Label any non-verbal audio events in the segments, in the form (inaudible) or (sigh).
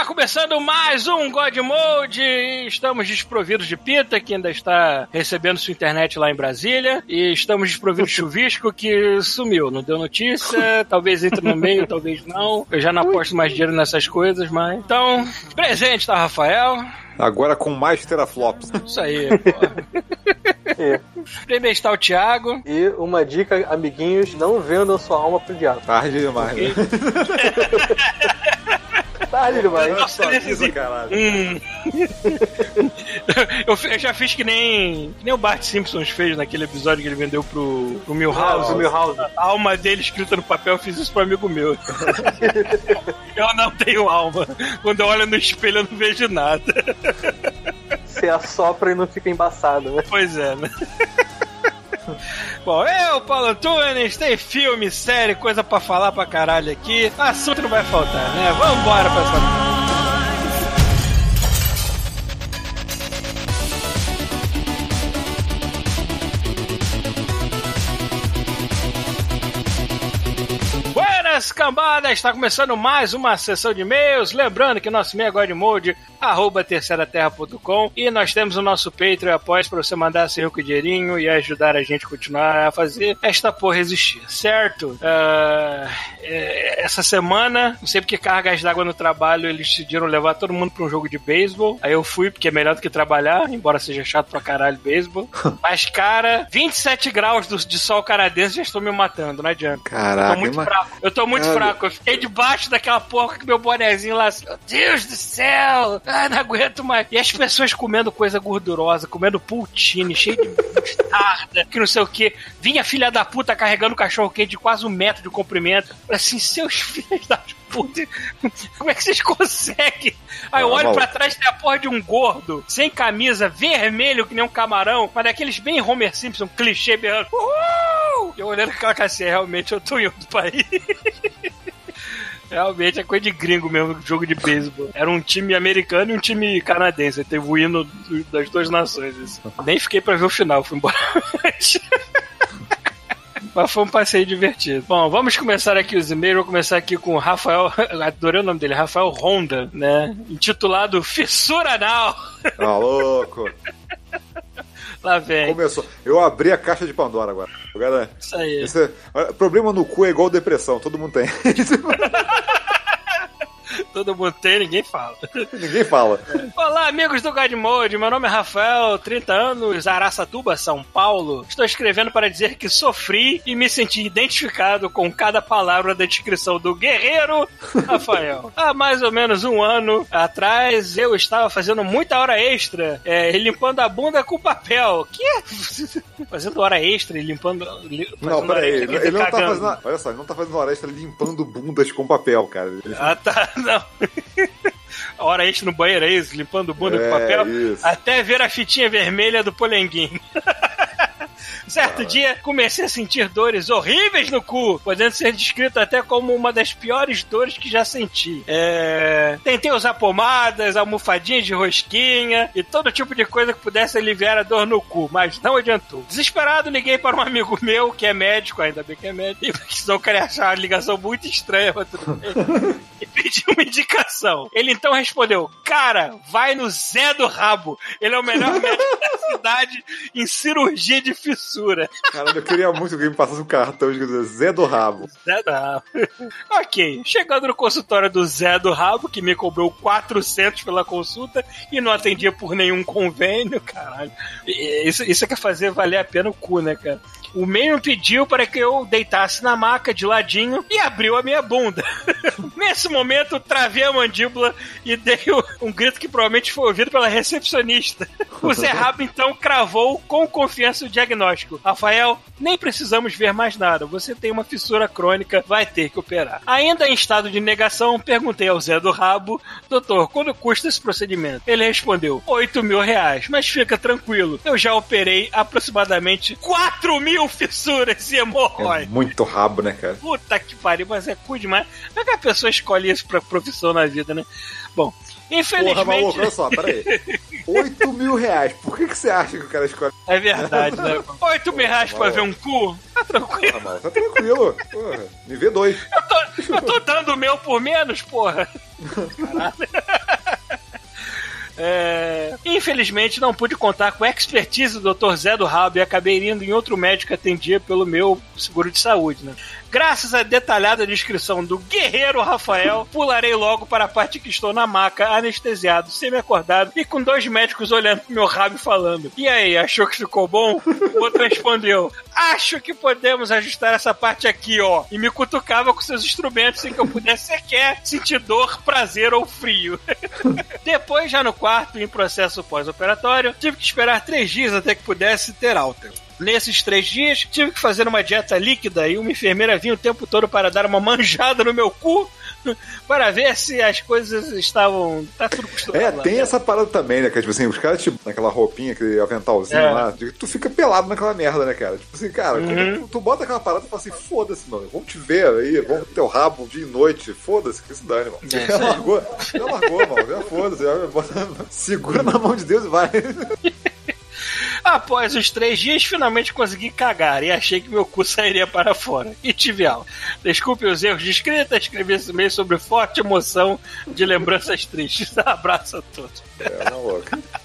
Está começando mais um God Mode. Estamos desprovidos de Pita, que ainda está recebendo sua internet lá em Brasília. E estamos desprovidos de Chuvisco, que sumiu, não deu notícia. Talvez entre no meio, talvez não. Eu já não aposto mais dinheiro nessas coisas, mas. Então, presente tá Rafael. Agora com mais teraflops. Isso aí, (laughs) pô. É. Primeiro está o Thiago. E uma dica, amiguinhos, não vendam sua alma pro diabo. Tarde demais, né? (laughs) Tarde demais. Nossa, caralho. Hum. (laughs) eu, eu já fiz que nem, que nem o Bart Simpsons fez naquele episódio que ele vendeu pro, pro Milhouse. O Milhouse. A alma dele escrita no papel, eu fiz isso pro amigo meu. (laughs) eu não tenho alma. Quando eu olho no espelho, eu não vejo nada. Você assopra e não fica embaçado, né? Pois é, né? Bom, eu, Paulo Antunes, tem filme, série, coisa pra falar pra caralho aqui. Assunto não vai faltar, né? Vambora pra Buenas cambada, está começando mais uma sessão de e-mails. Lembrando que nosso e-mail é godmode, arroba terceiraterra.com e nós temos o nosso Patreon após para você mandar seu rico dinheirinho e ajudar a gente a continuar a fazer esta porra existir, certo? É, essa semana, não sei porque cargas d'água no trabalho, eles decidiram levar todo mundo para um jogo de beisebol. Aí eu fui, porque é melhor do que trabalhar, embora seja chato pra caralho beisebol. (laughs) Mas, cara, 27 graus de sol canadense já estou me matando, não adianta. Eu Caraca, tô muito. Eu tô muito Cara. fraco. Eu fiquei debaixo daquela porra com meu bonezinho lá. assim, Meu Deus do céu! Ah, não aguento mais. E as pessoas comendo coisa gordurosa, comendo poutine, cheio de mostarda, que não sei o que. Vinha filha da puta carregando cachorro quente de quase um metro de comprimento. Falei Assim, seus filhos da puta, como é que vocês conseguem? Aí eu Ah, olho maluco. pra trás tem a porra de um gordo, sem camisa, vermelho que nem um camarão, mas daqueles bem Homer Simpson, clichê berrando. Uhul! Eu olhando aquela assim, realmente eu tô em outro país. (laughs) Realmente é coisa de gringo mesmo, jogo de beisebol. Era um time americano e um time canadense. Teve o hino das duas nações. assim. Nem fiquei pra ver o final, fui embora. (laughs) Mas foi um passeio divertido. Bom, vamos começar aqui os e-mails. Vou começar aqui com o Rafael. (laughs) Adorei o nome dele, Rafael Honda, né? Intitulado Fissura Anal. Tá louco. (laughs) Lá vem. Começou. Eu abri a caixa de Pandora agora. Agora, Isso aí. esse é- problema no cu é igual depressão, todo mundo tem. (laughs) (laughs) Todo mundo tem, ninguém fala. (laughs) Ninguém fala. Olá, amigos do God Mode. Meu nome é Rafael, 30 anos, Araçatuba, São Paulo. Estou escrevendo para dizer que sofri e me senti identificado com cada palavra da descrição do guerreiro Rafael. (laughs) Há mais ou menos um ano atrás, eu estava fazendo muita hora extra, é, e limpando a bunda com papel. Que? fazendo hora extra e limpando. Li, Não, peraí. Ele, ele não tá fazendo. Olha só, ele não tá fazendo hora extra limpando bundas com papel, cara. Ele- Ah, tá, (laughs) não. A hora extra no banheiro, é isso? Limpando bunda com É, papel. isso. Até ver a fitinha vermelha do polenguinho. (laughs) Certo dia, comecei a sentir dores horríveis no cu, podendo ser descrito até como uma das piores dores que já senti. É... Tentei usar pomadas, almofadinhas de rosquinha e todo tipo de coisa que pudesse aliviar a dor no cu, mas não adiantou. Desesperado, liguei para um amigo meu, que é médico, ainda bem que é médico, (laughs) e senão eu queria achar a ligação muito estranha, mas tudo bem. e pedi uma indicação. Ele então respondeu: Cara, vai no Zé do Rabo. Ele é o melhor (laughs) médico da cidade em cirurgia de fissura. Caralho, eu queria muito que alguém me passasse um cartão escrito Zé do Rabo. Zé do Rabo. (laughs) ok, chegando no consultório do Zé do Rabo, que me cobrou 400 pela consulta e não atendia por nenhum convênio, caralho. Isso, isso é que é fazer valer a pena o cu, né, cara? O mesmo pediu para que eu deitasse na maca de ladinho e abriu a minha bunda. (laughs) Nesse momento, travei a mandíbula e dei um grito que provavelmente foi ouvido pela recepcionista. O Zé (laughs) Rabo então cravou com confiança o diagnóstico. Rafael, nem precisamos ver mais nada. Você tem uma fissura crônica, vai ter que operar. Ainda em estado de negação, perguntei ao Zé do Rabo, doutor, quando custa esse procedimento? Ele respondeu, 8 mil reais, mas fica tranquilo, eu já operei aproximadamente 4 mil fissuras e É hemorroides. muito rabo, né, cara? Puta que pariu, mas é cu demais. Como é que a pessoa escolhe isso pra profissão na vida, né? Bom, Porra, infelizmente. maluco, olha só, peraí. (laughs) 8 mil reais. Por que, que você acha que o cara escolhe? É verdade, né? 8 mil reais pra ver um cu? Tá tranquilo. Porra, maluco, tá tranquilo. Porra, me vê dois. Eu tô, eu tô dando o meu por menos, porra. Caralho. É, Infelizmente não pude contar com a expertise do Dr. Zé do Rabo e acabei indo em outro médico que atendia pelo meu seguro de saúde, né? Graças à detalhada descrição do guerreiro Rafael, pularei logo para a parte que estou na maca, anestesiado, semi-acordado e com dois médicos olhando pro meu rabo e falando: E aí, achou que ficou bom? O outro respondeu: Acho que podemos ajustar essa parte aqui, ó. E me cutucava com seus instrumentos sem que eu pudesse sequer sentir dor, prazer ou frio. (laughs) Depois, já no quarto, em processo pós-operatório, tive que esperar três dias até que pudesse ter alta. Nesses três dias, tive que fazer uma dieta líquida e uma enfermeira vinha o tempo todo para dar uma manjada no meu cu (laughs) para ver se as coisas estavam. Tá tudo costurado. É, lá. tem essa parada também, né? Que tipo assim, os caras, tipo, naquela roupinha, aquele aventalzinho É. lá, tu fica pelado naquela merda, né, cara? Tipo assim, cara, Uhum. tu, tu bota aquela parada e fala assim, foda-se, mano, vamos te ver aí, vamos ter teu rabo dia e noite, foda-se, que se dane, mano. É, já largou, já largou, mano, já foda-se, (laughs) segura na mão de Deus e vai. (laughs) Após os três dias, finalmente consegui cagar e achei que meu cu sairia para fora. E tive aula. Desculpe os erros de escrita, escrevi esse e-mail sobre forte emoção de lembranças tristes. (laughs) Abraço a todos. É, maluco.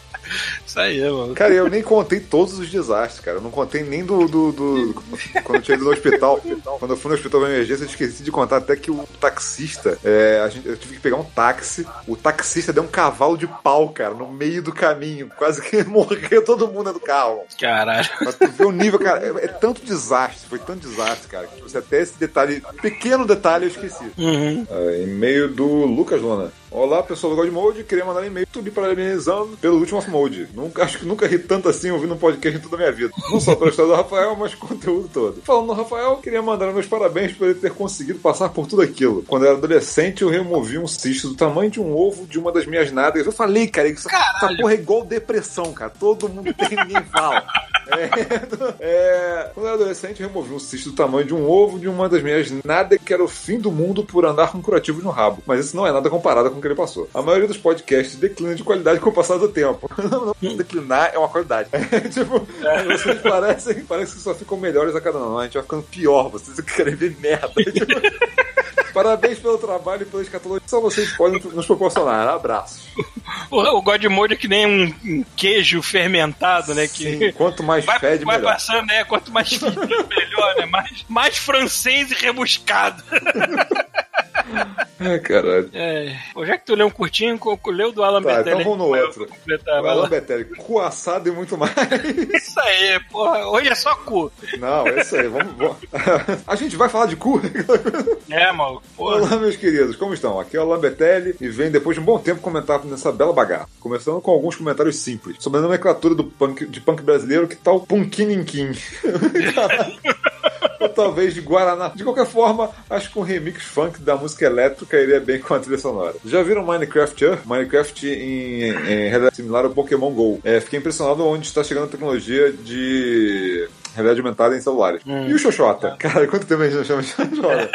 Isso aí, mano. Cara, eu nem contei todos os desastres, cara. Eu não contei nem do. do, do- quando eu tinha ido no hospital. Quando eu fui no hospital de emergência, eu esqueci de contar até que o taxista. é, gente, eu tive que pegar um táxi. O taxista deu um cavalo de pau, cara, no meio do caminho. Quase que (laughs) morreu todo mundo do carro. Caralho. Mas tu vê o nível, cara. É, é tanto desastre, foi tanto desastre, cara. Que você até esse detalhe, pequeno detalhe, eu esqueci. Uhum. É, e-mail do Lucas Luna. Olá, pessoal do Godmode, queria mandar um e-mail tudo parabenizando pelo último Off-Mode. Nunca, acho que nunca ri tanto assim ouvindo um podcast em toda a minha vida. Não só pela história do Rafael, mas o conteúdo todo. Falando no Rafael, queria mandar meus parabéns por ele ter conseguido passar por tudo aquilo. Quando eu era adolescente, eu removi um cisto do tamanho de um ovo de uma das minhas nádegas. Eu falei, cara, isso, essa porra é igual depressão, cara. Todo mundo tem, ninguém fala. (laughs) É, (laughs) é, quando eu era adolescente, eu removi um cisto do tamanho de um ovo de uma das minhas nádegas, que era o fim do mundo por andar com curativos no rabo. Mas isso não é nada comparado com o que ele passou. A maioria dos podcasts declina de qualidade com o passar do tempo. (laughs) Não, não, declinar é uma qualidade. É, (laughs) tipo, vocês parecem, parece que só ficam melhores a cada ano. A gente vai ficando pior, vocês querem ver merda. (laughs) Tipo, Parabéns pelo trabalho e pela escatologia. Só vocês podem nos proporcionar. Abraços. O, o Godmode é que nem um, um queijo fermentado, né? Que Sim, quanto mais vai, fede, vai melhor. passando, né? Quanto mais fino, melhor, né? Mais, mais francês e rebuscado. (laughs) Ai, caralho. É. Já que tu leu um curtinho, leu do Alan Tá, Betelli. então vamos no outro. vai Alan. Betelli, cu assado e muito mais. (laughs) Isso aí, porra. Hoje é só cu. Não, é isso aí. Vamos, vamos. (laughs) A gente vai falar de cu? É, maluco. Porra. Olá, meus queridos, como estão? Aqui é o Lambetelli e venho depois de um bom tempo comentar nessa bela bagaça. Começando com alguns comentários simples sobre a nomenclatura do punk, de punk brasileiro, que tal Punkininkin? Ou talvez de Guaraná. De qualquer forma, acho que um remix funk da música elétrica iria bem com a trilha sonora. Já viram Minecraft? Hã? Minecraft em, em realidade similar ao Pokémon GO. É, fiquei impressionado onde está chegando a tecnologia de realidade aumentada em celulares. E o Xoxota? (laughs) Cara, quanto tempo a gente não chama de Xoxota?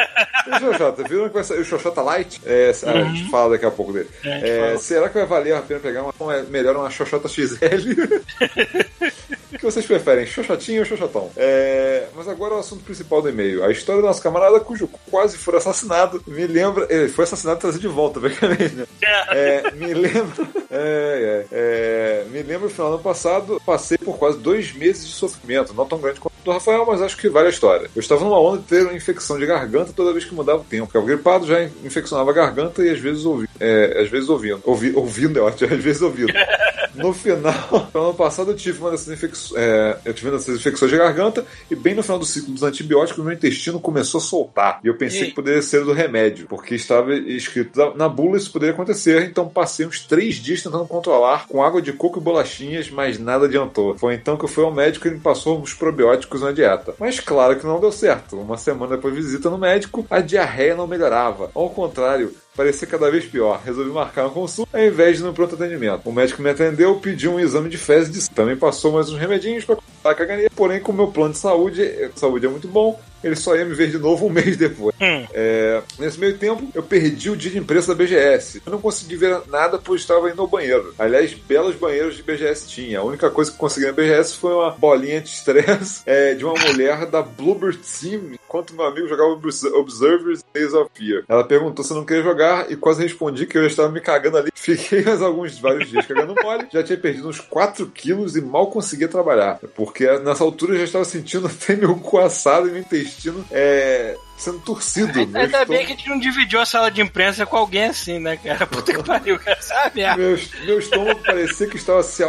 E o Xoxota? Viram que vai sair o Xoxota Light? É, A gente fala daqui a pouco dele. É, a É, será que vai valer a pena pegar uma melhor uma Xoxota XL? (laughs) O que vocês preferem, Xoxotinho ou Xoxotão? É, mas agora o assunto principal do e-mail. A história do nosso camarada cujo quase foi assassinado me lembra. Ele foi assassinado e trazido de volta, (laughs) praticamente. né? É, me lembra. (laughs) É, é, é, me lembra o final do ano passado, passei por quase dois meses de sofrimento, não tão grande quanto do Rafael, mas acho que vale a história. Eu estava numa onda de ter uma infecção de garganta toda vez que mudava o tempo. Ficava gripado, já infeccionava a garganta e às vezes ouvindo. É, às vezes ouvindo. Ouvi, ouvindo é ótimo, (laughs) às vezes ouvindo. No final, no (laughs) ano passado eu tive uma dessas infecções. É, eu tive uma dessas infecções de garganta e bem no final do ciclo dos antibióticos, meu intestino começou a soltar. E eu pensei Ei. que poderia ser do remédio, porque estava escrito na- bula isso poderia acontecer. Então passei uns três dias tentando controlar com água de coco e bolachinhas, mas nada adiantou. Foi então que eu fui ao médico e ele me passou uns probióticos na dieta. Mas claro que não deu certo. Uma semana depois de visita no médico, a diarreia não melhorava. Ao contrário, parecia cada vez pior. Resolvi marcar uma consulta ao invés de ir no pronto atendimento. O médico me atendeu, pediu um exame de fezes de também passou mais uns remedinhos para a caganeira. Porém, com o meu plano de saúde, eh, saúde é muito bom, ele só ia me ver de novo (laughs) um mês depois. Hum. É, nesse meio tempo, eu perdi o dia de imprensa da BGS. Eu não consegui ver nada, pois estava indo ao banheiro. Aliás, belos banheiros de BGS tinha. A única coisa que consegui na BGS foi uma bolinha de estresse é, (laughs) de uma mulher da Bluebird Team, enquanto meu amigo jogava Obs- Observers Days of Fear. Ela perguntou se eu não queria jogar e quase respondi que eu já estava me cagando ali. (laughs) Fiquei mais alguns vários dias cagando mole. Já tinha perdido uns 4 quilos e mal conseguia trabalhar. Porque nessa altura eu já estava sentindo até meu cu assado e meu intestino é, sendo torcido. Ainda, Meu ainda bem que a gente não dividiu a sala de imprensa com alguém assim, né, cara? (laughs) Puta que pariu, cara. Sabe? Meu, meu estômago parecia que estava se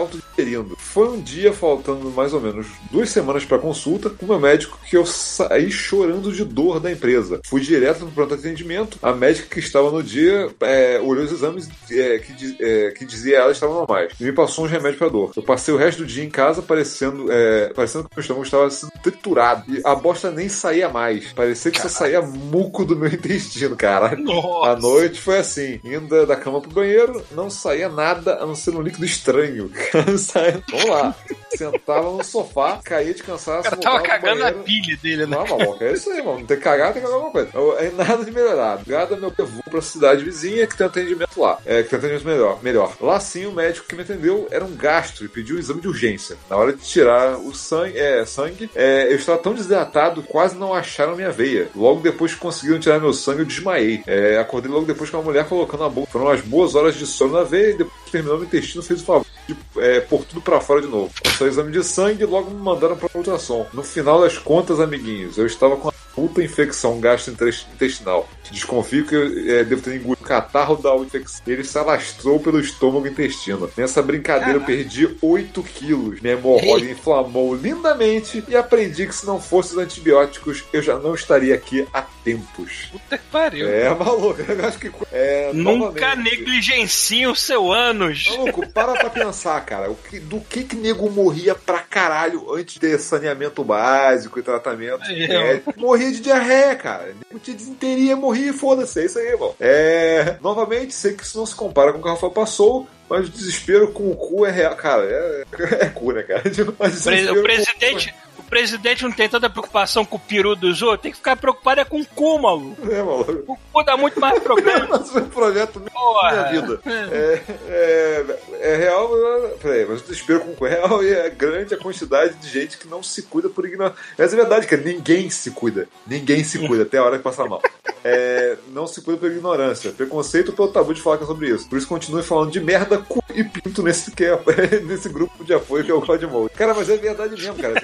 Foi um dia, faltando mais ou menos duas semanas para consulta, com o meu médico que eu saí chorando de dor da empresa. Fui direto no pronto atendimento. A médica que estava no dia é, olhou os exames é, que, é, que dizia ela estavam normais e me passou uns remédios para dor. Eu passei o resto do dia em casa parecendo, é, parecendo que meu estômago estava sendo triturado e a bosta nem saía mais. Parecia que só saía muco do meu (laughs) intestino, cara. Nossa. A noite foi assim, indo da- da cama pro banheiro, não saía nada a não ser um líquido estranho. (laughs) Saía- Vamos lá. Sentava no sofá, caía de cansaço, cara tava cagando a pilha dele, né? Não, maluco, é isso aí, mano. Tem que cagar, tem que cagar alguma coisa. Eu- Aí nada de melhorar. Gada meu eu vou pra cidade vizinha que tem atendimento lá. É, que tem atendimento melhor. melhor. Lá sim, o médico que me atendeu era um gastro e pediu um exame de urgência. Na hora de tirar o sangue, é, sangue é, eu estava tão desidratado, quase não acharam minha veia. Logo depois que conseguiram tirar meu sangue, eu desmaiei. É, acordei logo depois com uma mulher colocando a boca. Foram umas boas horas de sono na veia e depois que terminou meu intestino, fez o favor de é, pôr tudo pra fora de novo. Passou exame de sangue e logo me mandaram pra ultrassom. No final das contas, amiguinhos, eu estava com uma puta infecção gastrointestinal. Desconfio que eu é, devo ter engolido catarro da infecção. Ele se alastrou pelo estômago e intestino. Nessa brincadeira eu perdi 8 quilos. Minha hemorroida inflamou lindamente e aprendi que se não fossem os antibióticos, eu já não estaria aqui há tempos. Puta que pariu. É, maluco. (laughs) Eu acho que... É, Nunca novamente- negligencie o seu ânus. Maluco, para pra pensar, cara. O que, do que que nego morria pra caralho antes de saneamento básico e tratamento? É, morria de diarreia, cara. Nego tinha desinteria, morria, foda-se. É isso aí, irmão. É, novamente, sei que isso não se compara com o que o Rafael passou, mas o desespero com o cu é real. Cara, é, (laughs) é cu, né, cara? (laughs) Mas Pre- desespero O presidente, o presidente não tem tanta preocupação com o peru dos outros, tem que ficar preocupado é com o cu, maluco. É, maluco. O cu dá muito mais problema. (laughs) Mas o projeto minha vida. É, é, é real, mas- peraí, mas o desespero com o cu é real e é grande a quantidade de gente que não se cuida por ignorância. Essa é a verdade, cara. Ninguém se cuida. Ninguém se cuida até a hora que passar mal. É, não se cuida por ignorância. Preconceito pelo tabu de falar sobre isso. Por isso continue falando de merda, cu e pinto nesse, que é, (laughs) nesse grupo de apoio que é o Godmode. Cara, mas é verdade mesmo, cara.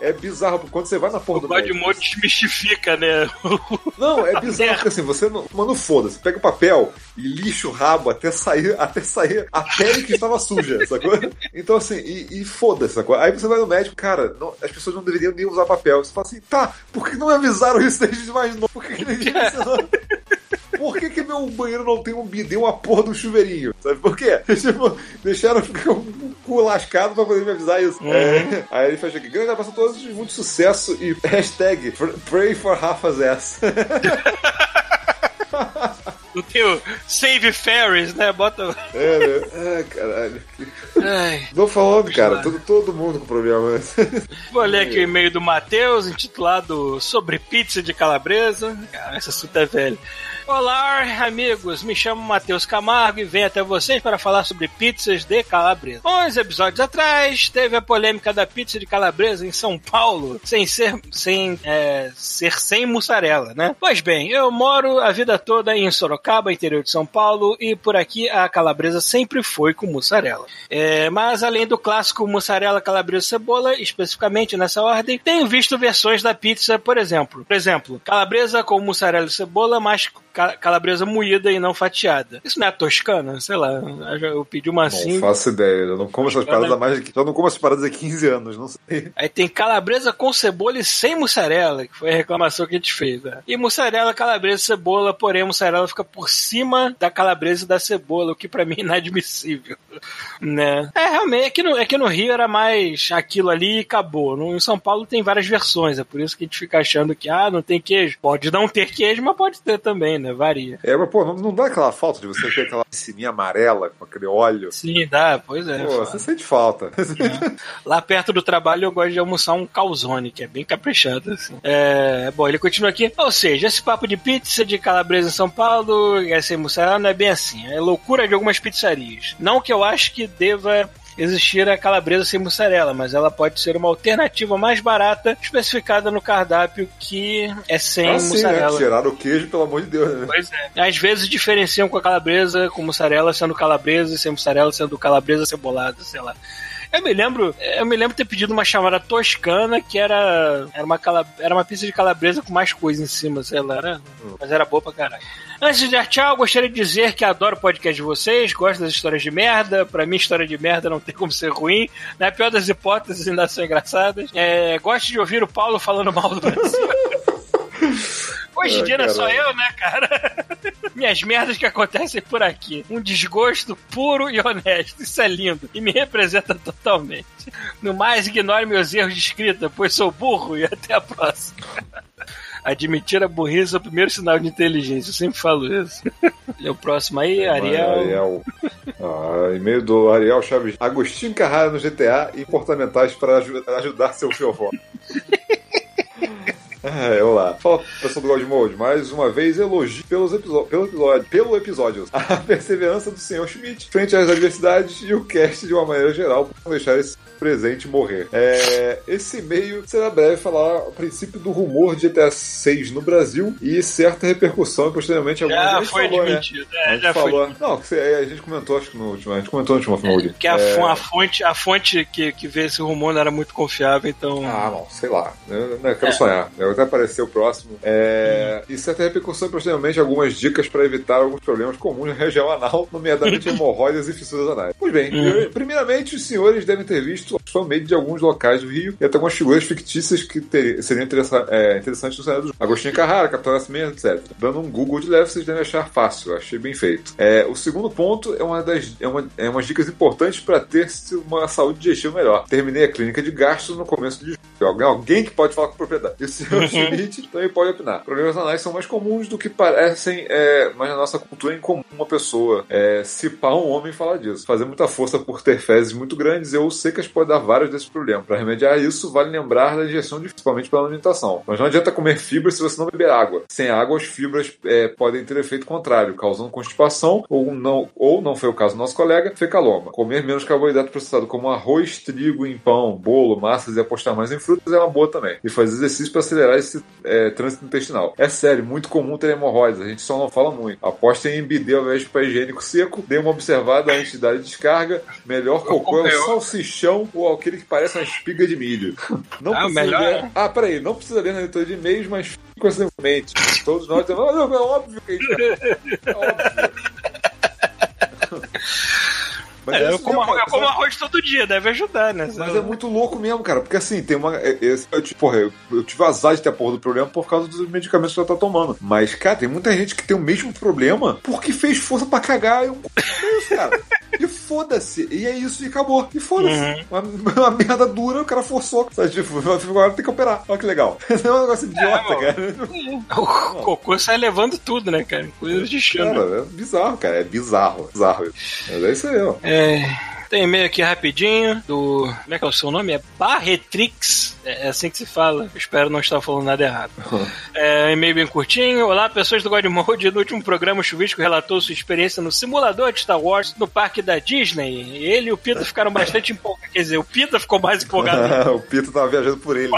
É bizarro. porque Quando você vai na porra O do médico, Mode desmistifica, né? (laughs) não, é bizarro porque assim, você não. Mano, foda-se, pega o papel e lixa o rabo até sair, até sair a pele que estava suja, (laughs) sacou? Então, assim, e, e foda-se, sacou? Aí você vai no médico, cara, não- as pessoas não deveriam nem usar papel. Você fala assim, tá, por que não avisaram isso desde mais novo? Por que, que ensinou? (laughs) Por que, que meu banheiro não tem um bidê, uma porra do chuveirinho? Sabe por quê? (laughs) Tipo, deixaram ficar o cu lascado pra poder me avisar isso. É, aí ele fecha aqui, grande abraço a todos, muito sucesso e (laughs) hashtag pray for Rafa's ass. (laughs) O Save Fairies, né? Bota. É, né? Ai, caralho. Ai. Tô falando, cara, todo, todo mundo com problema. Vou ler aqui o e-mail do Matheus, intitulado Sobre Pizza de Calabresa. Cara, esse assunto é velho. Olá, amigos. Me chamo Matheus Camargo e venho até vocês para falar sobre pizzas de calabresa. Uns episódios atrás, teve a polêmica da pizza de calabresa em São Paulo, sem ser sem, é, ser sem mussarela, né? Pois bem, eu moro a vida toda em Sorocaba, interior de São Paulo, e por aqui a calabresa sempre foi com mussarela. É, mas além do clássico mussarela, calabresa e cebola, especificamente nessa ordem, tenho visto versões da pizza, por exemplo. Por exemplo, calabresa com mussarela e cebola, mas calabresa moída e não fatiada. Isso não é a toscana? Sei lá. Eu pedi uma assim. Não faço ideia. Eu não como essas paradas há mais de... Já não como essas paradas há 15 anos, não sei. Aí tem calabresa com cebola e sem mussarela, que foi a reclamação que a gente fez. Né? E mussarela, calabresa e cebola, porém a mussarela fica por cima da calabresa e da cebola, o que pra mim é inadmissível. (laughs) Né? É, realmente, aqui no, aqui no Rio era mais aquilo ali e acabou. No, em São Paulo tem várias versões, é por isso que a gente fica achando que, ah, não tem queijo. Pode não ter queijo, mas pode ter também, né? Varia. É, mas, pô, não, não dá aquela falta de você ter aquela piscininha amarela com aquele óleo? Sim, dá, pois é. Pô, você sente falta. Lá perto do trabalho eu gosto de almoçar um calzone, que é bem caprichado, assim. É, bom, ele continua aqui. Ou seja, esse papo de pizza de calabresa em São Paulo, essa mussarela não é bem assim. É loucura de algumas pizzarias. Não que eu acho que deva existir a calabresa sem mussarela, mas ela pode ser uma alternativa mais barata, especificada no cardápio que é sem Ah, sim, né? mussarela. Tiraram o queijo, pelo amor de Deus, né? Pois é. Às vezes diferenciam com a calabresa, com mussarela sendo calabresa e sem mussarela sendo calabresa cebolada, sei lá. Eu me lembro, eu me lembro ter pedido uma chamada toscana que era era uma cala, era uma pizza de calabresa com mais coisa em cima, sei lá, era, mas era boa pra caralho. Antes de dar tchau, gostaria de dizer que adoro o podcast de vocês, gosto das histórias de merda. Pra mim, história de merda não tem como ser ruim. Na pior das hipóteses, ainda são engraçadas. É, gosto de ouvir o Paulo falando mal do Brasil. (laughs) Hoje em Ai, dia não é só caralho. eu, né, cara? (laughs) Minhas merdas que acontecem por aqui. Um desgosto puro e honesto. Isso é lindo. E me representa totalmente. No mais, ignore meus erros de escrita, pois sou burro e até a próxima. (laughs) Admitir a burrice é o primeiro sinal de inteligência. Eu sempre falo isso. E o próximo aí, Ariel. Ariel. Ah, e-mail do Ariel Chaves. Agostinho Carrara no GTA e comportamentais para aju- ajudar seu fiofó. (laughs) (laughs) É, olá. Fala, pessoal do God Mode. Mais uma vez, elogio pelos pelo episódio, pelo episódio, (laughs) a perseverança do Sr. Schmidt frente às adversidades e o cast de uma maneira geral, para não deixar esse presente morrer. É, esse e-mail será breve falar a princípio do rumor de GTA 6 no Brasil e certa repercussão e posteriormente algumas Já gente foi falou, né? admitido. A É, gente já foi. falou. Não, que a gente comentou, acho que no último. A gente comentou no último Offload. Que a, fo- a fonte, a fonte que, que vê esse rumor não era muito confiável, então. Ah, não, sei lá. Eu, eu quero sonhar. Eu até aparecer o próximo. É, E certa repercussão posteriormente algumas dicas para evitar alguns problemas comuns na região anal, nomeadamente (laughs) hemorroidas e fissuras anais. Pois bem, Uhum. primeiramente, os senhores devem ter visto os fan-made de alguns locais do Rio e até algumas figuras fictícias que ter- seriam interessa- é, interessantes no cenário do jogo. Agostinho Carrara, Capitão Nascimento, etc. Dando um Google de leve, vocês devem achar fácil. Achei bem feito. É, o segundo ponto é uma das é uma, é umas dicas importantes para ter uma saúde digestiva melhor. Terminei a clínica de gastos no começo de julho. Alguém, alguém que pode falar com propriedade. E o senhor Schmidt também pode opinar. Problemas anais são mais comuns do que parecem, é, mas na nossa cultura é incomum uma pessoa é, se pá um homem falar disso. Fazer muita força por ter fezes muito grandes ou secas pode dar vários desses problemas. Para remediar isso, vale lembrar da de- principalmente pela alimentação. Mas não adianta comer fibras se você não beber água. Sem água, as fibras é, podem ter efeito contrário, causando constipação ou não, ou não foi o caso do nosso colega, fecaloma. Comer menos carboidrato processado, como arroz, trigo em pão, bolo, massas e apostar mais em frutas é uma boa também. E fazer exercício para acelerar esse é, trânsito intestinal. É sério, muito comum ter hemorroidas, a gente só não fala muito. Apostem em bidê ao invés de papel higiênico seco, dê uma observada antes de dar descarga. Melhor cocô é o salsichão ou aquele que parece uma espiga de milho. Não Ah, precisa melhor ler- Ah, peraí, não precisa ler na leitura de e-mails, mas fique com essa em mente. Todos nós temos. Ah, é óbvio que a gente. É óbvio. (laughs) Mas É, eu como, mesmo, arroz, eu como sabe? arroz todo dia, deve ajudar, né? Mas é muito louco mesmo, cara. Porque assim, tem uma. é- esse- eu, tipo, porra, eu, eu tive azar de ter a porra do problema por causa dos medicamentos que ela tá tomando. Mas, cara, tem muita gente que tem o mesmo problema porque fez força pra cagar. Eu, é isso, cara. E foda-se. E é isso, e acabou. E foda-se. Uhum. Uma, uma merda dura, o cara forçou. Sabe? Tipo, agora tem que operar. Olha que legal. (laughs) É um negócio idiota, mano. cara. (laughs) O cocô sai levando tudo, né, cara? Coisa de chama. Cara, é bizarro, cara. É bizarro. Bizarro. Mas é isso aí, ó. É, tem e-mail aqui rapidinho do. Como é que é o seu nome? É Barretrix. É é assim que se fala. Eu espero não estar falando nada errado. (laughs) É e-mail bem curtinho. Olá, pessoas do God Mode. No último programa, o Chuvisco relatou sua experiência no simulador de Star Wars no parque da Disney. Ele e o Pita ficaram bastante (laughs) empolgados. Quer dizer, o Pita ficou mais empolgado. (laughs) o Pito tava viajando por ele.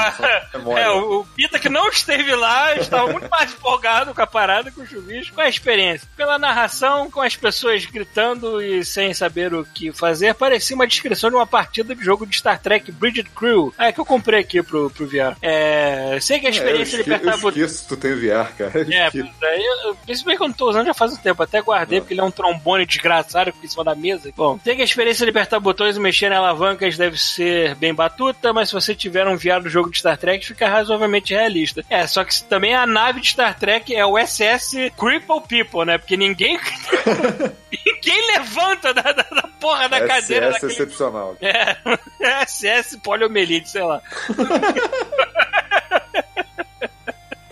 É, o, o Pita que não esteve lá estava muito mais empolgado com a parada, com o chuvisco, com a experiência. Pela narração, com as pessoas gritando e sem saber o que fazer, parecia uma descrição de uma partida de jogo de Star Trek Bridget Crew. É que eu comprei aqui pro, pro VR. É, sei que a experiência é, de apertar esque, eu esqueço que tu tem VR, cara. (laughs) Eu É, é, eu, eu não tô usando já faz um tempo, até guardei, porque ele é um trombone desgraçado que em cima da mesa. Bom, sei que a experiência de apertar botões e mexer em alavancas deve ser bem batuta, mas se você tiver um VR do jogo de Star Trek, fica razoavelmente realista. É, só que também a nave de Star Trek é o SS Cripple People, né? Porque ninguém. (laughs) (laughs) ninguém levanta da, da, da porra da cadeira SS daquele. excepcional. É, (laughs) SS poliomielite, sei lá. (laughs)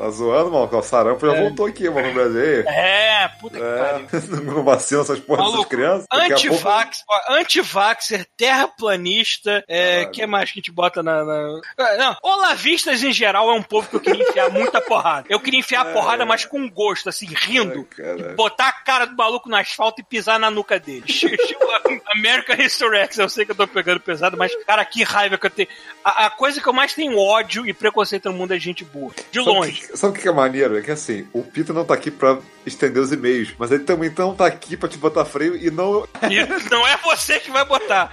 Tá zoando, mano? O sarampo já É. voltou aqui, mano, no Brasil. É, puta que pariu. É, (laughs) não vacina essas porras dessas Maluco, crianças. Pouco- Antivax, ó, antivaxer, terraplanista, é, que mais que a gente bota na. na... Ah, Não, olavistas em geral é um povo que eu queria enfiar muita porrada. Eu queria enfiar a porrada, mas com gosto, assim, rindo. Ai. Botar a cara do maluco no asfalto e pisar na nuca dele. (laughs) Tipo American History X, eu sei que eu tô pegando pesado, mas, cara, que raiva que eu tenho. A, a coisa que eu mais tenho ódio e preconceito no mundo é gente boa. De longe. Sabe o que é maneiro? É que assim, o Pita não tá aqui pra estender os e-mails, mas ele também não tá aqui pra te botar freio e não. Não é você que vai botar.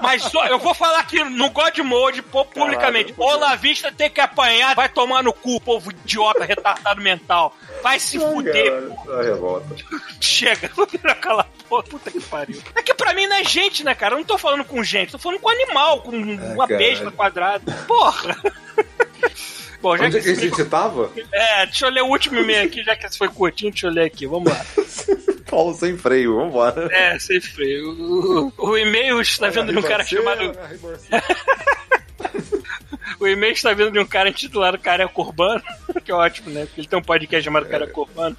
Mas só, eu vou falar aqui no God Mode pô, publicamente. Olavista tem que apanhar, vai tomar no cu, povo idiota, retardado mental. Vai se fuder. Cara, revolta. Chega, vou virar aquela porra. Puta que pariu. É que pra mim não é gente, né, cara? Eu não tô falando com gente, tô falando com animal, com uma caralho. besta quadrada. Porra. (laughs) Bom, já Onde é que a gente tava? É, deixa eu ler o último e-mail aqui, já que esse foi curtinho, deixa eu ler aqui, vamos (laughs) lá. Paulo sem freio, vambora. É, sem freio. O, o- o e-mail está vindo de um cara chamado. (laughs) O e-mail está vindo de um cara intitulado Careca Urbano, (laughs) que é ótimo, né? Porque ele tem um podcast chamado Careca Urbano.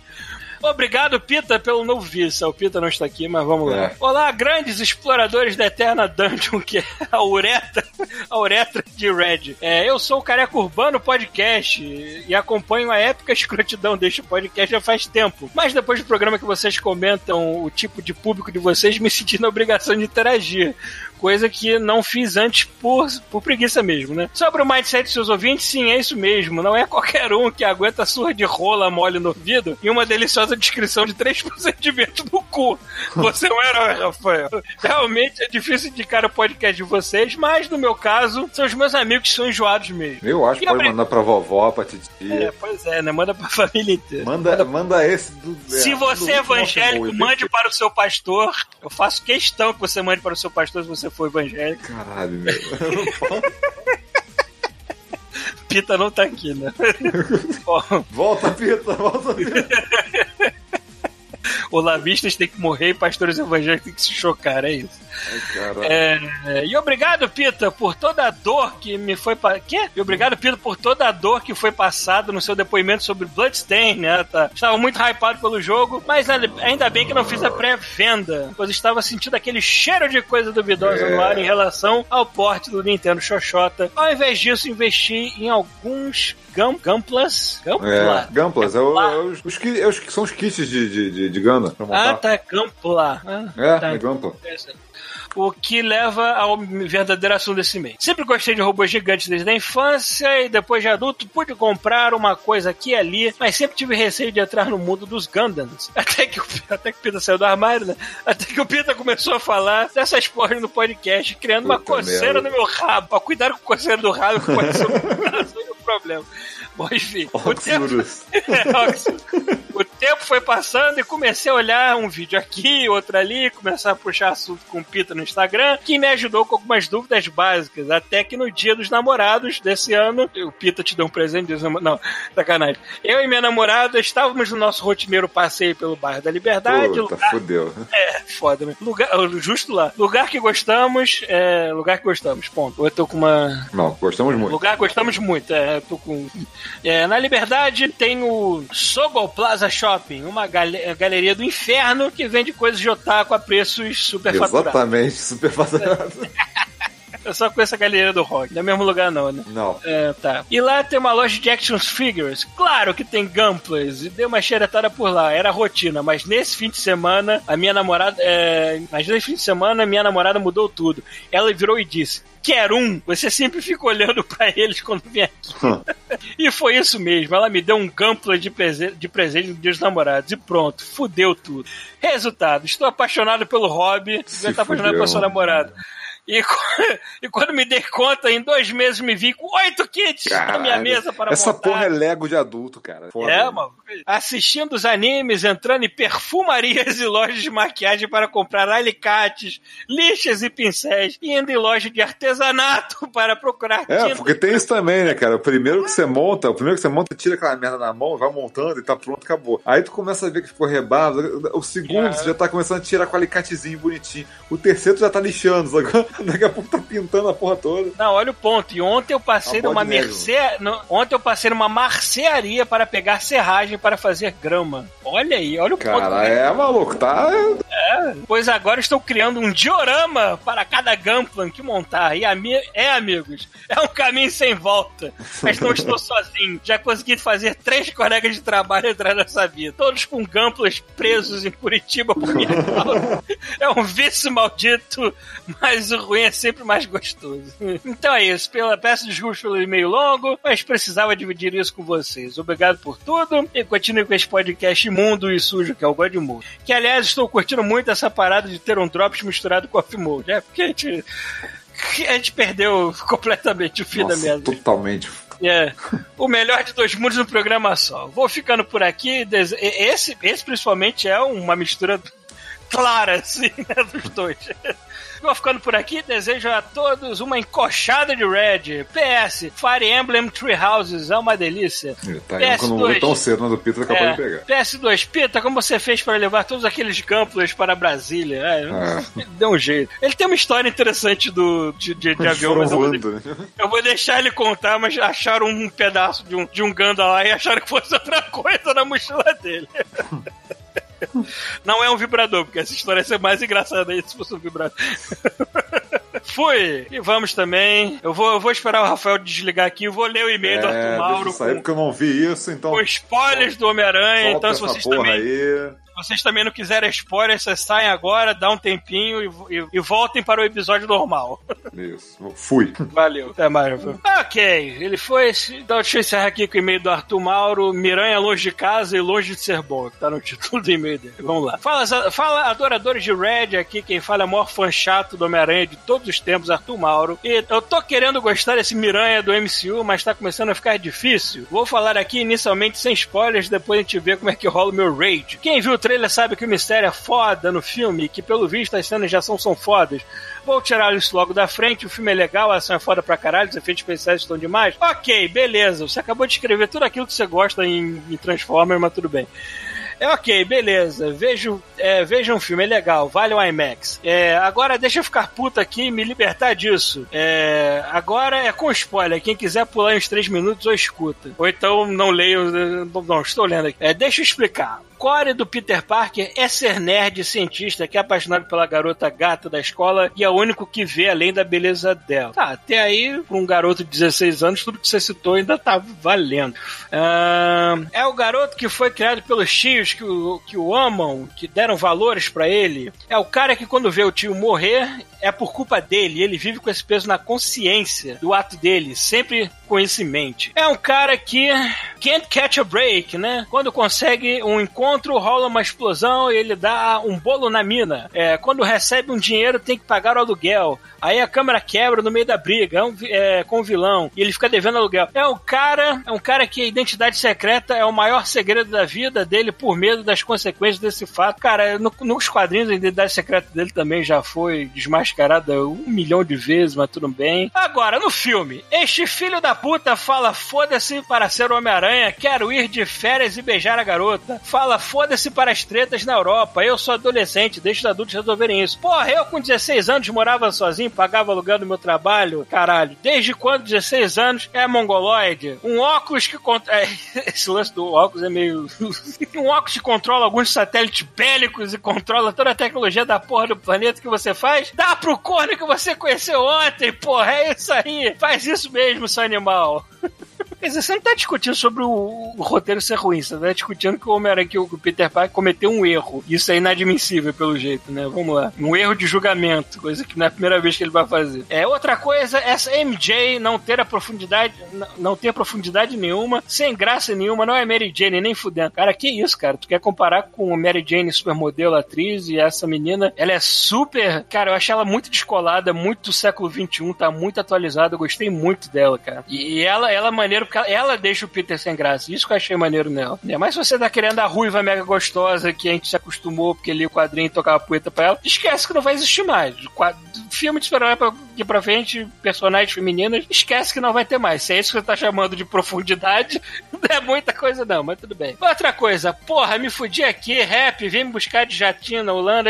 Obrigado, Pita, pelo novo visa. O Pita não está aqui, mas vamos lá. É. Olá, grandes exploradores da Eterna Dungeon, que é a Uretra, a Uretra de Red. É, eu sou o Careca Urbano Podcast e acompanho a épica escrotidão deste podcast já faz tempo. Mas depois do programa que vocês comentam o tipo de público de vocês, me senti na obrigação de interagir. Coisa que não fiz antes por, por preguiça mesmo, né? Sobre o mindset dos seus ouvintes, sim, é isso mesmo. Não é qualquer um que aguenta surra de rola mole no ouvido e uma deliciosa descrição de três (laughs) procedimentos no cu. Você é um herói, Rafael. Realmente é difícil indicar o podcast de vocês, mas no meu caso, são os meus amigos que são enjoados mesmo. Eu acho que pode mandar pra vovó, pra É, titia. pois é, né? Manda pra (laughs) família inteira. Manda, manda esse do. Se é, você é evangélico, mande para o seu pastor. Eu faço questão que você mande para o seu pastor se você for evangélico. Caralho, meu. (laughs) Pita não tá aqui, né? (laughs) Bom, volta, Pita, volta, Pita. (laughs) olavistas têm que morrer e pastores evangélicos têm que se chocar, é isso. Ai. É, e obrigado, Pita, por toda a dor que me foi. Pa... Quê? E obrigado, Pita, por toda a dor que foi passada no seu depoimento sobre Bloodstain, né? Tá? Estava muito hypado pelo jogo, mas ainda bem que não fiz a pré-venda, pois estava sentindo aquele cheiro de coisa duvidosa no ar em relação ao porte do Nintendo Xoxota. Ao invés disso, investi em alguns Gam Gamplas. Gampla? É, Gamplas, é, o- é os, os ki- é os que são os kits de, de, de, de Gana. Ah, tá, Gampla. Ah, É, tá. é Gampla. O que leva ao verdadeiro assunto desse mês. Sempre gostei de robôs gigantes desde a infância e depois de adulto pude comprar uma coisa aqui e ali, mas sempre tive receio de entrar no mundo dos Gundams. (laughs) Até que, o, até que o Pita saiu do armário, né? Até que o Pita começou a falar dessas porras no podcast, criando uma Puta coceira merda. no meu rabo. Ó, Cuidado com a coceira do rabo, que pode ser um (laughs) problema. Bom, enfim. o tempo- Oxurus. (laughs) é, Oxford. o tempo foi passando e comecei a olhar um vídeo aqui, outro ali, começar a puxar assunto com o Pita no Instagram, que me ajudou com algumas dúvidas básicas. Até que no dia dos namorados desse ano, o Pita te deu um presente namo- Não, sacanagem. Eu e minha namorada estávamos no nosso rotineiro passeio pelo bairro da Liberdade. Puta, lugar- fudeu. é, foda, né? Lugar, justo lá. Lugar que gostamos, é, lugar que gostamos, ponto. Eu tô com uma, Não, gostamos muito. Lugar gostamos muito, é, eu tô com. É, na Liberdade tem o Sogo Plaza Shopping, uma gal- galeria do inferno que vende coisas de otaku a preços super faturados. Exatamente, super faturado. (laughs) Eu só conheço a galeria do rock, não é o mesmo lugar não, né? Não. É, tá. E lá tem uma loja de action figures. Claro que tem Gunplay. E deu uma xeretada por lá. Era rotina. Mas nesse fim de semana, a minha namorada. É... Mas nesse fim de semana, a minha namorada mudou tudo. Ela virou e disse: Quer um? Você sempre fica olhando (laughs) pra eles quando vem aqui. E foi isso mesmo. Ela me deu um Gunpla de, prese de presente no Dia dos Namorados. E pronto, fudeu tudo. Resultado, estou apaixonado pelo hobby. Você está apaixonado pelo seu namorado. E, (laughs) e, quando me dei conta, em dois meses me vi com oito kits Caralho, na minha mesa para Essa montar. porra é Lego de adulto, cara. Foda, é, mano. Assistindo os animes, entrando em perfumarias (laughs) e lojas de maquiagem para comprar alicates, lixas e pincéis, e indo em loja de artesanato (laughs) para procurar É, tinta. porque tem isso também, né, cara? O primeiro que você monta, o primeiro que você monta, tira aquela merda na mão, vai montando e tá pronto, acabou. Aí tu começa a ver que ficou rebado. O segundo, é. você já tá começando a tirar com alicatezinho bonitinho. O terceiro tu já tá lixando, sabe? (laughs) Daqui a pouco tá pintando a porra toda. Não, olha o ponto. E ontem eu passei numa merce... Ontem eu passei numa marcearia para pegar serragem para fazer grama. Olha aí, olha o Cara, ponto. Cara, é maluco, tá? É. Pois agora estou criando um diorama para cada Gunplan que montar. E a minha. É, amigos, é um caminho sem volta. Mas não estou (laughs) sozinho. Já consegui fazer três colegas de trabalho entrar nessa vida. Todos com Gunplans presos em Curitiba por minha (laughs) causa. É um vício maldito, mas o ruim é sempre mais gostoso. (laughs) Então é isso. Pela, peço desculpas pelo e-mail longo, mas precisava dividir isso com vocês. Obrigado por tudo e continue com esse podcast imundo e sujo que é o God Mode. Que aliás estou curtindo muito essa parada de ter um Drops misturado com Off Mode. É porque a gente, (laughs) a gente perdeu (laughs) completamente o Nossa, da merda. Totalmente. É. O melhor de dois mundos no programa só. Vou ficando por aqui. Esse, esse principalmente é uma mistura clara, assim, né, dos dois. Vou ficando por aqui. Desejo a todos uma encoxada de Red. PS, Fire Emblem Tree Houses é uma delícia. Tá PS2, quando não tão cedo, mas o Pita é capaz é, de pegar. PS2, Pita, como você fez para levar todos aqueles campos para Brasília? É, é. Deu um jeito. Ele tem uma história interessante do, de, de, de avião, mas eu vou, né? eu vou, deixar ele contar, mas acharam um pedaço de um, de um Ganda lá e acharam que fosse outra coisa na mochila dele. (laughs) (laughs) Não é um vibrador, porque essa história ia ser mais engraçada aí se fosse um vibrador. (laughs) Fui! E vamos também. Eu vou, eu vou esperar o Rafael desligar aqui. Eu vou ler o e-mail é, do Arthur Mauro. Sair com, porque eu não vi isso, então. Com spoilers do Homem-Aranha. Então, se vocês também. Aí vocês também não quiserem spoiler, vocês saem agora, dá um tempinho e, e, e voltem para o episódio normal. Isso. Fui. Valeu. Até mais. Ok, ele foi. Então deixa eu encerrar aqui com o e-mail do Arthur Mauro. Miranha longe de casa e longe de ser bom. Tá no título do e-mail dele. Vamos lá. Fala, fala adoradores de Red aqui, quem fala é o maior fã chato do Homem-Aranha de todos os tempos, Arthur Mauro. E eu tô querendo gostar desse Miranha do MCU, mas tá começando a ficar difícil. Vou falar aqui inicialmente sem spoilers, depois a gente vê como é que rola o meu raid. Quem viu trailer sabe que o mistério é foda no filme, que pelo visto as cenas de ação são fodas. Vou tirar isso logo da frente, o filme é legal, a ação é foda pra caralho, os efeitos especiais estão demais. Ok, beleza, você acabou de escrever tudo aquilo que você gosta em, em Transformers, mas tudo bem. É ok, beleza. Vejo, é, veja um filme, é legal, vale o IMAX. É, agora deixa eu ficar puta aqui e me libertar disso. É, agora é com spoiler. Quem quiser pular uns 3 minutos ou escuta. Ou então não leio. Não, estou lendo aqui. É, deixa eu explicar core do Peter Parker é ser nerd cientista que é apaixonado pela garota gata da escola e é o único que vê além da beleza dela. Tá, até aí, para um garoto de 16 anos, tudo que você citou ainda tá valendo. Uh, é o garoto que foi criado pelos tios que o, que o amam, que deram valores para ele. É o cara que quando vê o tio morrer, é por culpa dele. Ele vive com esse peso na consciência do ato dele, sempre com isso em mente. É um cara que can't catch a break, né? Quando consegue um encontro encontro, rola uma explosão e ele dá um bolo na mina. É, quando recebe um dinheiro, tem que pagar o aluguel. Aí a câmera quebra no meio da briga é um, é, com o vilão e ele fica devendo aluguel. É um cara, é um cara que a identidade secreta é o maior segredo da vida dele por medo das consequências desse fato. Cara, no, nos quadrinhos a identidade secreta dele também já foi desmascarada um milhão de vezes, mas tudo bem. Agora, no filme, este filho da puta fala foda-se para ser Homem-Aranha, quero ir de férias e beijar a garota. Fala foda-se para as tretas na Europa, eu sou adolescente, deixa os adultos resolverem isso. Porra, eu com 16 anos morava sozinho, pagava aluguel do meu trabalho, caralho. Desde quando 16 anos é mongoloide? Um óculos que controla. (laughs) Esse lance do óculos é meio. (laughs) um óculos que controla alguns satélites bélicos e controla toda a tecnologia da porra do planeta que você faz? Dá pro corno que você conheceu ontem, porra, é isso aí. Faz isso mesmo, seu animal. Quer dizer, você não tá discutindo sobre o, o roteiro ser ruim, você tá discutindo que o Homem-Aranha, que o Peter Parker cometeu um erro. Isso é inadmissível, pelo jeito, né? Vamos lá. Um erro de julgamento, coisa que não é a primeira vez que ele vai fazer. É outra coisa, essa MJ não ter a profundidade, não ter profundidade nenhuma, sem graça nenhuma, não é Mary Jane nem fudendo. Cara, que isso, cara? Tu quer comparar com Mary Jane, supermodelo, atriz, e essa menina, ela é super. Cara, eu achei ela muito descolada, muito século XXI, tá muito atualizada, eu gostei muito dela, cara. E ela, ela maneiro, porque ela deixa o Peter sem graça. Isso que eu achei maneiro nela. É, mas se você tá querendo a ruiva mega gostosa que a gente se acostumou porque li o quadrinho e tocava poeta pra ela, esquece que não vai existir mais. Filme de super-herói aqui pra frente, personagens femininas, esquece que não vai ter mais. Se é isso que você tá chamando de profundidade, (laughs) não é muita coisa não, mas tudo bem. Outra coisa, porra, me fudi aqui, rap, vem me buscar de jatinho na Holanda.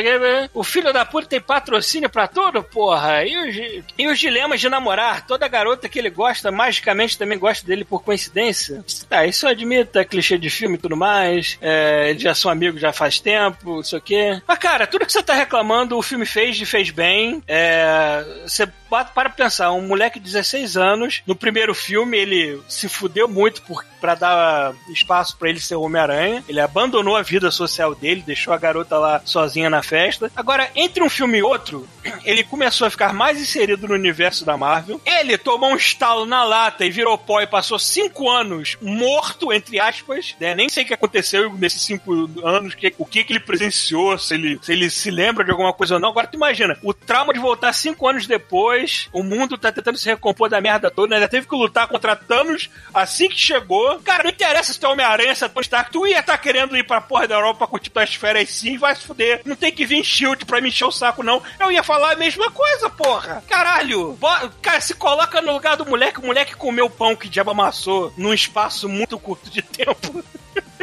O filho da puta tem patrocínio pra tudo, porra. E os, e os dilemas de namorar, toda garota que ele gosta, magicamente também gosta dele por coincidência. Tá, isso eu admito, é clichê de filme e tudo mais. É, já são amigos já faz tempo, isso aqui. Mas, cara, tudo que você tá reclamando, o filme fez e fez bem. É, você para pensar, um moleque de 16 anos, no primeiro filme, ele se fudeu muito por, pra dar espaço para ele ser Homem-Aranha. Ele abandonou a vida social dele, deixou a garota lá sozinha na festa. Agora, entre um filme e outro, ele começou a ficar mais inserido no universo da Marvel. Ele tomou um estalo na lata e virou e passou cinco anos morto, entre aspas. Né? Nem sei o que aconteceu nesses cinco anos, que, o que, que ele presenciou, se ele, se ele se lembra de alguma coisa ou não. Agora tu imagina, o trauma de voltar cinco anos depois o mundo tá tentando se recompor da merda toda, né? Ainda teve que lutar contra Thanos assim que chegou. Cara, não interessa se tu é Homem-Aranha, se é Tony Stark, tu ia estar tá querendo ir pra porra da Europa pra curtir tuas férias sim, vai se fuder. Não tem que vir Shield pra me encher o saco, não. Eu ia falar a mesma coisa, porra. Caralho. Cara, se coloca no lugar do moleque, o moleque comeu pão que o diabo amassou num espaço muito curto de tempo. (laughs)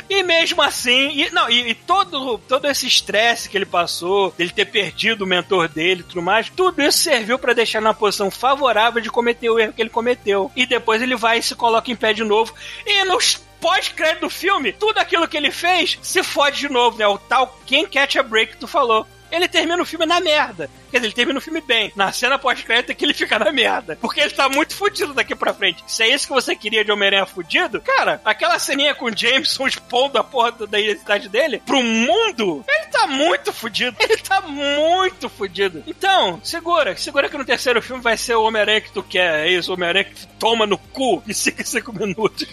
E mesmo assim, e, não, e, e, todo, todo esse estresse que ele passou, dele ter perdido o mentor dele e tudo mais, tudo isso serviu para deixar na posição favorável de cometer o erro que ele cometeu. E depois ele vai e se coloca em pé de novo. E nos pós-crédito do filme, tudo aquilo que ele fez se fode de novo, né? O tal quem catch a break que tu falou ele termina o filme na merda. Quer dizer, ele termina o filme bem. Na cena pós-crédito é que ele fica na merda. Porque ele tá muito fudido daqui pra frente. Se é isso que você queria de Homem-Aranha fudido, cara, aquela ceninha com o Jameson (laughs) expondo a porra da identidade dele pro mundo, ele tá muito fudido. (laughs) Ele tá muito fudido. Então, segura. Segura que no terceiro filme vai ser o Homem-Aranha que tu quer. É isso, o Homem-Aranha que toma no cu e (laughs) fica cinco minutos.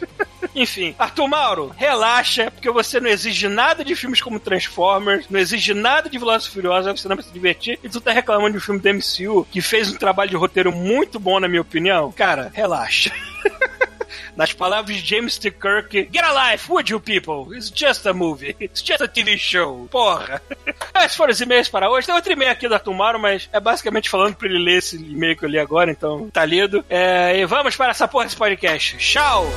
Enfim, Arthur Mauro, relaxa, porque você não exige nada de filmes como Transformers, não exige nada de Velozes Furiosos, você não vai se divertir, e tu tá reclamando de um filme da MCU que fez um trabalho de roteiro muito bom, na minha opinião, cara, relaxa. (laughs) Nas palavras de James T. Kirk, Get a life, would you people? It's just a movie. It's just a TV show. Porra. (laughs) Esses foram os e-mails para hoje. Tem outro e-mail aqui da Tomaro, mas é basicamente falando pra ele ler esse e-mail que eu li agora, então tá lido. É, e vamos para essa porra desse podcast. Tchau!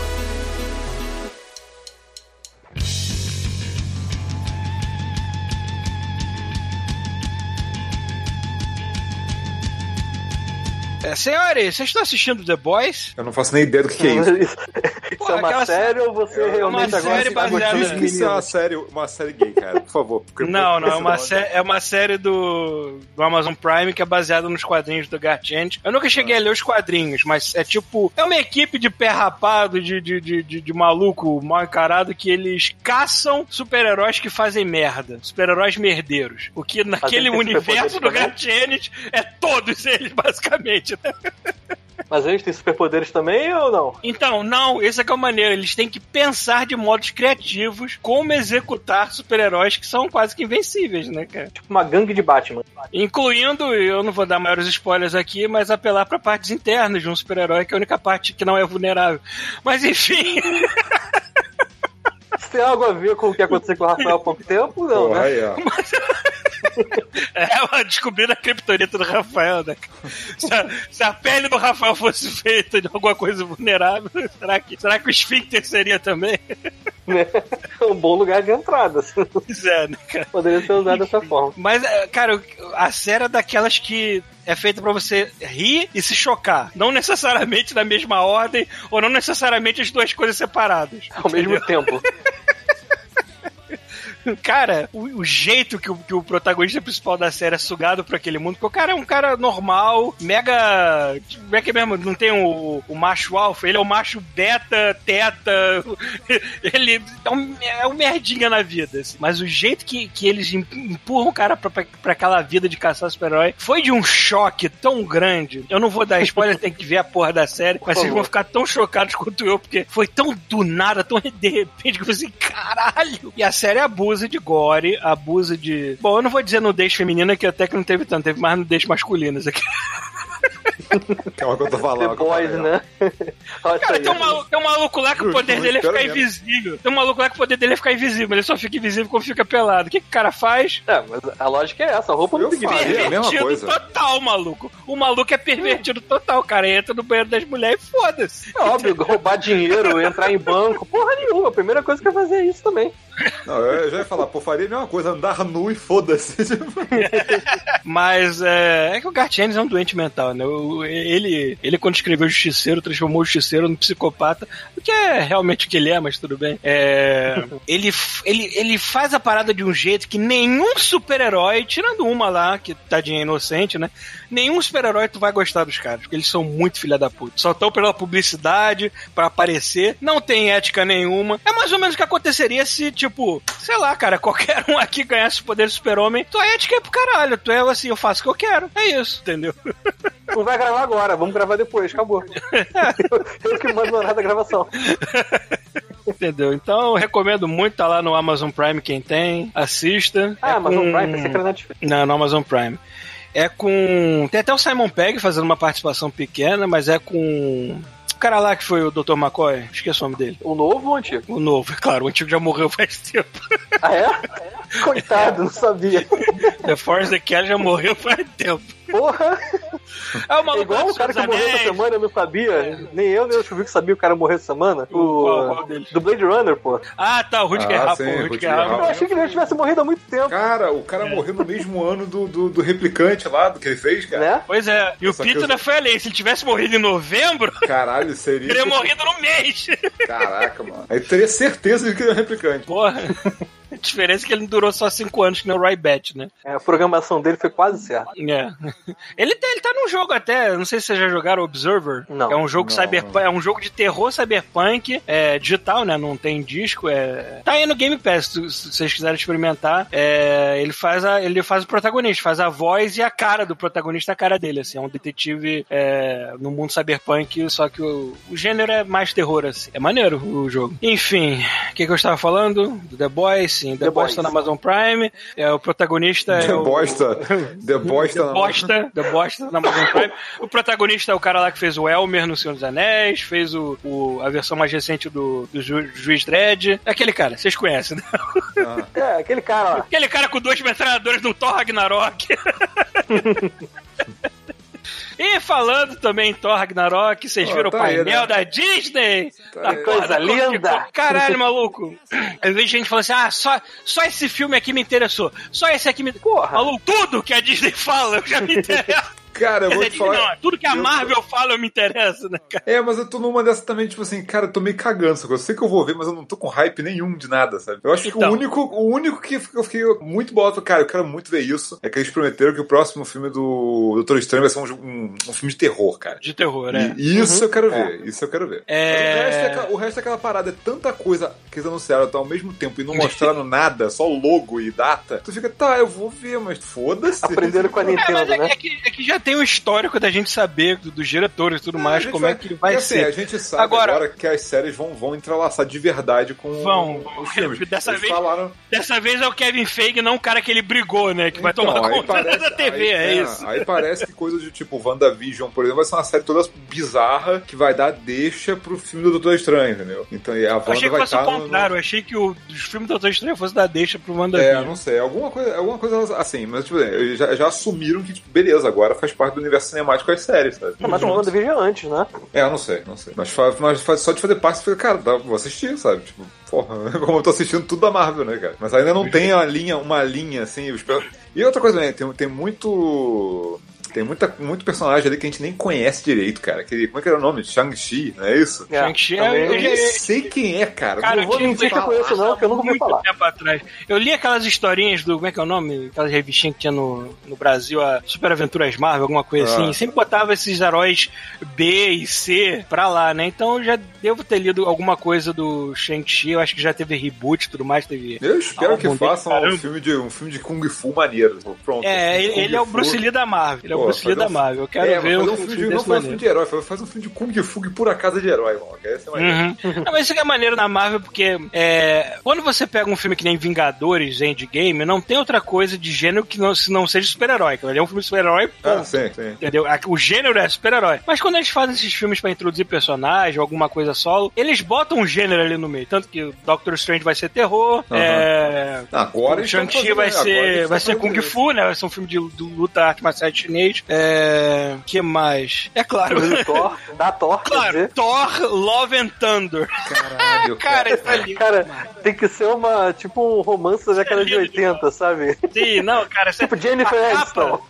É, senhores, vocês estão assistindo The Boys? Eu não faço nem ideia do que, que é isso. (laughs) isso é uma série ou você é realmente uma série agora baseada que isso é uma série, uma série gay, cara, por favor. Não, não, é uma, sé é uma série do, do Amazon Prime que é baseada nos quadrinhos do Garchent. Eu nunca cheguei a ler os quadrinhos, mas é tipo, é uma equipe de pé rapado, de, de, de, de, de maluco mal encarado, que eles caçam super-heróis que fazem merda. Super-heróis merdeiros. O que naquele universo do Garchent é todos eles, basicamente. Mas eles têm superpoderes também ou não? Então, não, esse é que é o maneiro. Eles têm que pensar de modos criativos como executar super-heróis que são quase que invencíveis, né, cara? Tipo uma gangue de Batman. Incluindo, eu não vou dar maiores spoilers aqui, mas apelar para partes internas de um super-herói, que é a única parte que não é vulnerável. Mas enfim. Isso tem algo a ver com o que aconteceu com o Rafael há pouco tempo? Não, né? aí, ó. É descobrindo a criptonita do Rafael, né? Se a, se a pele do Rafael fosse feita de alguma coisa vulnerável, será que, será que o esfíncter seria também? É um bom lugar de entrada. Pois é, né, cara? Poderia ser usado dessa forma. Mas, é, cara, a série é daquelas que é feita pra você rir e se chocar. Não necessariamente na mesma ordem, ou não necessariamente as duas coisas separadas. Ao mesmo tempo. (laughs) (laughs) cara, o, o jeito que o, que o protagonista principal da série é sugado pra aquele mundo, porque o cara é um cara normal, mega. Como é que é mesmo? Não tem o, o macho alfa, ele é o macho beta, teta. (laughs) Ele é um, é um merdinha na vida. assim. Mas o jeito que, que eles em- empurram o cara pra, pra, pra aquela vida de caçar super-herói foi de um choque tão grande. Eu não vou dar spoiler, tem que ver a porra da série, mas vocês vão ficar tão chocados quanto eu, porque foi tão do nada, tão de repente, que eu falei assim, caralho! E a série abusa de gore, abusa de. Bom, eu não vou dizer nudez feminina, que até que não teve tanto, teve mais nudez masculinas aqui. (laughs) Que é uma que eu tô falando. The Boys, falei. né? (laughs) Cara, tem um, maluco, tem um maluco lá que o poder dele é ficar menos. invisível. Tem um maluco lá que o poder dele é ficar invisível, mas ele só fica invisível quando fica pelado. O que, que o cara faz? É, mas a lógica é essa, a roupa não Eu tem. É a mesma coisa. total, maluco. O maluco é pervertido total, cara. Entra no banheiro das mulheres e foda-se. É óbvio, roubar dinheiro, entrar em banco, porra nenhuma. A primeira coisa que eu ia fazer é isso também. Não, eu já ia falar, pô, faria a mesma coisa, andar nu e foda-se. (laughs) Tipo, Mas é, é que o Garth Ennis é um doente mental, né? O- Ele, ele quando escreveu Justiceiro, transformou o Justiceiro num psicopata, o que é realmente o que ele é, mas tudo bem. É, (laughs) ele, ele, ele faz a parada de um jeito que nenhum super-herói, tirando uma lá, que tadinha inocente, né? Nenhum super-herói tu vai gostar dos caras, porque eles são muito filha da puta. Só estão pela publicidade, pra aparecer, não tem ética nenhuma. É mais ou menos o que aconteceria se, tipo, sei lá, cara, (laughs) qualquer um aqui ganhasse o poder do super-homem, tua ética é pro caralho. Tu é assim, eu faço o que eu quero. É isso, entendeu? Não vai gravar agora, vamos gravar depois, acabou. eu, (laughs) (laughs) eu que mando horário da gravação. Entendeu? Então, eu recomendo muito, tá lá no Amazon Prime quem tem, assista. Ah, É Amazon com- Prime, pensei que era Netflix. Não, no Amazon Prime. É com. Tem até o Simon Pegg fazendo uma participação pequena, mas é com. O cara lá que foi o Dr. McCoy, esqueci o nome dele. O novo ou o antigo? O novo, é claro, o antigo já morreu (laughs) faz tempo. Ah, é? Coitado, não sabia. The Forrest The Kelly já morreu faz tempo. Porra! É o É maluco igual do o cara que morreu essa semana, eu não sabia. Nem eu, nem o Chuvico sabia o cara morreu essa semana. O, qual deles? do Blade Runner, pô. Ah, tá, o Rutger Ah, o. Hauer. Eu achei que ele já tivesse morrido há muito tempo, Cara, o cara morreu no mesmo ano do, do, do replicante lá, do que ele fez, cara. né? Pois é, e o Só que Peter eu- foi além. Se ele tivesse morrido em novembro, Caralho, seria. ele teria morrido no mês. Caraca, mano. Aí teria certeza de que ele é um replicante. Porra. Diferença é que ele não durou só 5 anos, que nem o Roy Batch, né? É, a programação dele foi quase certa. É. (laughs) Ele tá, ele tá num jogo até, não sei se vocês já jogaram Observer. Não. É um jogo Não, cyberpunk, é um jogo de terror cyberpunk, é digital, né? Não tem disco, é. Tá aí no Game Pass, se se vocês quiserem experimentar. É, ele faz a, ele faz o protagonista, faz a voz e a cara do protagonista, a cara dele, assim, é um detetive é, no mundo cyberpunk, só que o, o gênero é mais terror, assim. É maneiro o jogo. Enfim, o que, que eu estava falando? Do The Boys, sim. The, The Boys Boys. tá na Amazon Prime. É, o protagonista é The o... bosta. (laughs) The bosta. The Bosta, The Bosta na Amazon Prime. O protagonista é o cara lá que fez o Elmer no Senhor dos Anéis, fez o, o- a versão mais recente do, do Ju- Juiz Dredd. É aquele cara, vocês conhecem, né? É, aquele cara lá. Aquele cara com dois metralhadores no Thor Ragnarok. (laughs) E falando também em Thor Ragnarok, vocês Ó, viram o tá aí, painel né? da Disney? Tá Da aí. Coisa linda. Caralho, maluco. Eu vejo gente falando assim, ah, só, só esse filme aqui me interessou. Só esse aqui me... Porra. Maluco, tudo que a Disney fala eu já me interesso. (laughs) Cara, eu vou te falar. não, tudo que a eu- Marvel fala eu me interessa, né, cara? É, mas eu tô numa dessa também, tipo assim, cara, eu tô meio cagando. Eu sei que eu vou ver, mas eu não tô com hype nenhum de nada, sabe? Eu acho que Então. o único, o único que eu fiquei muito bolado, cara, eu quero muito ver isso, é que eles prometeram que o próximo filme do Doutor Estranho vai ser um, um- um filme de terror, cara. De terror, né? E isso eu quero ver, isso eu quero ver. É. Mas O, resto é, aquela- o resto é aquela parada, é tanta coisa que eles anunciaram tá, ao mesmo tempo e não (laughs) mostraram nada, só logo e data. Tu fica, tá, eu vou ver, mas foda-se. Aprenderam com a É, mas Nintendo, é, né? é que, é que já tem o histórico da gente saber do- dos diretores e tudo a mais, como é que vai assim, ser. A gente sabe Agora- agora, que as séries vão, vão entrelaçar de verdade com Vão. os filmes. (laughs) Dessa Eles vez- falaram. Dessa vez é o Kevin Feige, não o cara que ele brigou, né? Que vai tomar Então, conta parece- da TV, aí- é, é, isso. Aí parece que coisa de tipo WandaVision, por exemplo, vai ser uma série toda bizarra que vai dar deixa pro filme do Doutor Estranho, entendeu? Então a Wanda achei que vai fosse o estar. no- no- contrário, eu achei que o, os filmes do Doutor Estranho fosse dar deixa pro É, WandaVision. não sei, alguma coisa, alguma coisa assim, mas tipo, já, já assumiram que, tipo, beleza, agora faz parte do universo cinemático as séries, sabe? Não, mas o. WandaVision antes, né? É, eu não sei, não sei. Mas, mas só de fazer parte, você fica, cara, dá, vou assistir, sabe? Tipo, porra, (laughs) como eu tô assistindo tudo da Marvel, né, cara? Mas ainda não tem a linha, uma linha, assim, os E outra coisa, né, tem, tem muito... Tem muita, muito personagem ali que a gente nem conhece direito, cara. Aquele, como é que era o nome? Shang-Chi, não é isso? É, Shang-Chi é- Eu nem sei quem é, cara. Cara, não vou nem que eu conheço, não, que eu nunca ouvi muito falar. tempo atrás. Eu li aquelas historinhas do. Como é que é o nome? Aquelas revistinhas que tinha no, no Brasil, a Super Aventuras Marvel, alguma coisa Ah. assim. Sempre botava esses heróis B e C pra lá, né? Então eu já devo ter lido alguma coisa do Shang-Chi. Eu acho que já teve reboot e tudo mais. Teve. Eu espero que façam um filme, de, um filme de Kung Fu maneiro. Pronto. É, ele, ele é o. Bruce Lee da Marvel. Fazer da Marvel. Eu quero é, ver um um filme de, não fazer um filme de herói, faz- faz um filme de Kung Fu por acaso é de herói, mano. Essa é maneiro. Uhum. Não, mas isso que é maneiro na Marvel, porque é, quando você pega um filme que nem Vingadores, Endgame, não tem outra coisa de gênero que não, se não seja super-herói. Ele é um filme de super-herói, Ah, sim, sim. Entendeu? O gênero é super-herói. Mas quando eles fazem esses filmes pra introduzir personagem ou alguma coisa solo, eles botam um gênero ali no meio. Tanto que o Doctor Strange vai ser terror, Aham. é, Agora o Shang-Chi fazendo- vai ser, vai ser Kung. Fu, né? Vai ser um filme de, de luta arte marcial chinês. É... que mais? É claro. Thor, da Thor, quer Claro, dizer. Thor, Love and Thunder. Caralho, (laughs) Cara, isso ali. Cara, tem que ser uma, tipo, um romance da década de 80, sabe? Sim, não, cara. Você... Tipo Jennifer Aniston.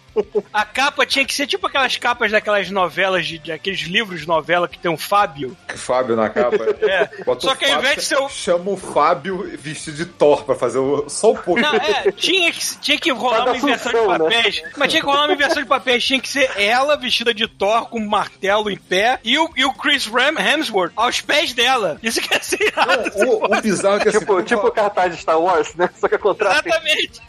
A capa tinha que ser tipo aquelas capas daquelas novelas, de, de aqueles livros de novela que tem um Fábio. Fábio na capa. É. Bota Só o que ao invés de ser o- Chama o Fábio vestido de Thor pra fazer o, só um pouco. Não, é, tinha que, tinha que rolar uma inversão de né? papéis. Mas tinha que rolar uma inversão de papéis. Tinha que ser ela vestida de Thor com um martelo em pé e o, e o Chris Ram Hemsworth aos pés dela. Isso que é assim. Não, o, o bizarro é que assim. Tipo, quando tipo fala- cartaz de Star Wars, né? Só que é o contrário. Exatamente.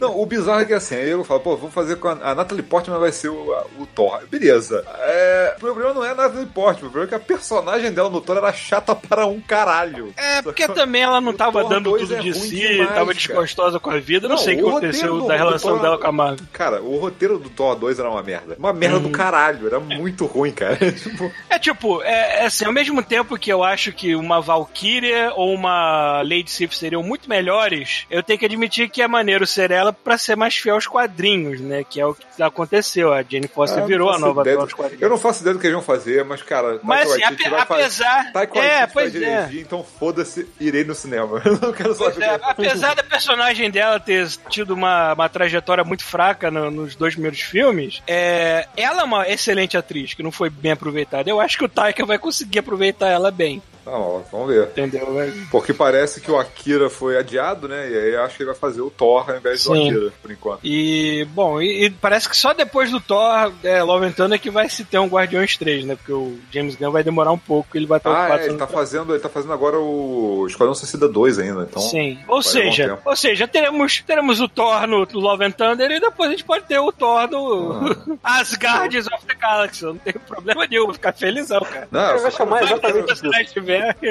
Não, o bizarro é que assim, aí eu falo, pô, vou fazer com a, a Natalie Portman vai ser o, a- o Thor. Beleza. É, o problema não é a Natalie Portman, o problema é que a personagem dela no Thor era chata para um caralho. É, porque também ela não tava dando 2 tudo é de si, demais, tava cara. desgostosa com a vida. Não, Não, sei o que aconteceu do- da relação Thor- dela com a Marvel. Cara, o roteiro do Thor 2 era uma merda. Uma merda Hum. do caralho, era muito ruim, cara. (laughs) tipo, É tipo, é, é assim, ao mesmo tempo que eu acho que uma Valkyria ou uma Lady Sif seriam muito melhores, eu tenho que admitir que é maneiro ser ela pra ser mais fiel aos quadrinhos, né? Que é o que aconteceu. A Jane Foster ah, virou não a nova ideia fiel do- aos quadrinhos. Eu não faço ideia do que eles vão fazer, mas, cara, Mas assim, ape- apesar. É, pois é. dirigir, então foda-se, irei no cinema. (laughs) Eu não quero saber. é, apesar da personagem dela ter tido uma, uma trajetória muito fraca no- nos dois primeiros filmes, é, ela é uma excelente atriz, que não foi bem aproveitada. Eu acho que o Taika vai conseguir aproveitar ela bem, Tá bom, vamos ver. entendeu? Porque parece que o Akira foi adiado, né? E aí eu acho que ele vai fazer o Thor invés do Sim. Akira, por enquanto. E, bom, e, e parece que só depois do Thor, é, Love and Thunder, que vai se ter um Guardiões 3, né? Porque o James Gunn vai demorar um pouco, ele vai estar Ah, é, ele tá fazendo, ele tá fazendo agora o Esquadrão Suicida 2 ainda, então. Sim. Ou um seja, ou seja, teremos, teremos o Thor no, no Love and Thunder e depois a gente pode ter o Thor no Asgardians (laughs) of the Galaxy. Eu não tenho problema nenhum, vou ficar felizão, cara. Não, eu chamar quero- exatamente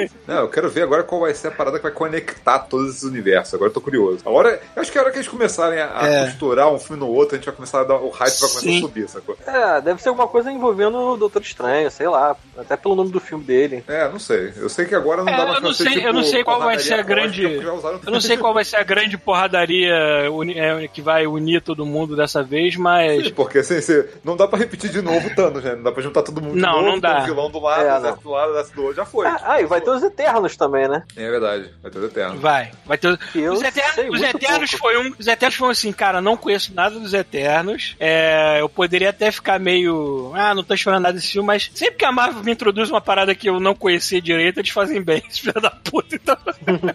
isso. Não, eu quero ver agora qual vai ser a parada que vai conectar todos esses universos. Agora eu tô curioso. Agora, eu acho que a hora que eles começarem a, a É. costurar um filme no outro, a gente vai começar a dar. O hype vai começar Sim. a subir, sacou? É, deve ser alguma coisa envolvendo o Doutor Estranho, sei lá. Até pelo nome do filme dele. É, não sei. Eu sei que agora não É, dá mais eu pra não ser, sei- tipo, eu não sei qual vai ser a grande- Eu não sei qual vai ser a grande porradaria uni- é, que vai unir todo mundo dessa vez, mas. Sim, porque assim, você, não dá pra repetir de novo o Thanos, né? Não dá pra juntar todo mundo de Não, novo, não dá. um vilão do lado, É, o do lado, o exército do outro, já foi. Ah, ah, e vai ter os Eternos também, né? É verdade, vai ter o Eterno. Vai, vai ter. Os sei Eternos, os Eternos foi um. Os Eternos foram assim, cara, não conheço nada dos Eternos. É, eu poderia até ficar meio. Ah, não tô esperando nada desse filme, mas sempre que a Marvel me introduz uma parada que eu não conhecia direito, eles fazem bem, (laughs) esses filhos da puta. Então,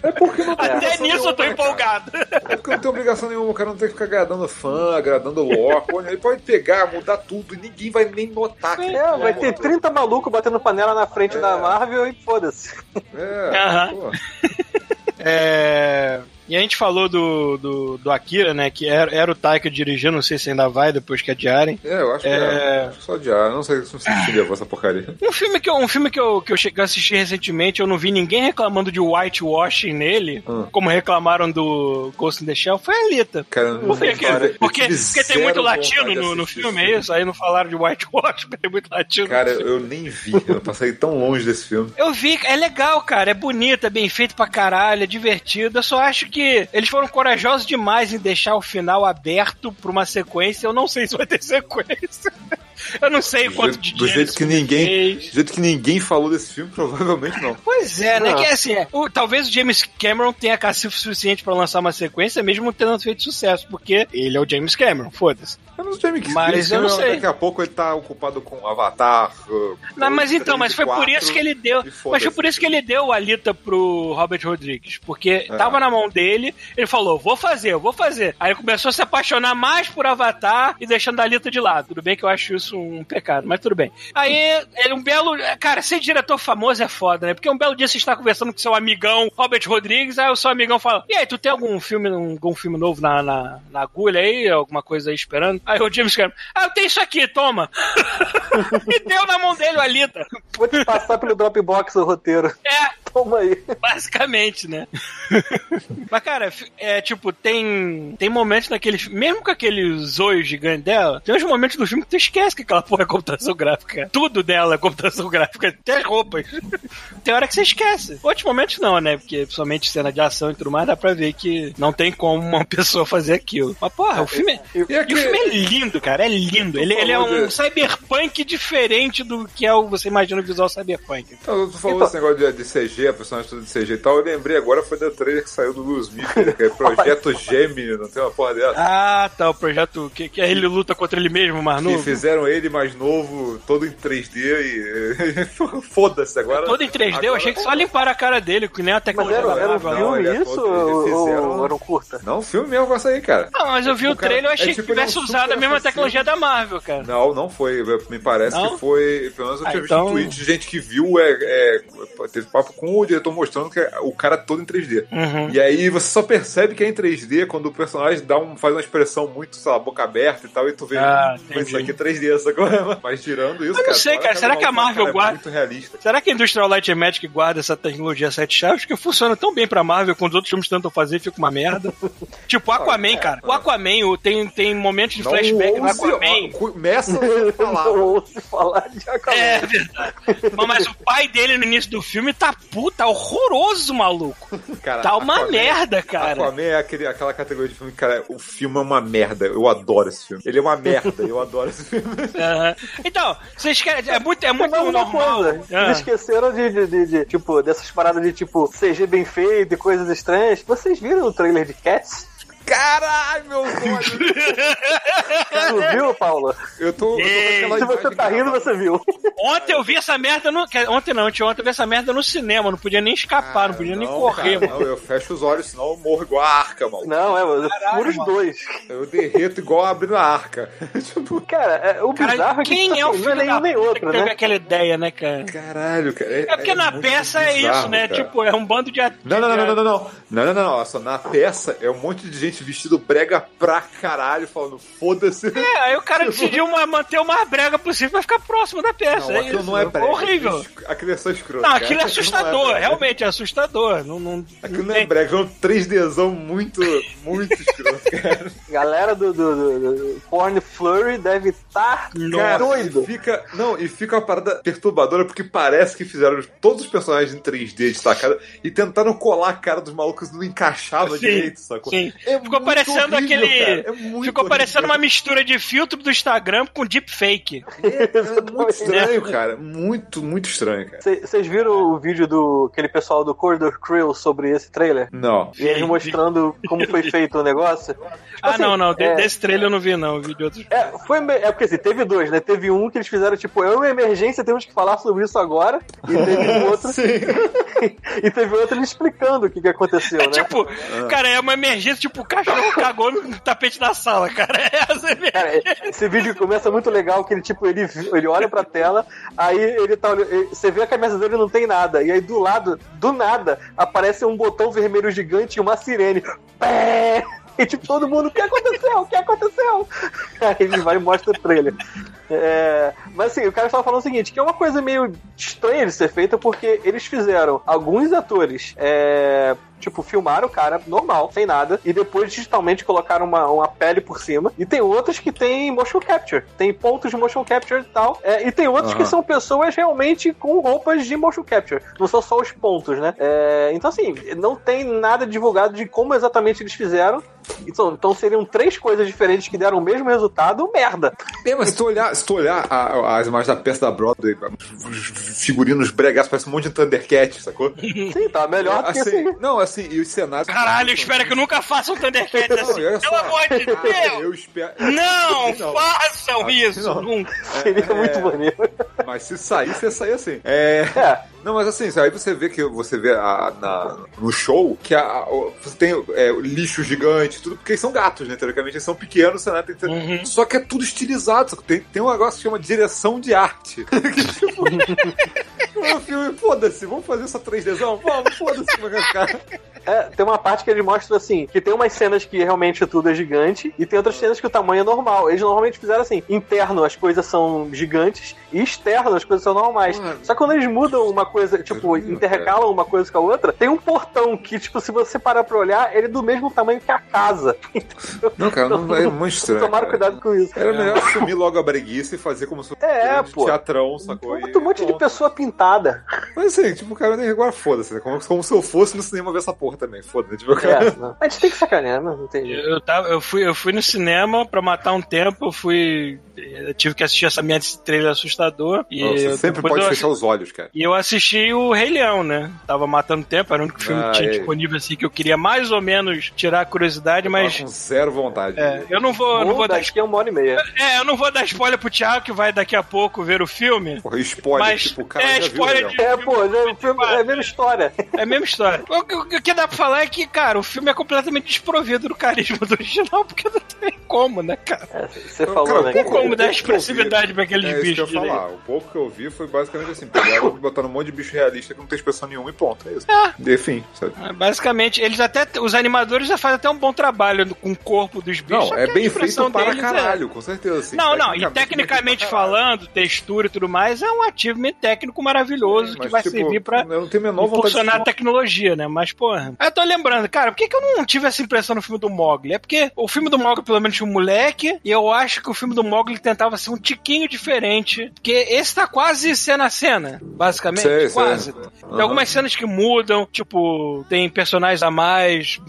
É porque não tem até nisso eu tô cara. empolgado. É porque não tem obrigação nenhuma, o cara não tem que ficar agradando fã, agradando pô, Ele pode pegar, mudar tudo e ninguém vai nem notar. que É, vai ter mudou. 30 malucos batendo panela na frente É. da Marvel e foda-se. É, pô. É, E a gente falou do, do, do Akira, né? Que era, era o Taika dirigindo, não sei se ainda vai depois que adiarem. É, eu acho que é. É. Acho que só de ar. Eu não sei se você levou essa porcaria. Um filme que eu, um filme que eu, que eu cheguei a assistir recentemente, eu não vi ninguém reclamando de whitewashing nele, Hum. como reclamaram do Ghost in the Shell, foi a Alita. Cara, eu não Por que sei que- cara, porque, porque tem muito latino no, no filme, é isso? Aí não falaram de whitewash, porque (laughs) tem muito latino. Cara, eu nem vi. Eu passei tão longe desse filme. Eu vi, é legal, cara, é bonito, é bem feito pra caralho, é divertido. Eu só acho que eles foram corajosos demais em deixar o final aberto pra uma sequência. Eu não sei se vai ter sequência. Eu não sei Do quanto jeito- de do jeito que ninguém- fez. Do jeito que ninguém falou desse filme, provavelmente não. Pois é, né? Que é assim, é, o- talvez o James Cameron tenha cacifo suficiente pra lançar uma sequência, mesmo tendo feito sucesso, porque ele é o James Cameron, foda-se. Eu não sei, Mickey. Mas Esse eu não sei. Daqui a pouco ele tá ocupado com Avatar. uh, Não, mas então, mas foi por isso que ele deu. Mas foi por isso que ele deu a Alita pro Robert Rodrigues. Porque É. tava na mão dele, ele falou: vou fazer, eu vou fazer. Aí ele começou a se apaixonar mais por Avatar e deixando a Alita de lado. Tudo bem que eu acho isso um pecado, mas tudo bem. Aí ele um belo. Cara, ser diretor famoso é foda, né? Porque um belo dia você está conversando com seu amigão Robert Rodrigues, aí o seu amigão fala: E aí, tu tem algum filme, algum filme novo na, na, na agulha aí? Alguma coisa aí esperando? Aí o James Cameron, ah, eu tenho isso aqui, toma. (laughs) e deu na mão dele o Alita. Vou te passar pelo Dropbox o roteiro. É, Toma aí. (laughs) basicamente, né? (laughs) Mas, cara, é tipo, tem, tem momentos naquele filme, mesmo com aquele zoio gigante dela, tem uns momentos do filme que tu esquece que aquela porra é computação gráfica. Tudo dela é computação (laughs) gráfica, até as roupas. tem hora que você esquece. Outros momentos não, né? Porque, principalmente cena de ação e tudo mais, dá pra ver que não tem como uma pessoa fazer aquilo. Mas, porra, o filme é. E E o filme é lindo, cara. É lindo. Ele, ele é um de- cyberpunk diferente do que é o você imagina o visual cyberpunk. Então, tu falou Então- desse negócio de, de CG, a personagem toda de CG e tal. Eu lembrei agora foi da trailer que saiu do Will Smith, que é Projeto (laughs) Gemini, não tem uma porra dessa? Ah, tá, o projeto que, que ele luta contra ele mesmo, mais Que novo. fizeram ele mais novo, todo em 3D e. (laughs) Foda-se agora. Todo em 3D, eu Agora- achei que só limparam a cara dele, que nem a Mas tecnologia era, da era um Marvel. Não, filme é isso ou, fizeram- ou era um curta? Não, filme mesmo vai sair, cara. Não, mas eu vi o O trailer, eu achei é que tipo, é um tivesse super usado a mesma tecnologia da Marvel, cara. Não, não foi. Me parece Não? que foi. Pelo menos eu Ah, tinha então- visto um tweet de gente que viu. É, é, teve papo com o diretor mostrando que é o cara todo em 3D. Uhum. E aí você só percebe que é em 3D quando o personagem dá um, faz uma expressão muito, sei lá, boca aberta e tal, e tu vê. Ah, "Hum, mas isso aqui é 3D, sacou? (laughs) Mas tirando isso, Eu não cara. sei, cara, será do que a Marvel cara, guarda- É muito realista. Será que a Industrial Light and Magic guarda essa tecnologia sete chaves que funciona tão bem pra Marvel quando os outros filmes tentam fazer e fica uma merda? (laughs) tipo, Aquaman, cara. O Aquaman tem, tem momentos de Não flashback no Aquaman. (laughs) Começa a falar. Não ouço falar de Aquaman. É verdade. Mas, mas o pai dele no início do filme tá puta, horroroso, maluco. (laughs) Cara, Tá uma Aquaman- merda, cara. Aquaman é aquele, aquela categoria de filme que, cara, o filme é uma merda. Eu adoro esse filme. Ele é uma merda, eu adoro esse filme. (laughs) Aham. Então, vocês querem. É muito, é muito Mas uma normal. coisa, eles esqueceram de, de, de- de, tipo, dessas paradas de, tipo, CG bem feito e coisas estranhas. Vocês viram o trailer de Cats? Caralho, meu olhos! Tu viu, Paula? Eu tô. Eu tô com aquela Se você tá rindo, você viu. Ontem eu vi essa merda no. Ontem não, ontem eu vi essa merda no cinema. Não podia nem escapar, não podia nem Ah, Não, correr, cara, mano. Não, eu fecho os olhos, senão eu morro igual a arca, mano. Não, é, Caralho, por os mano. dois. Eu derreto igual abrindo a arca. tipo, Cara, é, o bizarro Cara, é que quem tipo, é o assim, filho não é da nem puta outro, que teve né? aquela ideia, né, cara? caralho, cara. É porque na peça é bizarro, isso, né? cara. Tipo, é um bando de. Não, não, não, não, não, não. Não, não, não, não. Na peça é um monte de gente vestido brega pra caralho, falando, foda-se. É, aí o cara (laughs) decidiu ma- manter o mais brega possível pra ficar próximo da peça. Não, é aquilo isso. não é brega. horrível. Aquilo é só escroto. Não, cara. aquilo é não assustador, brega. realmente é assustador. Não, não, Aquilo não não é brega, é um 3Dzão muito, muito escroto, (laughs) cara. Galera do, do, do, do Porn Flurry deve estar Cara, doido. E fica, não, e fica uma parada perturbadora porque parece que fizeram todos os personagens em 3D destacada e tentaram colar a cara dos malucos não encaixava Sim, direito, sacou? sim. É Ficou muito parecendo horrível, aquele. é ficou parecendo uma horrível. mistura de filtro do Instagram com deepfake. É muito (laughs) estranho, cara. Muito, muito estranho, cara. Vocês viram o vídeo do aquele pessoal do Corridor Crew sobre esse trailer? Não. E eles mostrando como foi (laughs) feito o negócio? Tipo Ah, assim, não, não. de- é- Desse trailer eu não vi, não. Eu vi de outros. É, foi, é porque assim, teve dois, né? Teve um que eles fizeram, tipo, é uma emergência, temos que falar sobre isso agora. E teve um (laughs) outro. E teve outro ele explicando o que, que aconteceu, É né? tipo, cara, é uma emergência, tipo, o cachorro cagou no tapete da sala, cara. (laughs) É essa emergência. Cara, esse vídeo começa muito legal, que ele, tipo, ele, ele olha pra tela, aí ele tá olhando- ele- você vê a camisa dele e não tem nada, e aí do lado, do nada, aparece um botão vermelho gigante e uma sirene. Pé! (laughs) E tipo, todo mundo, o que aconteceu? O que aconteceu? (laughs) Aí ele vai e mostra o trailer. É, mas assim, o cara estava falando o seguinte, que é uma coisa meio estranha de ser feita, porque eles fizeram alguns atores é, Tipo, filmaram o cara normal, sem nada, e depois digitalmente colocaram uma, uma pele por cima. E tem outros que tem motion capture. Tem pontos de motion capture e tal. É, e tem outros Aham. que são pessoas realmente com roupas de motion capture. Não são só os pontos, né? É, então, assim, não tem nada divulgado de como exatamente eles fizeram. Então, então seriam três coisas diferentes que deram o mesmo resultado, merda. É, mas se tu olhar, se tu olhar a- as imagens da peça da Broadway, os figurinos bregaços, parece um monte de Thundercat, sacou? Sim, tá melhor Assim, assim. não, assim, e os cenários. Caralho, espera que nunca façam Thundercats Não, assim. Pelo amor de (laughs) Deus! Eu espero. Não, (laughs) Não. façam isso! não. Nunca. Seria muito maneiro. Mas se sair, você sair assim. É. É, Não, mas assim, aí você vê que você vê a- na- no show que a- a- você tem é, lixo gigante, tudo, porque eles são gatos, né? Teoricamente, eles são pequenos, né? Tem- Uhum. Só que é tudo estilizado. Tem, tem um negócio que chama direção de arte. (laughs) que, tipo, (laughs) o filme, foda-se, vamos fazer essa 3Dzão? Vamos, foda-se, vai ficar. É, tem uma parte que ele mostra assim, que tem umas cenas que realmente tudo é gigante, e tem outras cenas que o tamanho é normal. Eles normalmente fizeram assim, interno as coisas são gigantes, e externo as coisas são normais. Só que quando eles mudam uma coisa, tipo, Hum, intercalam uma coisa com a outra, tem um portão que, tipo, se você parar pra olhar, ele é do mesmo tamanho que a casa. (laughs) Não, cara, não é muito (laughs) estranho. Tomaram cuidado com isso. Era melhor assumir logo a breguice e fazer como se fosse É, um pô. teatrão, sacou? Muito, um monte de pessoa pintada. Mas assim, tipo, o cara nem agora foda-se, né? Como, como se eu fosse no cinema ver essa porra também, foda-se. Tipo. É, não. A gente tem que sacanear, né? Não tem jeito. Eu, tava, eu, fui, eu fui no cinema pra matar um tempo, eu fui. Eu tive que assistir essa minha trailer assustador. E Você eu- sempre pode eu fechar os olhos, cara. E eu assisti o Rei Leão, né? Tava matando tempo, era o único filme Ah, que tinha é. disponível assim que eu queria mais ou menos tirar a curiosidade, Tava mas. com zero vontade. É, eu não vou, eu não vou dar. daqui é uma hora e meia. É, eu não vou dar spoiler pro Thiago que vai daqui a pouco ver o filme. Porra, spoiler, Mas, tipo, cara é, já viu spoiler Leão. de- É, pô, o filme é a mesma história. É a mesma história. O que dá pra falar é que, cara, o filme é completamente desprovido do carisma do original, porque não tem como, né, cara? É, você Cara, falou, né? pouco- Tem como dar que expressividade pra aqueles É isso que eu bichos falar. O pouco que eu vi foi basicamente assim: pegaram, botaram um monte de bicho realista que não tem expressão nenhuma e ponto. É isso. Enfim, sabe? É, Basicamente, eles até. Os animadores já fazem até um bom trabalho com o corpo dos bichos. Não, é que a bem feito para é- caralho, com certeza. Assim, Não, não, e tecnicamente falando, textura e tudo mais, é um achievement técnico maravilhoso que Mas, vai tipo, servir pra Eu não tenho a menor vontade impulsionar a tecnologia, né? Mas, porra. Eu tô lembrando, cara, por que, que eu não tive essa impressão no filme do Mogli? É porque o filme do Mogli, pelo menos, tinha um moleque, e eu acho que o filme do Mogli tentava ser um tiquinho diferente. Porque esse tá quase cena a cena, basicamente. Sei, sei. quase. Tem algumas cenas que mudam, tipo, tem personagens a mais,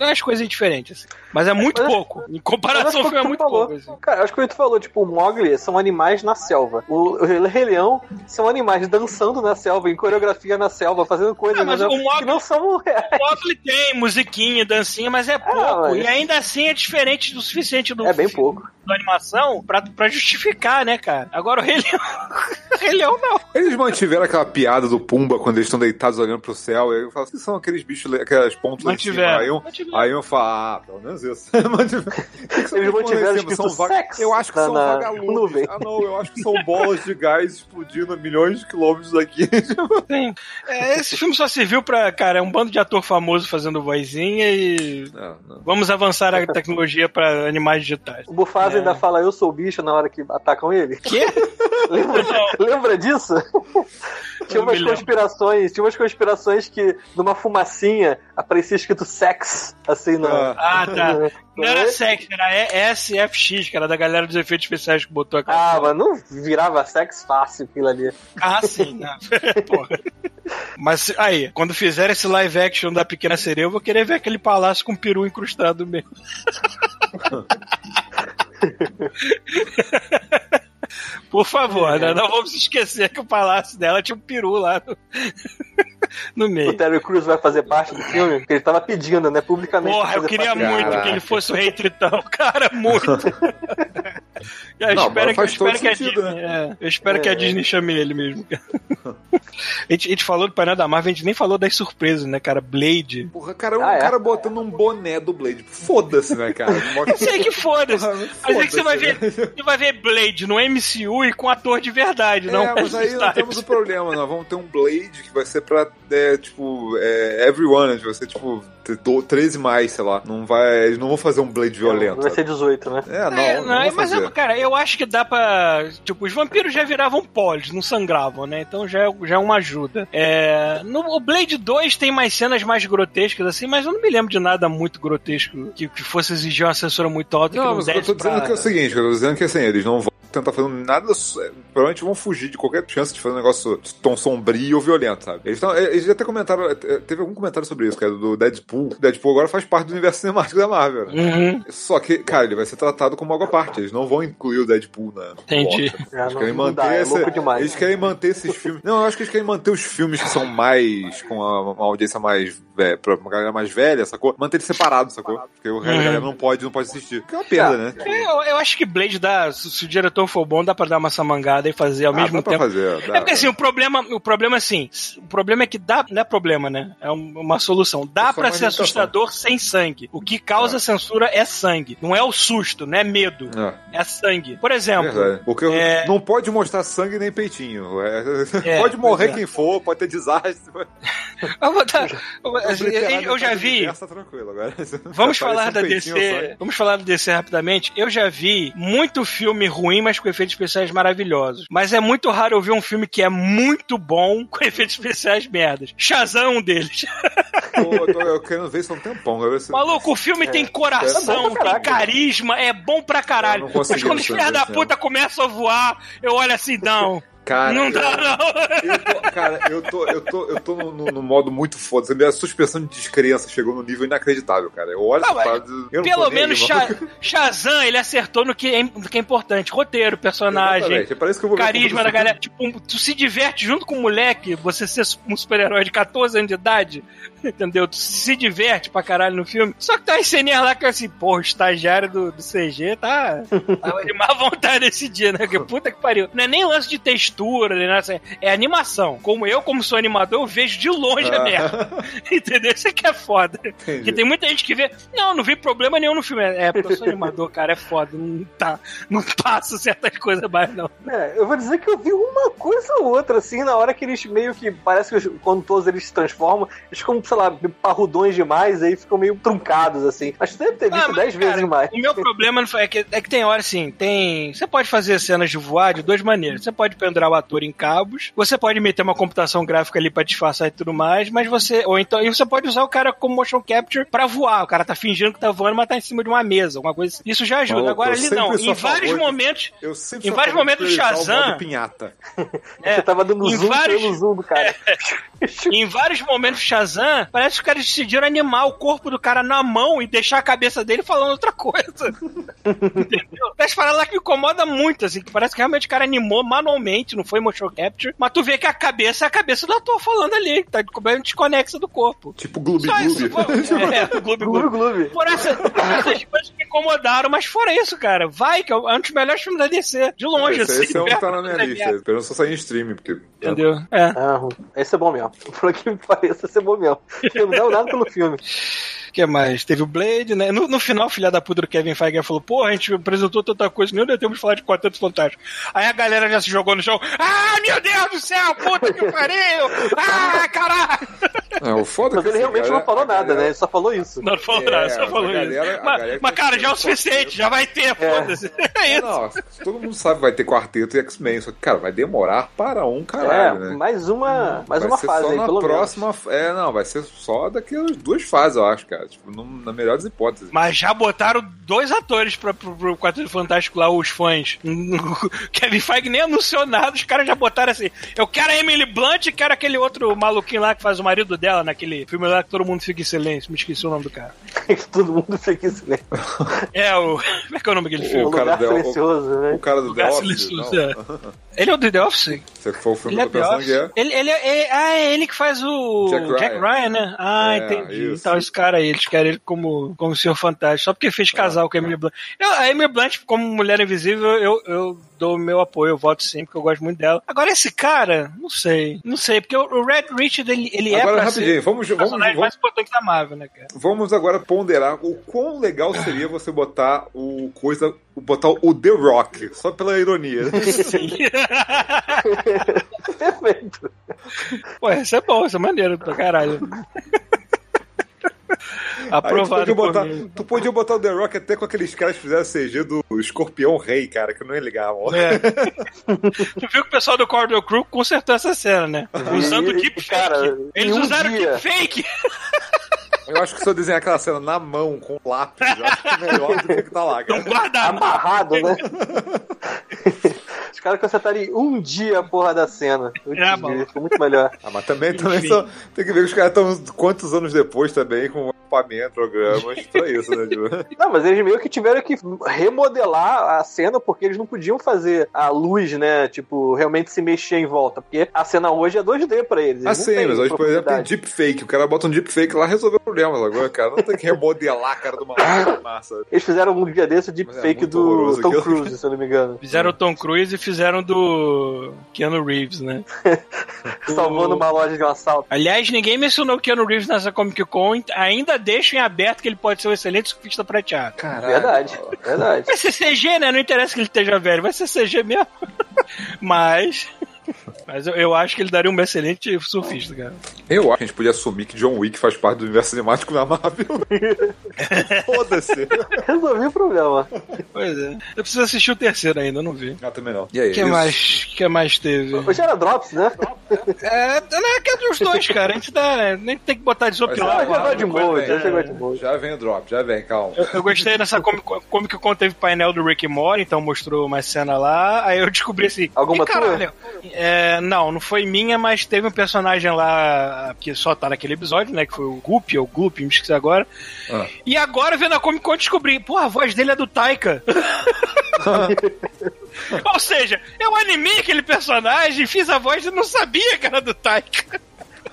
umas coisas diferentes, assim. Mas é muito mas- pouco. Em comparação ao que filme, é muito falou. pouco. Assim. Cara, acho que o tu falou, tipo, o Mogli são animais na selva. O, o Rei Leão são animais dançando na selva, em coreografia na selva, fazendo coisas Ah, mas na o Mogli- que não são reais. O Mogli tem musiquinha, dancinha, mas é pouco. mas- E ainda assim é diferente do suficiente do É bem filme, pouco. da animação pra, pra justificar, né, cara? Agora o Rei Leão. (laughs) o Rei Leão não. Eles mantiveram aquela piada do Pumba quando eles estão deitados olhando pro céu. E eu falo, que são aqueles bichos, aquelas pontas. Mantiveram. Aí um, Mantiveram. aí um fala, ah, pelo menos isso. (laughs) Mantiveram. Eles mantiveram são vaga- Eu acho que na- são na vagalumes. nuvem. Ah, não, eu acho que são bolas de gás explodindo a milhões de quilômetros daqui. Tem. (laughs) É, esse filme só serviu pra, cara, é um bando de ator famoso fazendo vozinha e. não, não. Vamos avançar a tecnologia pra animais digitais. O Bufasa É. ainda fala, eu sou o bicho na hora que atacam ele. Quê? (laughs) Lembra, lembra disso? Tinha umas conspirações, tinha umas conspirações que numa fumacinha aparecia escrito sex, assim, no... Ah. Ah, tá. (laughs) Não era sex, era SFX, que era da galera dos efeitos especiais que botou aquela. Ah, mas não virava sex fácil aquilo ali. Ah, sim. Não. (laughs) Porra. Mas aí, quando fizer esse live action da Pequena Sereia, eu vou querer ver aquele palácio com peru incrustado mesmo. (laughs) Por favor, né? não vamos esquecer que o palácio dela tinha um peru lá no, (laughs) no O meio. Terry Crews vai fazer parte do filme, porque ele tava pedindo, né, publicamente. Porra, eu queria parte. muito Caraca. que ele fosse o rei tritão. (laughs) Cara, muito. (laughs) Eu Não, espero, que, eu espero a Disney, é, eu espero que a É. Disney chame ele mesmo. A gente, a gente falou do painel da Marvel, a gente nem falou das surpresas, né, cara? Blade. Porra, cara, um Ah, é? cara botando um boné do Blade. Foda-se, né, cara? (laughs) Eu sei que foda-se. Mas é que você vai ver, né? você vai ver Blade no MCU e com ator de verdade, não é, mas aí nós temos o problema, nós vamos ter um Blade que vai ser pra, é, tipo, é, everyone, vai ser, tipo, ter do- 13 mais, sei lá. Não vai, eles não vão fazer um Blade violento. Vai ser 18, né? É, não, É, não, não, vão mas, fazer. é, cara, eu acho que dá pra. Tipo, os vampiros já viravam pó, eles não sangravam, né? Então já é, já é uma ajuda. É, no o Blade 2 tem mais cenas mais grotescas, assim, mas eu não me lembro de nada muito grotesco que, que fosse exigir uma censura muito alta. que Não, não mas eu tô dizendo pra- que é o seguinte, eu tô dizendo que assim, eles não vão tentar fazer nada. é, Provavelmente vão fugir de qualquer chance de fazer um negócio tom sombrio ou violento, sabe? Eles, tão, eles até comentaram, é, teve algum comentário sobre isso, cara, do Deadpool. O Deadpool agora faz parte do universo cinemático da Marvel. né? Uhum, Só que, cara, ele vai ser tratado como algo à parte. Eles não vão incluir o Deadpool na. Entendi. É, Eles querem manter dá, é demais. Eles querem manter esses filmes. Não, eu acho que eles querem manter os filmes que são mais. com a- uma audiência mais. Velha, pra uma galera mais velha, sacou? Manter eles separados, sacou? Porque o resto da Uhum. galera não pode, não pode assistir. Que é uma perda, né? Eu, eu acho que Blade dá. Se, o diretor for bom, dá pra dar uma samangada e fazer ao Ah, mesmo dá pra tempo. fazer. dá. É porque assim, o problema, o problema é assim, o problema é que dá, não é problema, né? É um- uma solução. Dá É pra ser assustador sem sangue. O que causa É. censura é sangue. Não é o susto, não é medo. É. É sangue. Por exemplo, Verdade. Porque É. não pode mostrar sangue nem peitinho. É, (laughs) É, pode morrer é. quem for, pode ter desastre. eu, vou dar- eu- já vi. (laughs) tá. Vamos falar da DC. Vamos falar da DC rapidamente. Eu já vi muito filme ruim, mas com efeitos especiais maravilhosos. Mas é muito raro eu ver um filme que é muito bom (laughs) com efeitos especiais merdas. Shazam é um deles. Pô, eu, tô, eu querendo ver isso há um tempão. quero se- Maluco, o filme tem É coração, bom pra tem caraca. carisma, é bom pra caralho. Mas quando os filhos da puta começam a voar, eu olho assim, não. Cara, não eu- dá, não. Eu tô, cara, eu tô, eu tô, eu tô no, no- no modo muito foda. A minha suspensão de descrença chegou num nível inacreditável, cara. Eu olho Não, mas parada, eu Pelo menos. Sha- (laughs) Shazam, ele acertou no que, é, no que é importante. Roteiro, personagem, Exatamente, Parece que eu vou ver carisma da galera. Tipo, tu se diverte junto com o moleque, você ser um super-herói de 14 anos de idade, (laughs) entendeu? Tu se diverte pra caralho no filme. Só que tá as ceninhas lá que é assim, porra, o estagiário do, do CG tá. (laughs) Tava de má vontade esse dia, né? Que puta que pariu. Não é nem lance de textura, nada assim, é animação. Como eu, como sou animador, eu vejo de longe a Ah. merda. (laughs) Entendeu? Isso aqui é foda. Porque tem muita gente que vê, não, não vi problema nenhum no filme. É, porque eu sou animador, cara, é foda. Não, tá, não passa certas coisas mais, não. É, eu vou dizer que eu vi uma coisa ou outra, assim, na hora que eles meio que. Parece que quando todos eles se transformam, eles ficam, sei lá, parrudões demais, aí ficam meio truncados, assim. Mas tu deve ter visto Ah, mas, dez vezes cara, mais. O meu (laughs) problema é que, é que tem hora assim, tem. Você pode fazer cenas de voar de duas maneiras. Você pode pendurar o ator em cabos, você pode meter uma computação gráfica ali pra disfarçar e tudo mais, mas você. Ou então. E você pode usar o cara como motion capture pra voar. O cara tá fingindo que tá voando, mas tá em cima de uma mesa, alguma coisa assim. Isso já ajuda. Maluco, Agora ali não. Em a favor vários de- momentos. Eu sempre Em vários favor momentos, priorizar o Shazam- pinhata. É, (laughs) Você tava dando zoom vários- pelo zoom do cara. (laughs) Em vários momentos, Shazam, parece que os caras decidiram animar o corpo do cara na mão e deixar a cabeça dele falando outra coisa. (laughs) Entendeu? As paradas lá que me incomoda muito, assim, que parece que realmente o cara animou manualmente, não foi motion capture, mas tu vê que a cabeça é a cabeça do ator falando ali, que tá completamente desconexa do corpo. Tipo Gloob Gloob. pô. (laughs) É, gloob, Gloob. Por essa- essas coisas me incomodaram, mas fora isso, cara, vai, que é um dos melhores filmes da DC, de longe, Esse, assim. esse é um que tá na minha lista. Esperando só sair em streaming, porque. Entendeu? É. Ah, esse é bom mesmo. (laughs) Por que me pareça ser bom mesmo. Eu não dá nada pelo filme. Que mais? Teve o Blade, né? No, no final, filha da puta do Kevin Feige falou: Pô, a gente apresentou tanta coisa, nem deu tempo de falar de Quarteto Fantástico. Aí a galera já se jogou no chão: Ah, meu Deus do céu, puta que pariu! Ah, caralho! É, o foda Mas que ele realmente galera- não falou a nada, galera- né? Ele só falou isso. Não falou É, nada, só falou galera- isso. Mas, mas, cara, já é o suficiente, já vai ter, foda-se. (laughs) É isso. Não, todo mundo sabe que vai ter quarteto e X-Men, só que, cara, vai demorar para um caralho, é, né? mais uma, mais vai uma ser fase só aí, na pelo próxima. É, não, vai ser só daqui a duas fases, eu acho, cara. Tipo, na melhor das hipóteses. Mas já botaram dois atores pra, pro, pro Quarteto Fantástico lá, os fãs. (laughs) Kevin Feige nem anunciou nada, os caras já botaram assim: eu quero a Emily Blunt e quero aquele outro maluquinho lá que faz o marido dela naquele filme lá que todo mundo fica em silêncio. Me esqueci o nome do cara. (laughs) Todo mundo fica em silêncio. É o. (laughs) Como é que é o nome daquele O filme? O cara lugar deu- silencioso, O né? cara do Lugar The Office. Não. Ele é o do The Office? Você que foi o filme Ele é que eu The tô pensando Office? que é. Ele, ele é, ele- ah, é ele que faz o Jack Jack Ryan. Ryan, né? Ah, É, entendi. isso. Então, esse cara aí, eles querem ele como, como Senhor Fantástico, só porque fez casal com a Emily Blunt. Eu, a Emily Blunt, como Mulher Invisível, eu, eu dou o meu apoio, eu voto sim, porque eu gosto muito dela. Agora, esse cara, não sei. Não sei, porque o, o Red Richard, ele, ele é Agora, pra rapidinho, ser vamos, o vamos, personagem vamos, mais importante da Marvel, né, cara? vamos agora ponderar o quão legal seria você botar o coisa. botar o The Rock, só pela ironia. (laughs) Sim. (laughs) Perfeito. Pô, isso é bom, isso é maneiro pra caralho. (laughs) Aprovado tu, podia botar, tu podia botar o The Rock até com aqueles caras que fizeram CG do Escorpião Rei, cara, que não ia ligar, mano. É. (laughs) tu viu que o pessoal do Cordell Crew consertou essa cena, né? Usando E- deepfake. cara, Eles em um usaram dia. deepfake. Eu acho que se eu desenhar aquela cena na mão, com lápis, eu acho que é melhor do que o que tá lá, cara. Não guarda Amarrado, né? (laughs) Os caras consertaram em um dia a porra da cena. Putz, É, mano. Ficou muito melhor. Ah, mas também, também só, tem que ver que os caras estão quantos anos depois também com equipamento, programas pra isso, né? Tipo. (laughs) Não, mas eles meio que tiveram que remodelar a cena porque eles não podiam fazer a luz, né? Tipo, realmente se mexer em volta. Porque a cena hoje é 2D pra eles. eles Ah, sim, mas hoje, por exemplo, tem deepfake. O cara bota um deepfake lá e resolveu o problema. Agora, cara, não tem que remodelar a cara do maluco massa. Eles fizeram um dia desse o é deepfake muito do Tom. Cruise, se eu não me engano. Fizeram o Tom Cruise fizeram do Keanu Reeves, né? (laughs) Salvando uma loja de um assalto. Aliás, ninguém mencionou o Keanu Reeves nessa Comic Con, ainda deixa em aberto que ele pode ser um excelente surfista prateado. Caralho. Verdade, verdade. Vai ser CG, né? Não interessa que ele esteja velho, vai ser CG mesmo. (laughs) Mas. Mas eu, eu acho que ele daria um excelente surfista, cara. Eu acho que a gente podia assumir que John Wick faz parte do universo cinemático da Marvel. (laughs) Foda-se. Resolvi o problema. Pois é. Eu preciso assistir o terceiro ainda, eu não vi. Ah, também não. E aí? O que isso? mais, que mais teve? Hoje era Drops, né? É, não é que é dos dois, cara. A gente dá, nem tem que botar Mas desopilar. já- já vai de vem. já chegou de molde. Já vem o drop, já vem, calma. Eu gostei dessa Comic Con, teve painel do Rick Morty, então mostrou uma cena lá. Aí eu descobri assim. Alguma "Ih, caralho, É, não, não foi minha, mas teve um personagem lá que só tá naquele episódio, né? Que foi o Goop, ou Goop, me esqueci agora. Ah. E agora, vendo a Comic Con, descobri, pô, a voz dele é do Taika. (laughs) Ou seja, eu animei aquele personagem, fiz a voz e não sabia que era do Taika.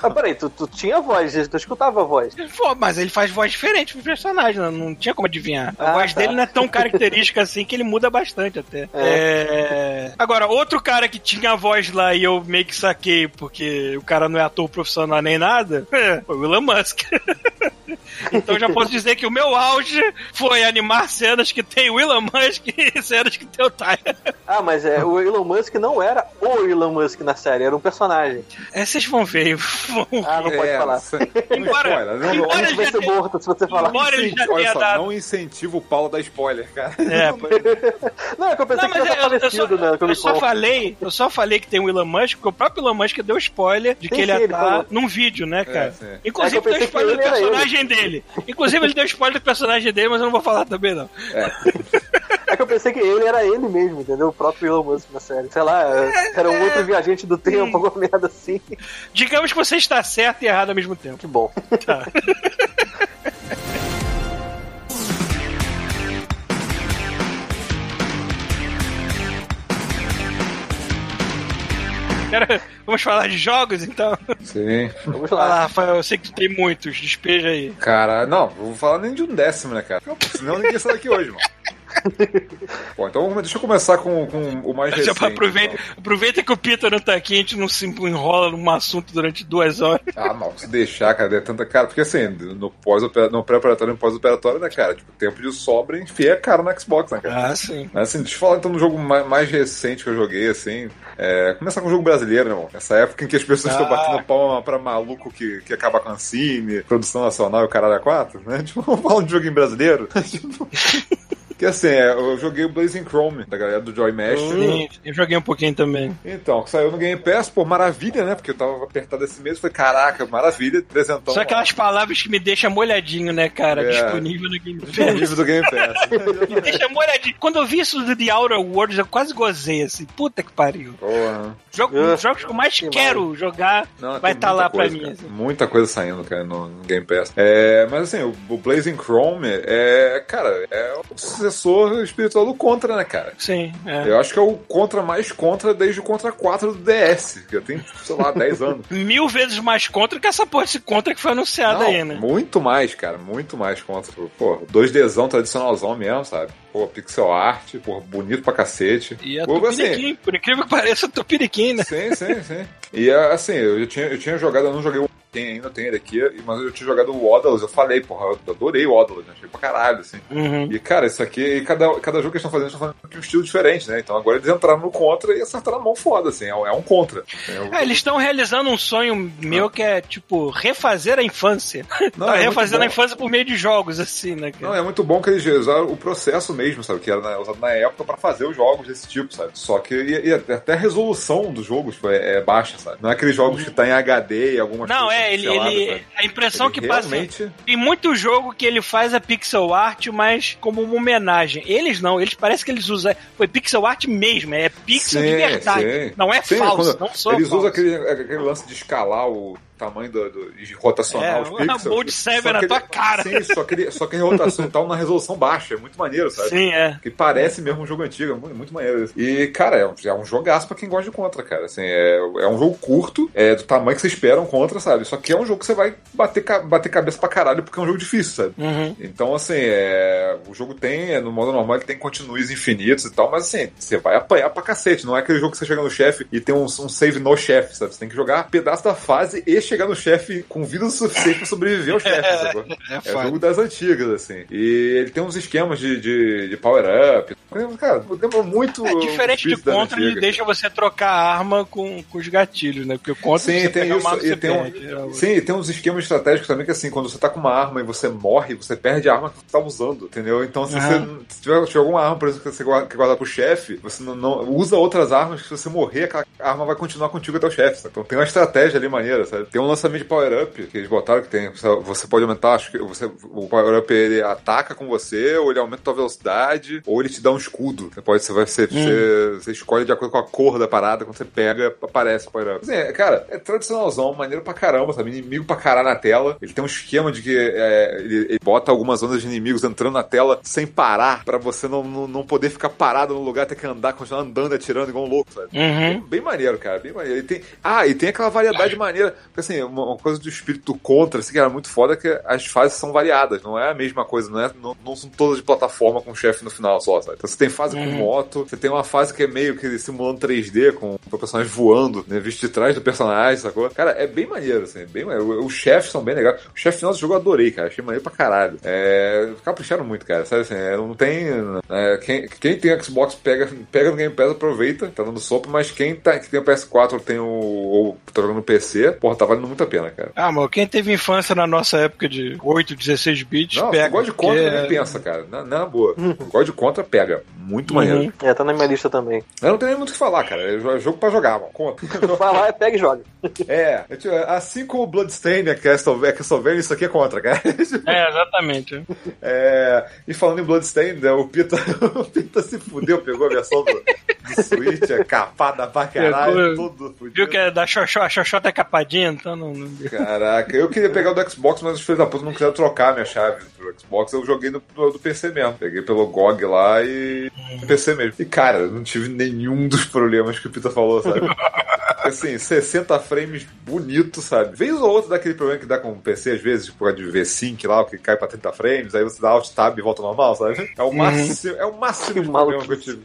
Ah, peraí, tu, tu tinha voz, tu escutava a voz. Mas ele faz voz diferente pro personagem, não, não tinha como adivinhar. A Ah, voz tá. dele não é tão característica assim que ele muda bastante até. É. Agora, outro cara que tinha a voz lá e eu meio que saquei, porque o cara não é ator profissional nem nada, (laughs) foi o Elon Musk. (laughs) Então já posso dizer que o meu auge foi animar cenas que tem o Elon Musk (laughs) e cenas que tem o Tyler. Ah, mas é, o Elon Musk não era o Elon Musk na série, era um personagem. É, vocês vão ver. Vão Ah, não pode É, falar. Embora- Spoiler, não, embora- não, A gente vai já ser morto se você falar. Embora ele já olha tenha só, dado. não incentiva o Paulo a dar spoiler, cara. É, (laughs) pois Não, é que eu pensei Não, que já tá eu, eu só, falecido, né? eu só falei, eu só falei que tem o Elon Musk, porque o próprio Elon Musk deu spoiler de que Sim, ele ia falou. num vídeo, né, cara? sim. Inclusive É deu spoiler do personagem dele. Inclusive ele deu spoiler do personagem dele, mas eu não vou falar também, não. É que eu pensei que ele era ele mesmo, entendeu? O próprio Elon Musk na série. Sei lá, era um outro viajante do tempo, alguma merda assim. Digamos que você está certo e errado ao mesmo tempo. Que bom. Tá. (laughs) Cara, vamos falar de jogos, então? Sim. Vamos lá. lá, Rafael, eu sei que tu tem muitos, despeja aí. Cara, não, não vou falar nem de um décimo, né, cara? Senão ninguém sai daqui hoje, mano. Bom, então deixa eu começar com, com o mais recente. aproveita, então. aproveita que o Peter não tá aqui, a gente não se enrola num assunto durante duas horas. Ah, mal, se deixar, cara, é tanta cara. Porque assim, no, pós no pré-operatório e no pós-operatório, né, cara? Tipo, tempo de sobra, enfia a cara no Xbox, né, cara? Ah, sim. Mas assim, deixa eu falar então do jogo mais, mais recente que eu joguei, assim. É, começar com o jogo brasileiro, né, irmão? Essa época em que as pessoas estão Ah. batendo palma pra maluco que, que acaba com a Cine, produção nacional e o caralho a quatro, né? (laughs) Tipo, vamos falar de jogo em brasileiro. tipo, (laughs) que assim, é, eu joguei o Blazing Chrome, da galera do Joy Mesh. Sim, eu joguei um pouquinho também. Então, que saiu no Game Pass, pô, maravilha, né? Porque eu tava apertado esse mês, falei, caraca, maravilha, presentão. Só aquelas palavras que me deixam molhadinho, né, cara? É. Disponível no Game Pass. livro do Game Pass. (laughs) Me deixa molhadinho. Quando eu vi isso do The Outer Worlds, eu quase gozei, assim. Puta que pariu. Porra. Jogo, os jogos que eu mais que quero jogar Não, vai estar muita lá coisa, pra mim. cara. assim. Muita coisa saindo, cara, no, Game Pass. É, mas assim, o, Blazing Chrome é, cara, é sucessor espiritual do Contra, né, cara? Sim, é. Eu acho que é o Contra mais Contra desde o Contra 4 do DS, que tem, sei lá, 10 anos. (laughs) Mil vezes mais contra que essa porra esse contra que foi anunciada Não, aí, né? Muito mais, cara, muito mais Contra. Pô, 2Dzão tradicionalzão mesmo, sabe? Pô, pixel art, pô, bonito pra cacete. E é Pô, assim, Tupiniquim, por incrível que (laughs) pareça, Tupiniquim, né? Sim, sim, sim. E assim, eu tinha, eu tinha jogado, eu não joguei o tem ainda, tem ele aqui, mas eu tinha jogado o Odalus, eu falei, porra, eu adorei o Odalus, né? achei pra caralho, assim. Uhum. E, cara, isso aqui, e cada, cada jogo que eles estão fazendo, eles estão fazendo um estilo diferente, né? Então agora eles entraram no contra e acertaram a mão foda, assim, é, um- é um contra. É É, eles estão realizando um sonho meu que é, tipo, refazer a infância. (laughs) Não, Tá é refazendo a infância por meio de jogos, assim, né, cara? Não, é muito bom que eles usaram o processo mesmo, sabe? Que era usado na época pra fazer os jogos desse tipo, sabe? Só que e, e até a resolução dos jogos foi, é baixa, sabe? Não é aqueles jogos que tá em HD e algumas Não, coisas é, ele, pixeladas, ele sabe? a impressão Ele que passa realmente... tem muito jogo que ele faz a pixel art, mas como uma homenagem. Eles não, eles parece que eles usam foi pixel art mesmo, é pixel de Sim, verdade. sim. Não é Sim, falso, não sou Eles falso. usam aquele, aquele lance de escalar o tamanho do, do- de rotacionar É, os uma pixels. Bolt Seven na tua cara. Sim, só que, ele, só que a rotação tal na resolução baixa. É muito maneiro, sabe? Sim, é. Que parece mesmo um jogo antigo, é muito, muito maneiro. isso. E, cara, é um, é um jogaço pra quem gosta de Contra, cara. Assim, é, é um jogo curto, é do tamanho que você espera um Contra, sabe? Só que é um jogo que você vai bater, bater cabeça pra caralho porque é um jogo difícil, sabe? Uhum. Então, assim, é, o jogo tem, é, no modo normal, ele tem continues infinitos e tal, mas assim, você vai apanhar pra cacete. Não é aquele jogo que você chega no chefe e tem um, um save no chefe, sabe? Você tem que jogar pedaço da fase e chegar no chefe com vida o suficiente pra sobreviver ao chefe, (laughs) sacou? É É o foda. jogo das antigas, assim. E ele tem uns esquemas de, de, de power-up. Cara, lembra muito. É diferente de Contra, ele deixa você trocar a arma com, com os gatilhos, né? Porque o Contra Sim, você tem isso. arma, E tem, um, perde. É, sim, e tem uns esquemas estratégicos também que, assim, quando você tá com uma arma e você morre, você perde a arma que você tá usando, entendeu? Então, se você se tiver, tiver alguma arma, por exemplo, que você guarda, que guarda pro chefe, você não, não- usa outras armas que se você morrer, aquela arma vai continuar contigo até o chefe. Então tem uma estratégia ali maneira, sabe? Tem um lançamento de power-up que eles botaram que tem. Você, pode aumentar, acho que você, o power-up ele ataca com você, ou ele aumenta a tua velocidade, ou ele te dá um escudo. Você pode, você vai ser, você, você escolhe de acordo com a cor da parada, quando você pega, aparece o power-up. Assim, é, cara, é tradicionalzão, maneiro pra caramba, sabe? Inimigo pra caralho na tela. Ele tem um esquema de que é, ele, ele bota algumas ondas de inimigos entrando na tela sem parar, pra você não, não, não poder ficar parado no lugar, ter que andar, continuar andando atirando igual um louco, sabe? Uhum. Bem maneiro, cara, bem maneiro. E tem, ah, e tem aquela variedade maneira. Porque assim, uma, coisa do espírito contra, assim, que era muito foda é que as fases são variadas, não é a mesma coisa, não, é, não, não são todas de plataforma com o chefe no final só, sabe? Então você tem fase com Uhum. moto, você tem uma fase que é meio que simulando 3D, com o personagem voando, né, visto de trás do personagem, sacou? Cara, é bem maneiro, assim, bem maneiro. Os chefes são bem legais. O chefe final do jogo eu adorei, cara, achei maneiro pra caralho. É, capricharam muito, cara, sabe assim, é, não tem... é, quem, quem tem Xbox pega, pega no Game Pass, aproveita, tá dando sopa, mas quem tá, que tem o PS4 ou tem o, ou tá jogando no PC, porra, tá valendo muito a pena, cara. Ah, mas quem teve infância na nossa época de 8, 16 bits, Não, pega. se gosta de contra, porque- nem pensa, cara. Na, na boa. gosta de contra, pega. Muito maneiro. Uhum. É, tá na minha lista também. Eu não tenho nem muito o que falar, cara. É jo- jogo pra jogar, mano. Contra. (laughs) Vai lá, pega e joga. (laughs) é, é assim como o Bloodstain, a Castlevania, Castlevania, isso aqui é contra, cara. (laughs) É, exatamente. É, e falando em Bloodstain, né, o Pita, o Pita se fudeu, pegou a versão do, do Switch, é capada pra caralho, todo fudido. Viu que é da Xoxó, a Xoxó tá capadinha, então não. não... Caraca, eu queria pegar o do Xbox, mas os filhos da puta não quiseram trocar a minha chave pro Xbox. Eu joguei no, no- do PC mesmo. Peguei pelo GOG lá e. no PC mesmo. E cara, eu não tive nenhum (laughs) dos problemas que o Pita falou, sabe? Assim, 60 frames bonito, sabe? Vez ou outro daquele problema que dá com o PC, às vezes, tipo, de V-Sync lá, o que cai pra 30 frames, aí você dá Alt Tab e volta normal, sabe? É o máximo, é o máximo Que de problema que eu tive.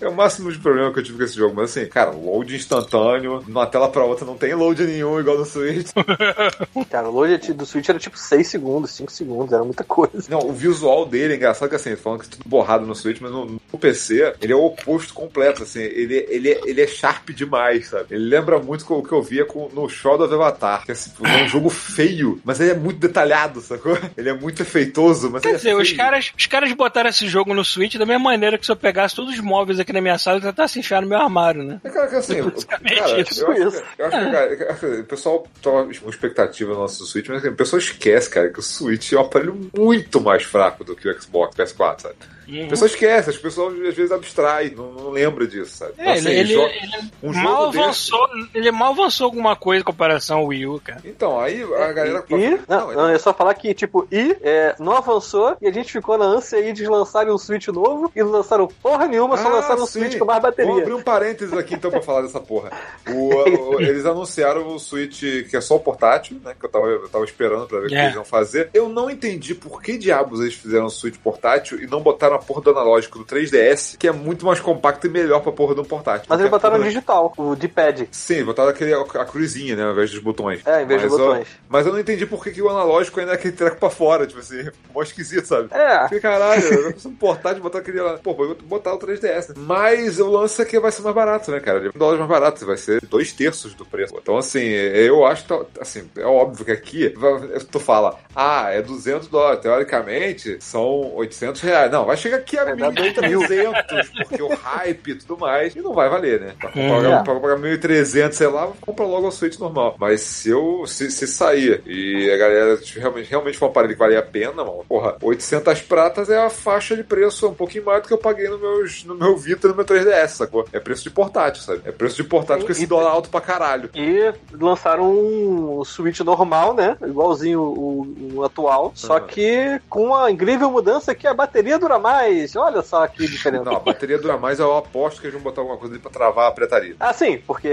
É o máximo de problema que eu tive com esse jogo. Mas assim, cara, load instantâneo, de uma tela pra outra não tem load nenhum igual no Switch. (laughs) Cara, o load do Switch era tipo 6 segundos, 5 segundos, era muita coisa. Não, o visual dele é engraçado que assim, falando que tudo borrado no Switch, mas no, no PC, ele é o oposto completo, assim, ele, ele, é- ele é sharp demais, sabe? Ele lembra muito com o que eu via com, no Shadow of Avatar, que é, assim, é um jogo feio, mas ele é muito detalhado, sacou? Ele é muito efeitoso, mas Quer ele dizer, é feio. os caras, os caras botaram esse jogo no Switch da mesma maneira que se eu pegasse todos os móveis aqui na minha sala e tentasse enfiar no meu armário, né? É, cara, que assim, (laughs) cara, isso. eu acho, eu acho que, cara, o pessoal toma uma expectativa no nosso Switch, mas assim, o pessoal esquece, cara, que o Switch é um aparelho muito mais fraco do que o Xbox, PS4, sabe? Uhum. A pessoa esquece, as pessoas às vezes abstraem, não, não lembra disso, sabe? Então, É, assim, ele, ele, jo- ele um mal desse- avançou, ele mal avançou alguma coisa em comparação ao Wii U, cara. Então, aí a galera. E, não, não, é só falar que, tipo, e é, não avançou e a gente ficou na ânsia aí de lançarem um Switch novo e não lançaram porra nenhuma, só Ah, lançaram um sim. Switch com mais Vamos bateria. abrir um parênteses aqui então pra falar dessa porra. O- o- (laughs) eles anunciaram o Switch que é só o portátil, né? Que eu tava, eu tava esperando pra ver o que É. eles iam fazer. Eu não entendi por que diabos eles fizeram o Switch portátil e não botaram a porra do analógico do 3DS, que é muito mais compacto e melhor pra porra do portátil. Mas eles botaram porra- digital, o D-pad. Sim, botaram aquele, a cruzinha, né, ao invés dos botões. É, em vez mas dos eu- botões. mas eu não entendi por que, que o analógico ainda é aquele treco pra fora, tipo assim, (laughs) mó esquisito, sabe? É. Porque caralho, eu preciso portar de botar aquele lá. Pô, vou botar o 3DS. né? Mas o lance é que vai ser mais barato, né, cara? Um dólar mais barato, vai ser dois terços do preço. Então, assim, eu acho que, assim, é óbvio que aqui, tu fala, ah, é 200 dólares. Teoricamente, são 800 reais. Não, vai chegar aqui a Vai dar 1.300, porque o hype e tudo mais, e não vai valer, né? Pra Hum, pagar, é. pra pagar 1.300, sei lá, compra logo o Switch normal. Mas se eu, se, se sair e a galera tipo, realmente, realmente for um aparelho que vale a pena, mano, porra, 800 pratas é a faixa de preço, é um pouquinho mais do que eu paguei no, meus, no meu Vita e no meu 3DS, sacou? É preço de portátil, sabe? É preço de portátil com esse E- dólar alto pra caralho. E lançaram um Switch normal, né? Igualzinho o, o atual. Só Aham. que com uma incrível mudança que a bateria dura mais. Olha só que diferença. Não, a bateria dura mais, eu aposto que eles vão botar alguma coisa ali pra travar a pretaria. Ah, sim, porque.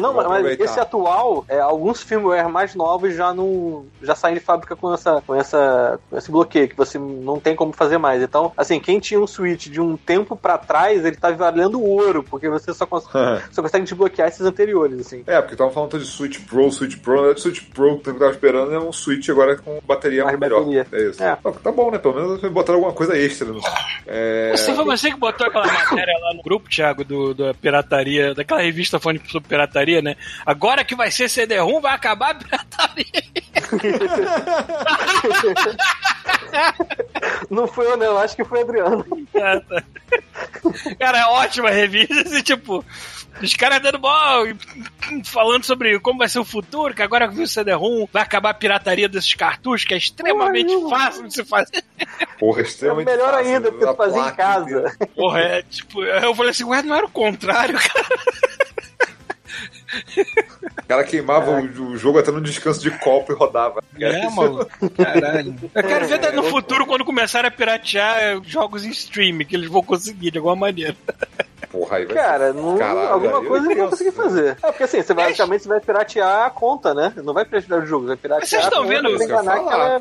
Não, mas aproveitar. esse atual, é, alguns firmware mais novos já não. já saem de fábrica com essa, com essa. com esse bloqueio, que você não tem como fazer mais. Então, assim, quem tinha um Switch de um tempo pra trás, ele tá valendo ouro, porque você só, cons (laughs) só consegue desbloquear esses anteriores, assim. É, porque estavam falando de Switch Pro, Switch Pro, na verdade, Switch Pro que eu tava esperando é um Switch agora com bateria Mais melhor. bateria. É isso. É. Tá, tá bom, né? Pelo menos botaram alguma coisa extra. No... É... Você foi você que botou aquela matéria lá no grupo, Thiago, do, da pirataria, daquela revista falando sobre pirataria, né? Agora que vai ser CD-ROM, vai acabar a pirataria. (laughs) Não foi eu, não, acho que foi o Adriano. Cara, é ótima revista, e, tipo, os caras dando bom, falando sobre como vai ser o futuro, que agora que o CD-ROM vai acabar a pirataria desses cartuchos, que é extremamente Ai, fácil de se fazer. Porra, extremamente É melhor fácil, ainda, porque a tu fazia em casa. Porra, é tipo, eu falei assim, ué, não era o contrário, (laughs) cara. O cara queimava o, o jogo até no descanso de copo e rodava. É, maluco. Caralho. Eu quero ver no futuro, quando começarem a piratear jogos em stream, que eles vão conseguir de alguma maneira. Porra, aí vai Cara, não, Caralho, alguma coisa vão penso, conseguir fazer. É, porque assim, você basicamente você vai piratear a conta, né? Não vai piratear o jogo, vai piratear Mas vocês estão a conta vendo pra Isso que eu ia enganar que ela falar, é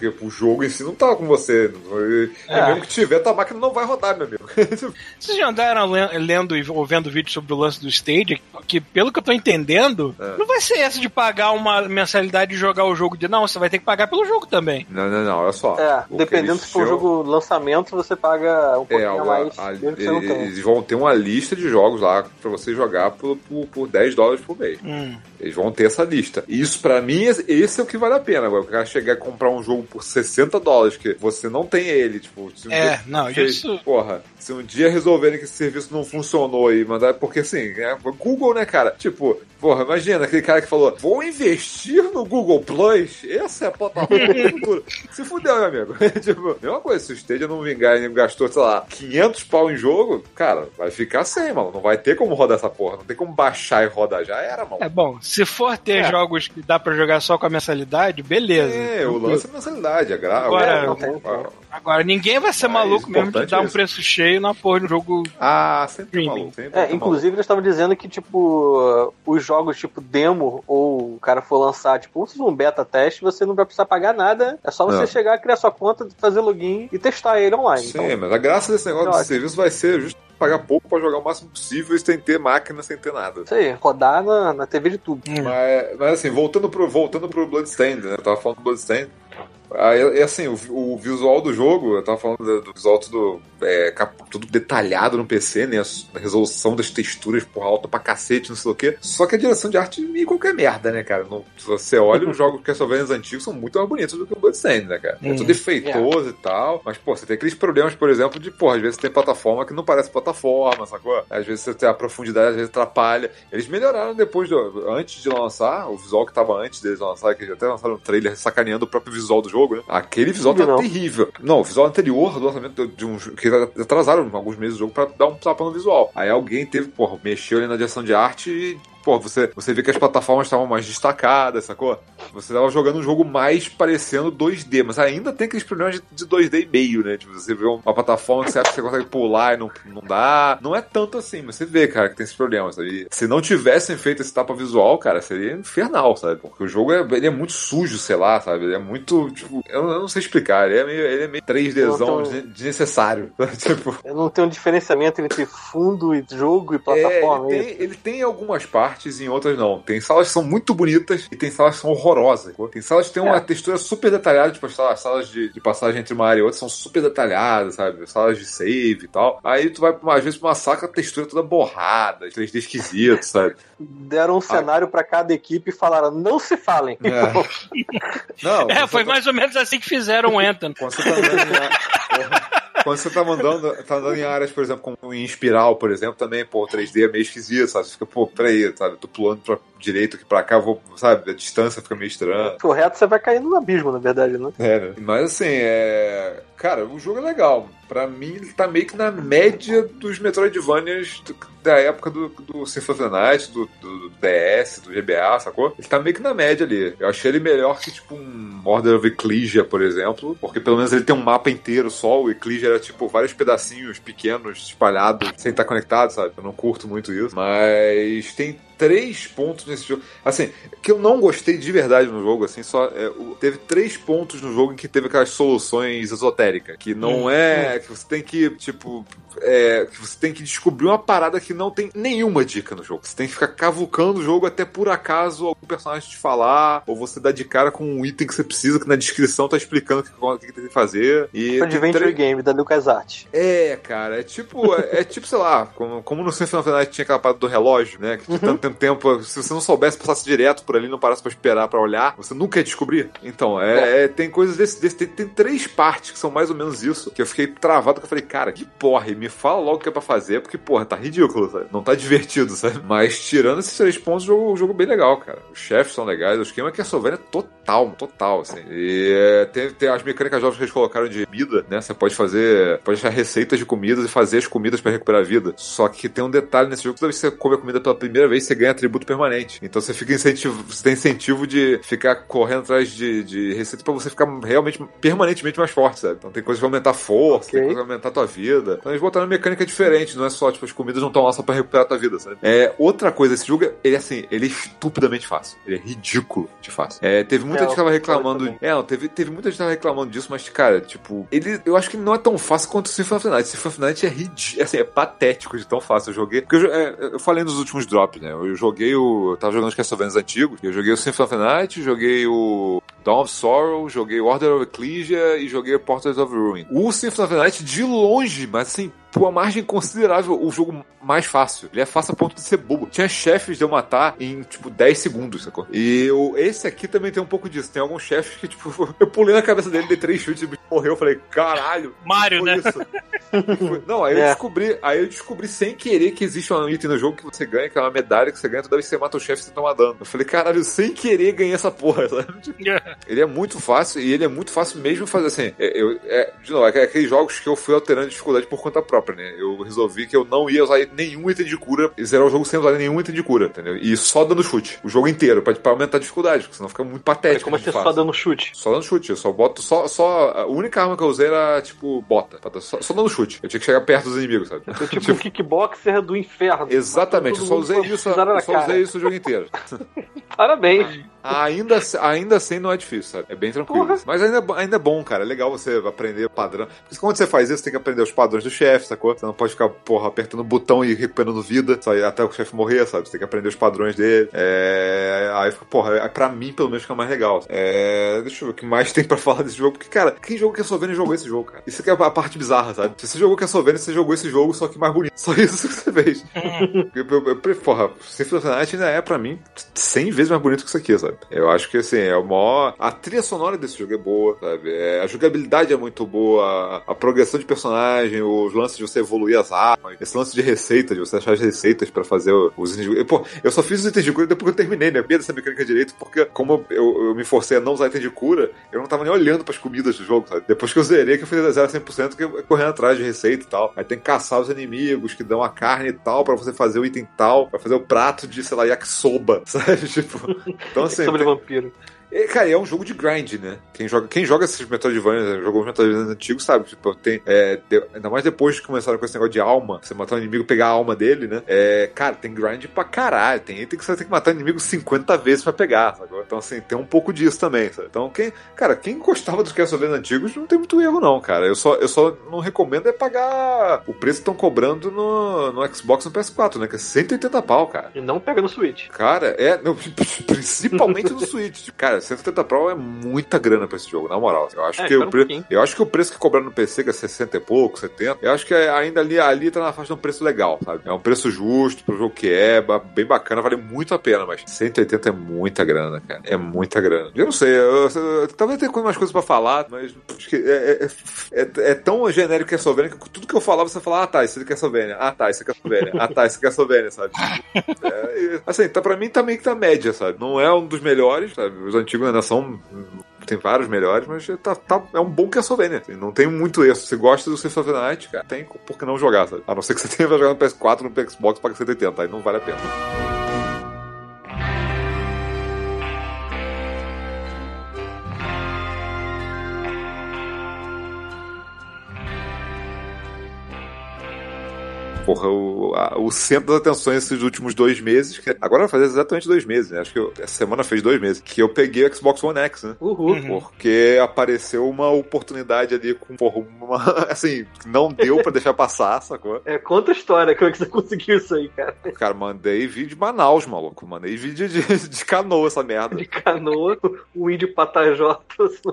porque, o jogo em si não tá com você. E É. mesmo que tiver, tua máquina não vai rodar, meu amigo. (laughs) Vocês já andaram le- lendo e ou vendo vídeo sobre o lance do Stage? Que, pelo que eu tô entendendo, É. não vai ser essa de pagar uma mensalidade e jogar o jogo de. Não, você vai ter que pagar pelo jogo também. não, não, não, olha só. É, O dependendo se for um chamam- jogo lançamento, você paga um É, pouquinho a a- mais, a- mesmo que você não tenha. eles vão ter uma lista de jogos lá pra você jogar por, por, por 10 dólares por mês. Hum. Eles vão ter essa lista. Isso, pra mim, esse é o que vale a pena. Agora, o cara chegar e comprar um jogo por 60 dólares, que você não tem ele, tipo... Se um É, dia- não, se- isso- Porra, se um dia resolverem que esse serviço não funcionou e mandar... Porque, assim, é Google, né, cara? Tipo, porra, imagina aquele cara que falou, vou investir no Google Plus, essa é a plataforma do (laughs) futuro. Se fudeu, meu amigo. (laughs) tipo, mesma coisa, se o Stadia não vingar e gastou, sei lá, 500 pau em jogo, cara, vai ficar sem, mano. Não vai ter como rodar essa porra. Não tem como baixar e rodar. Já era, mano. É bom, se for ter É. jogos que dá pra jogar só com a mensalidade, beleza. É, o lance é mensalidade, é gra... Agora- é, é- Agora, ninguém vai ser Mas maluco mesmo de dar um isso. preço cheio na porra do jogo. Ah, sempre Streaming. maluco. Sempre É, tá inclusive eles estavam dizendo que, tipo, os jogos tipo demo, ou o cara for lançar, tipo, um beta teste, você não vai precisar pagar nada. É só você Não. chegar, criar sua conta, fazer login e testar ele online. maluco. Sim, Então, mas a graça desse negócio Ótimo. de serviço vai ser justo pagar pouco pra jogar o máximo possível sem ter máquina, sem ter nada. isso aí, rodar na, na TV de tudo. Mas, mas assim, voltando pro, voltando pro Bloodstained, né? Eu tava falando do Bloodstained. Aí, e assim, o, o visual do jogo, eu tava falando do, do visual tudo, é, tudo detalhado no PC, né? A resolução das texturas por alta pra cacete, não sei o quê. Só que a direção de arte é qualquer merda, né, cara? Não, se você olha os (laughs) jogos que Castlevania antigos são muito mais bonitos do que o Bloodstained, né, cara? É tudo defeitoso e tal. Mas, pô, você tem aqueles problemas, por exemplo, de, pô, às vezes tem plataforma que não parece plataforma, sacou? Às vezes você tem a profundidade, às vezes atrapalha. Eles melhoraram depois, do, antes de lançar, o visual que tava antes deles lançarem, que eles até lançaram um trailer sacaneando o próprio visual do jogo, né? Aquele visual tá Não. terrível. Não, o visual anterior do lançamento de um jogo, que atrasaram alguns meses o jogo pra dar um tapa no visual. Aí alguém teve, porra, mexeu ali na direção de arte e pô, você, você vê que as plataformas estavam mais destacadas, sacou? Você tava jogando um jogo mais parecendo 2D, mas ainda tem aqueles problemas de, de 2D e meio, né? Tipo, você vê uma plataforma que você acha que você consegue pular e não, não dá. Não é tanto assim, mas você vê, cara, que tem esses problemas. Sabe? Se não tivessem feito esse tapa visual, cara, seria infernal, sabe? Porque o jogo é, ele é muito sujo, sei lá, sabe? Ele é muito. Tipo, eu, eu não sei explicar. Ele é meio, ele é meio 3Dzão Então- desnecessário. (laughs) tipo. Eu não tenho um diferenciamento entre fundo e jogo e plataforma. É, é ele, tem, ele tem algumas partes e em outras não. Tem salas que são muito bonitas e tem salas que são horrorosas. Tem salas que têm uma É. textura super detalhada, tipo as salas, salas de, de passagem entre uma área e outra são super detalhadas, sabe? Salas de save e tal. Aí tu vai, pra uma- às vezes, pra uma com a textura toda borrada, 3D esquisito, sabe? (laughs) Deram um cenário pra cada equipe e falaram: não se falem. É. (laughs) Não, É, foi tá- mais ou menos assim que fizeram o Anthem. Quando você tá andando em, a- quando você tá andando, tá andando em áreas, por exemplo, como em espiral, por exemplo, também, pô, o 3D é meio esquisito, sabe? Você fica, pô, peraí, sabe? Eu tô pulando pra direito aqui pra cá, vou, sabe? A distância fica meio estranha. Correto, você vai cair no abismo, na verdade, né? É, né? Mas assim, é. Cara, o jogo é legal. Pra mim, ele tá meio que na média dos Metroidvanias do- da época do, do Symphony Night, do, do DS, do GBA, sacou? Ele tá meio que na média ali. Eu achei ele melhor que, tipo, um Order of Ecclesia, por exemplo, porque pelo menos ele tem um mapa inteiro só. O Ecclesia era, tipo, vários pedacinhos pequenos, espalhados, sem estar conectado, sabe? Eu não curto muito isso. Mas tem três pontos nesse jogo. Assim, que eu não gostei de verdade no jogo, assim, só é, teve três pontos no jogo em que teve aquelas soluções esotéricas, que não Hum, é que você tem que, tipo, é, que você tem que descobrir uma parada que não tem nenhuma dica no jogo. Você tem que ficar cavucando o jogo até por acaso algum personagem te falar, ou você dá de cara com um item que você precisa, que na descrição tá explicando o que, que tem que fazer. E tem Adventure três- Game da LucasArts. é, cara, é tipo, é, é tipo, sei lá, como, como no Symphony of the Night tinha aquela parada do relógio, né? Que de tanto tempo, tempo, se você não soubesse, passasse direto por ali, não parasse pra esperar pra olhar, você nunca ia descobrir. Então, é, é, tem coisas desse, desse tem, tem três partes que são mais ou menos isso, que eu fiquei travado, que eu falei, cara, que porra, me fala logo o que é pra fazer, porque, porra, tá ridículo, sabe? Não tá divertido, sabe? Mas tirando esses três pontos, o jogo, o jogo é bem legal, cara. Os chefes são legais, o esquema é que a Sylvania é total, total, assim. E é, tem, tem as mecânicas novas que eles colocaram de comida, né? Você pode fazer, pode achar receitas de comidas e fazer as comidas pra recuperar a vida. Só que tem um detalhe nesse jogo, toda vez que você come a comida pela primeira vez, você ganha atributo permanente. Então você fica incentivo, você tem incentivo de ficar correndo atrás de, de receita pra você ficar realmente, permanentemente mais forte, sabe? Então tem coisas que aumentar a força, Ok. tem coisas que aumentar a tua vida. Então eles botaram uma mecânica diferente, não é só, tipo, as comidas não estão lá só pra recuperar a tua vida, sabe? É, outra coisa, esse jogo, ele assim, ele é estupidamente fácil. Ele é ridículo de fácil. É, teve muita É, gente que tava reclamando. É, não, teve, teve muita gente que tava reclamando disso, mas, cara, tipo, ele. Eu acho que não é tão fácil quanto o Symphony of the Night. Symphony of the Night é ridículo. Assim, é patético de tão fácil. Eu joguei. Porque eu, é, eu falei nos últimos drops, né? Eu joguei o. Eu tava jogando os Castlevania antigos. Eu joguei o Symphony of the Night, joguei o Dawn of Sorrow, joguei o Order of Ecclesia e joguei o Portals of Ruin. O Symphony of the Night, de longe, mas assim, por uma margem considerável, o jogo mais fácil. Ele é fácil a ponto de ser bobo. Tinha chefes de eu matar em, tipo, 10 segundos, sacou? E o, esse aqui também tem um pouco disso. Tem alguns chefes que, tipo, (laughs) eu pulei na cabeça dele, dei três chutes e o bicho morreu. Eu falei, caralho. Mario, foi né? isso? Foi- Não, aí eu (laughs) É. descobri, aí eu descobri sem querer que existe um item no jogo que você ganha, que é uma medalha que você ganha toda vez que você mata o chefe, você toma dano. Eu falei, caralho, sem querer ganhei essa porra, (laughs) sabe? Ele é muito fácil e ele é muito fácil mesmo fazer assim. é- Eu, é, de novo, é aqueles jogos que eu fui alterando a dificuldade por conta própria, né? Eu resolvi que eu não ia usar nenhum item de cura e zerar o jogo sem usar nenhum item de cura, entendeu? E só dando chute. O jogo inteiro, pra, pra aumentar a dificuldade, porque senão fica muito É patético. como de você só fácil. dando chute. Só dando chute, eu só boto só, só. A única arma que eu usei era, tipo, bota. Só, só dando chute. Eu tinha que chegar perto dos inimigos, sabe? Eu, tipo (laughs) um kickboxer do inferno. Exatamente, eu só usei só isso, só cara. usei isso o jogo inteiro. (laughs) (laughs) Parabéns. Ainda, ainda assim não é difícil, sabe? É bem tranquilo. Porra. Mas ainda, é ainda é bom, cara. É legal você aprender o padrão. Porque quando você faz isso, você tem que aprender os padrões do chefe, sacou? Você não pode ficar, porra, apertando o botão e recuperando vida, sabe? Até o chefe morrer, sabe? Você tem que aprender os padrões dele. É... Aí, fica, porra, é- pra mim, pelo menos, fica mais legal. É... Deixa eu ver o que mais (laughs) tem pra falar desse jogo. Porque, cara, quem jogou Castlevania jogou esse jogo, cara. Isso aqui é a parte bizarra, sabe? Se você jogou Castlevania, você jogou esse jogo, só que mais bonito. (laughs) Só isso que você fez. Eu, eu, eu, porra, Symphony of the Night ainda é, pra mim, 100 vezes vezes mais bonito que isso aqui, sabe? Eu acho que, assim, é o maior... A trilha sonora desse jogo é boa, sabe? É, a jogabilidade é muito boa, a, progressão de personagem, os lances de você evoluir as armas, esse lance de receita, de você achar as receitas pra fazer os itens. Pô, eu só fiz os itens de cura depois que eu terminei, né? Medo dessa mecânica direito, porque como eu, eu me forcei a não usar item de cura, eu não tava nem olhando pras comidas do jogo, sabe? Depois que eu zerei, que eu fiz a 0 a 100%, que eu correndo atrás de receita e tal. Aí tem que caçar os inimigos que dão a carne e tal, pra você fazer o item tal, pra fazer o prato de, sei lá, yakisoba, (laughs) sabe? Tipo, então assim... Sobre vampiro. E, cara, é um jogo de grind, né? Quem joga, quem joga esses Metroidvania, jogou os Metroidvania antigos, sabe? Tipo, tem. é, de- ainda mais depois que começaram com esse negócio de alma, você matar um inimigo pegar a alma dele, né? É, cara, tem grind pra caralho. Tem item que você tem que matar o inimigo 50 vezes pra pegar, sabe? Então, assim, tem um pouco disso também, sabe? Então, quem. Cara, quem gostava dos Castlevania antigos não tem muito erro, não, cara. Eu só, eu só não recomendo é pagar o preço que estão cobrando no, no Xbox no PS4, né? Que é 180 pau, cara. E não pega no Switch. Cara, é. não, (laughs) principalmente no Switch. Cara, 170 Pro é muita grana pra esse jogo, na moral. Eu acho, É, que, o um pre... pouquinho. eu acho que o preço que cobraram no PC, que é 60 e pouco, 70, eu acho que é- ainda ali, ali tá na faixa de um preço legal, sabe? É um preço justo pro jogo que é, bem bacana, vale muito a pena, mas 180 é muita grana, cara. É muita grana. Eu não sei, eu, eu- talvez tenha mais coisas pra falar, mas acho que é, é, é- é tão genérico que é Castlevania que tudo que eu falar você fala, ah tá, isso aqui é Castlevania, ah tá, isso aqui é Castlevania, ah tá, isso aqui é Castlevania, sabe? (laughs) É, assim, tá, pra mim tá meio que tá média, sabe? Não é um dos melhores, sabe? Os antigos ainda são. Tem vários melhores, mas tá, tá- é um bom Castlevania. Assim, não tem muito isso. Se gosta do Symphony of the Night, cara, tem por que não jogar, sabe? A não ser que você (laughs) tenha jogar no PS4, no Xbox, paga 180, aí não vale a pena. Porra, o, a- o centro das atenções esses últimos dois meses, que agora vai fazer exatamente dois meses, né? Acho que eu- essa semana fez dois meses, que eu peguei o Xbox One X, né? Uhul. Uhum. Porque apareceu uma oportunidade ali com, porra, uma, (laughs) assim, não deu pra deixar passar, sacou? É, conta a história, como é que você (laughs) conseguiu isso aí, cara? Cara, mandei vídeo de Manaus, maluco. Mandei vídeo de, (laughs) de canoa, essa merda. De canoa, o índio patajota.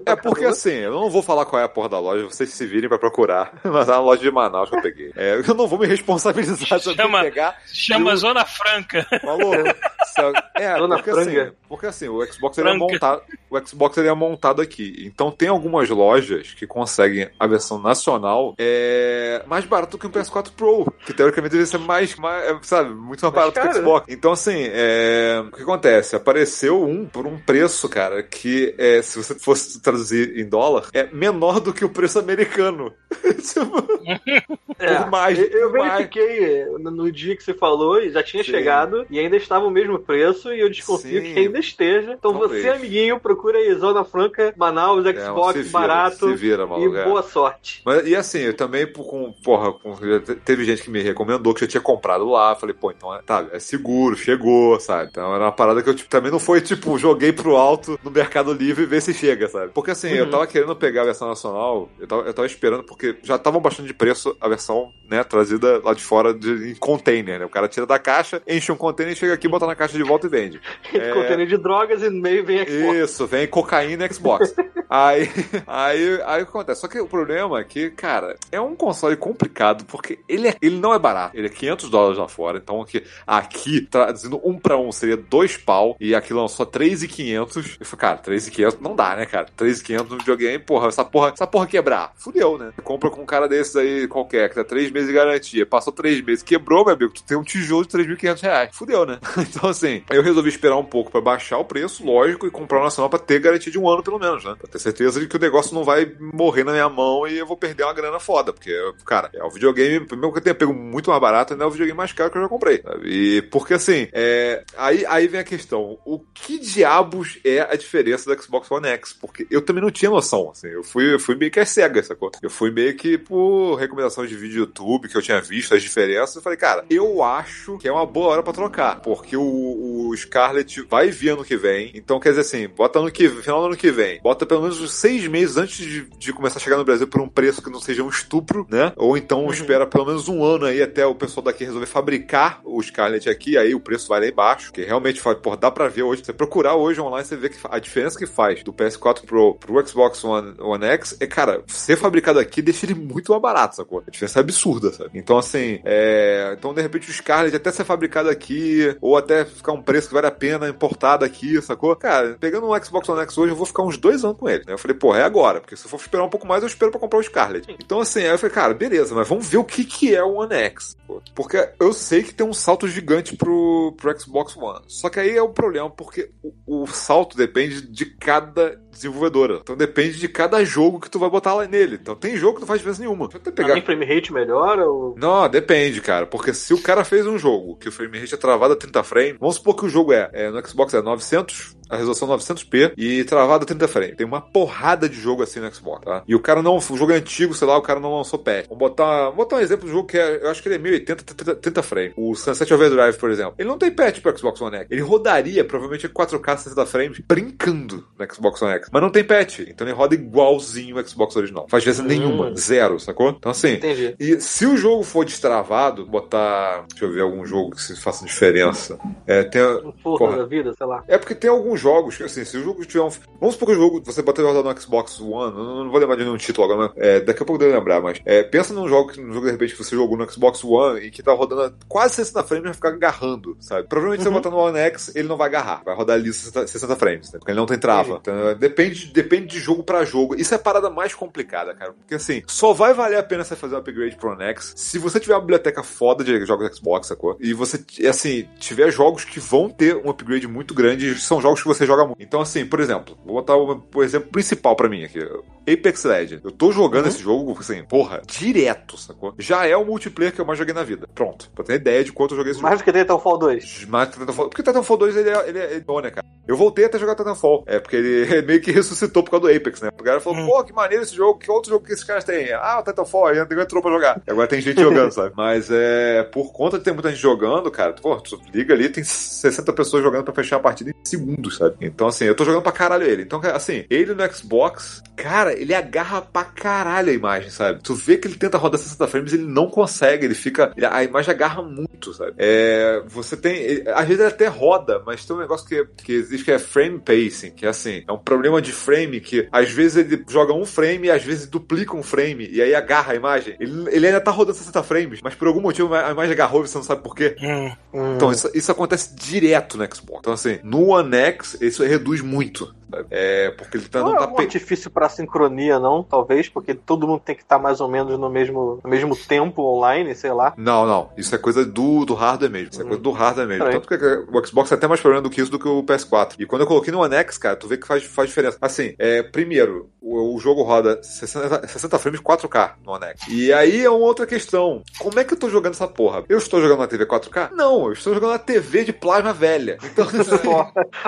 É porque assim, eu não vou falar qual é a porra da loja, vocês se virem pra procurar. Mas é uma loja de Manaus que eu peguei. É, eu não vou me responsabilizar tenho Chama- pegar. Chama Eu- Zona Franca. Eu- É, Dona porque Franga. assim, porque assim, o Xbox ele é montado, o Xbox ele é montado aqui. Então tem algumas lojas que conseguem a versão nacional é mais barato que o PS4 Pro, que teoricamente deve ser mais, mais é, sabe, muito mais barato que o caro, Xbox. Então assim, é, o que acontece? Apareceu um por um preço, cara, que é, se você fosse traduzir em dólar, é menor do que o preço americano. (laughs) Tipo, por mais, É, eu, eu mais. Verifiquei no, dia que você falou e já tinha Sim. chegado e ainda estava o mesmo preço e eu desconfio Sim. que ainda esteja. Então Talvez. você, amiguinho, procura aí Zona Franca, Manaus, É, Xbox, se vira, barato se vira, e maluco, é. boa sorte. Mas, e assim, eu também, com, porra, com- teve gente que me recomendou que já tinha comprado lá. Falei, pô, então é, tá, é seguro, chegou, sabe? Então era uma parada que eu tipo, também não foi tipo, joguei pro alto no Mercado Livre e ver se chega, sabe? Porque assim, eu Uhum. tava querendo pegar a versão nacional, eu tava, eu tava esperando, porque já estavam baixando de preço a versão, né, trazida lá de fora de, em container, né? O cara tira da caixa, enche um container, chega aqui, bota na caixa de volta e vende. (laughs) É. Container de drogas e no meio vem Xbox. Isso, vem cocaína e Xbox. (laughs) aí, aí, aí o que acontece? Só que o problema é que, cara, é um console complicado, porque ele, é, ele não é barato. Ele é 500 dólares lá fora, então aqui, aqui traduzindo um pra um, seria dois pau, e aqui lançou 3,500. Eu falei, cara, 3,500 não dá, né, cara? 3,500 no videogame, porra, essa porra, essa porra quebrar, fudeu, né? Compra com um cara desses aí qualquer, que dá 3 meses de garantia, passou 3 meses, quebrou, meu amigo, tu tem um tijolo de 3.500 reais. Fudeu, né? (laughs) então, assim, eu resolvi esperar um pouco pra baixar o preço, lógico, e comprar o nacional pra ter garantia de um ano, pelo menos, né? Pra ter certeza de que o negócio não vai morrer na minha mão e eu vou perder uma grana foda, porque, cara, é o videogame, mesmo que eu tenha pego muito mais barato, ainda é o videogame mais caro que eu já comprei, sabe? E porque, assim, é, aí, aí vem a questão, o que diabos é a diferença do Xbox One X? Porque eu também não tinha noção, assim, eu fui, eu fui meio que às cegas, sacou? Eu fui meio que por recomendação de vídeo YouTube, que eu tinha visto as diferenças, eu falei, cara, eu acho que é uma boa hora pra trocar, porque o, o Scarlet vai vir ano que vem, então quer dizer assim, bota ano que final do ano que vem, bota pelo menos uns seis meses antes de, de começar a chegar no Brasil por um preço que não seja um estupro, né? Ou então Uhum. espera pelo menos um ano aí até o pessoal daqui resolver fabricar o Scarlett aqui, aí o preço vai lá embaixo, que realmente faz, porra, dá pra ver hoje. Você procurar hoje online, você vê que a diferença que faz do PS4 Pro pro Xbox One, One X é, cara, ser fabricado aqui deixa ele muito mais barato, sacou? A diferença é absurda, sabe? Então, assim, é... então de repente o Scarlett até ser fabricado aqui, ou até ficar um preço que vale a pena importado aqui, sacou? Cara, pegando um Xbox One X hoje, eu vou ficar uns dois anos com ele. Né? Eu falei, porra, é agora, porque se eu for esperar um pouco mais, eu espero pra comprar o Scarlett. Então, assim, aí eu falei, cara, beleza, mas vamos ver o que, que é o One X. pô. Porque eu sei que tem um salto gigante pro, pro Xbox One. Só que aí é o problema, porque o, o salto depende de cada desenvolvedora. Então depende de cada jogo que tu vai botar lá nele. Então tem jogo que não faz diferença nenhuma. Deixa eu até Pra pegar. mim, frame rate melhora ou... Não, depende, cara. Porque se o cara fez um jogo que o frame rate é travado a 30 frames, vamos supor que o jogo é, é, no Xbox é 900, a resolução 900p e travado a 30 frames. Tem uma porrada de jogo assim no Xbox, tá? E o cara não, o jogo é antigo, sei lá, o cara não lançou patch. Vamos botar, vamos botar um exemplo de jogo que é, eu acho que ele é 1080, 30, 30 frames. O Sunset Overdrive, por exemplo. Ele não tem patch pro Xbox One X. Ele rodaria provavelmente em 4K 60 frames brincando no Xbox One X. Mas não tem patch. Então ele roda igualzinho o Xbox original. Faz diferença nenhuma. Zero, sacou? Então assim, Entendi. e se o jogo for destravado, botar. Deixa eu ver algum jogo que se faça diferença. É, tem, Um porra, Porra. da vida, sei lá. é porque tem alguns jogos que, assim, se o jogo tiver um. Vamos supor que o jogo você botar ele rodar no Xbox One, não, não vou lembrar de nenhum título agora, mas é, daqui a pouco eu devo lembrar, mas é, pensa num jogo num jogo de repente que você jogou no Xbox One e que tá rodando quase 60 frames e vai ficar agarrando, sabe? Provavelmente se você botar no One X, ele não vai agarrar, vai rodar ali 60, 60 frames, né? Porque ele não tem trava. Então, depende, depende de jogo pra jogo. Isso é a parada mais complicada, cara. Porque assim, só vai valer a pena você fazer um upgrade pro One X se você tiver uma biblioteca foda de jogos Xbox, sacou? E você, assim, tiver jogos que vão ter um upgrade muito grande, são jogos que você joga muito. Então, assim, por exemplo, vou botar o, o exemplo principal pra mim aqui. Apex Legends. Eu tô jogando esse jogo, assim, porra, direto, sacou? Já é o multiplayer que eu mais joguei na vida. Pronto. Pra ter ideia de quanto eu joguei esse Mais do que Titanfall 2. jogo. Mais que Titanfall. Porque Titanfall 2 ele é, ele é, ele é né, cara? Eu voltei até a jogar Titanfall. É, porque ele (laughs) meio que ressuscitou por causa do Apex, né? O cara falou, pô, que maneiro esse jogo, que outro jogo que esses caras têm? Ah, o Titanfall, aí agora entrou pra jogar. E agora tem gente jogando, sabe? Mas é. Por conta de ter muita gente jogando, cara, pô, tu liga ali, tem 60 pessoas jogando pra fechar a partida em segundos, sabe? Então, assim, eu tô jogando pra caralho ele. Então, assim, ele no Xbox, cara, ele agarra pra caralho a imagem, sabe? Tu vê que ele tenta rodar 60 frames, ele não consegue, ele fica. ele- a imagem agarra muito, sabe? É. Você tem. ele- às vezes ele até roda, mas tem um negócio que, que existe que é frame pacing, que é assim, é um problema de frame que às vezes ele joga um frame e às vezes duplica um frame e aí agarra a imagem. Ele, ele ainda tá rodando 60 frames, mas por algum motivo a imagem agarrou e você não sabe por quê. Hum. Então, isso, isso acontece direto no Xbox. Então, assim, no One X, isso reduz muito. É, porque ele tá, Não não é tá um pe- artifício pra sincronia, não? Talvez, porque todo mundo tem que estar mais ou menos no mesmo, no mesmo tempo online, sei lá. Não, não. Isso é coisa do, do hardware mesmo. Isso é coisa do hardware mesmo. Peraí. Tanto que o Xbox tem até mais problema do que isso do que o PS4. E quando eu coloquei no One X, cara, tu vê que faz, faz diferença. Assim, é, primeiro, o, o jogo roda 60, 60 frames 4K no One X. E aí é uma outra questão. Como é que eu tô jogando essa porra? Eu estou jogando na TV 4K? Não, eu estou jogando na TV de plasma velha. Então, (laughs) assim,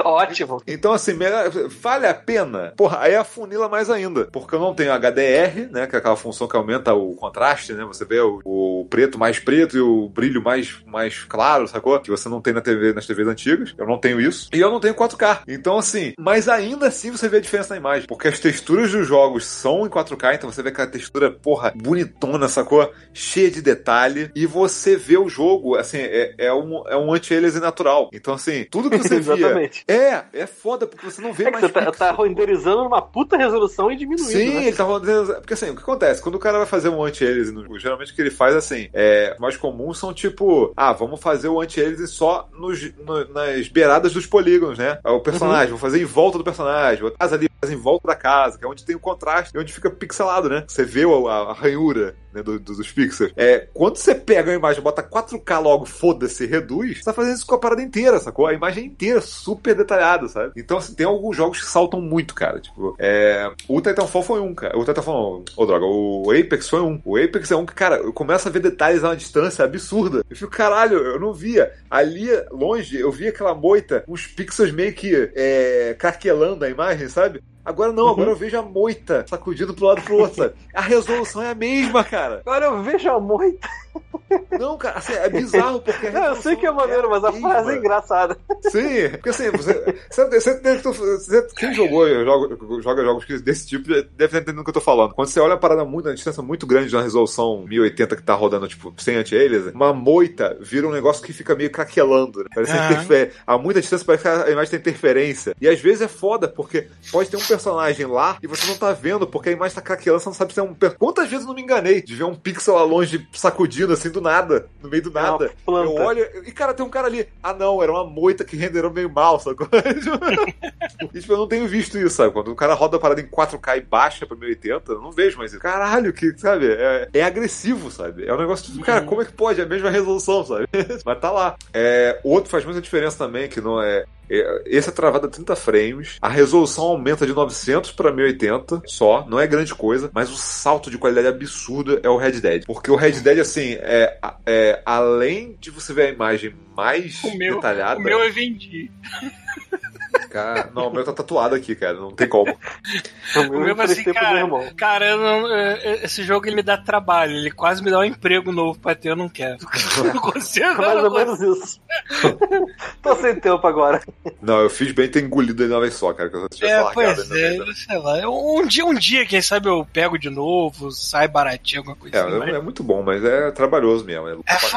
Ótimo. então, assim, melhor- vale a pena? Porra, aí afunila mais ainda. Porque eu não tenho HDR, né? Que é aquela função que aumenta o contraste, né? Você vê o, o preto mais preto e o brilho mais, mais claro, sacou? Que você não tem na TV, nas TVs antigas. Eu não tenho isso. E eu não tenho 4K. Então, assim, mas ainda assim você vê a diferença na imagem. Porque as texturas dos jogos são em 4K, então você vê aquela textura, porra, bonitona, sacou? Cheia de detalhe. E você vê o jogo, assim, é, é um, é um anti-aliasing natural. Então, assim, tudo que você (laughs) via. Exatamente. É, é foda, porque você não vê É mais você tá, tá renderizando numa puta resolução e diminuindo, Sim, né? ele tá rodando. Porque assim, o que acontece? Quando o cara vai fazer um anti-aliasing no jogo, geralmente o que ele faz assim, é, mais comum são tipo, ah, vamos fazer o anti-aliasing só nos, no- nas beiradas dos polígonos, né? O personagem, vou fazer em volta do personagem, vou casa ali, em volta da casa, que é onde tem o contraste e onde fica pixelado, né? Você vê a, a ranhura né, do- do- dos pixels. É, quando você pega a imagem, bota 4K logo, foda-se, reduz, você tá fazendo isso com a parada inteira, sacou? A imagem inteira, super detalhada, sabe? Então, assim, tem alguns jogos que saltam muito, cara. Tipo, é, o Titanfall foi um, cara. O Titanfall ô droga, o Apex foi um. O Apex é um que, cara, eu começo a ver detalhes a uma distância absurda. Eu fico, caralho, eu não via. Ali, longe, eu via aquela moita, uns pixels meio que é, craquelando a imagem, sabe? Agora não, agora eu vejo a moita sacudindo pro lado e pro outro, sabe? A resolução é a mesma, cara. Agora eu vejo a moita. Não, cara, assim, é bizarro porque. Não, eu sei que é maneiro, mas a horrível. frase é engraçada. Sim, porque assim, você, você, você, você- quem jogou, joga, joga jogos desse tipo deve estar entendendo o que eu tô falando. Quando você olha a parada muito, a distância muito grande de uma resolução 1080 que tá rodando, tipo, sem anti-aliasing, uma moita vira um negócio que fica meio craquelando, né? Parece interfere. A muita distância parece que a imagem tem interferência. E às vezes é foda, porque pode ter um personagem lá e você não tá vendo, porque a imagem tá craquelando, você não sabe se é um. per- Quantas vezes eu não me enganei de ver um pixel lá longe sacudindo assim do nada, no meio do É nada. planta. Eu olho e, cara, tem um cara ali. Ah, não, era uma moita que renderou meio mal, sacou? (laughs) e, tipo, eu não tenho visto isso, sabe? Quando o cara roda a parada em 4K e baixa pra 1080, eu não vejo mais isso. Caralho, que, sabe? É, é agressivo, sabe? É um negócio tipo, cara, como é que pode? É a mesma resolução, sabe? (laughs) Mas tá lá. É, o outro faz muita diferença também, que não é. É- Esse é travado a 30 frames, a resolução aumenta de 900 para 1080 só, não é grande coisa, mas o salto de qualidade absurdo é o Red Dead. Porque o Red Dead, assim, é, é além de você ver a imagem mais O meu, detalhada. o meu eu vendi. (laughs) (laughs) Não, o meu tá tatuado aqui, cara, não tem como. O (laughs) O meu, assim, meu cara, irmão. cara não- é, esse jogo ele me dá trabalho, ele quase me dá um emprego novo pra ter, eu não quero. (laughs) Eu não consigo, É mais não ou consigo. menos isso. Tô sem tempo agora. Não, eu fiz bem ter engolido ele uma vez só, cara, que eu só tivesse É, largado pois é, sei lá. Um dia, um dia, quem sabe eu pego de novo, sai baratinho, alguma coisa É, assim. mas- é, é muito bom, mas é trabalhoso mesmo. É,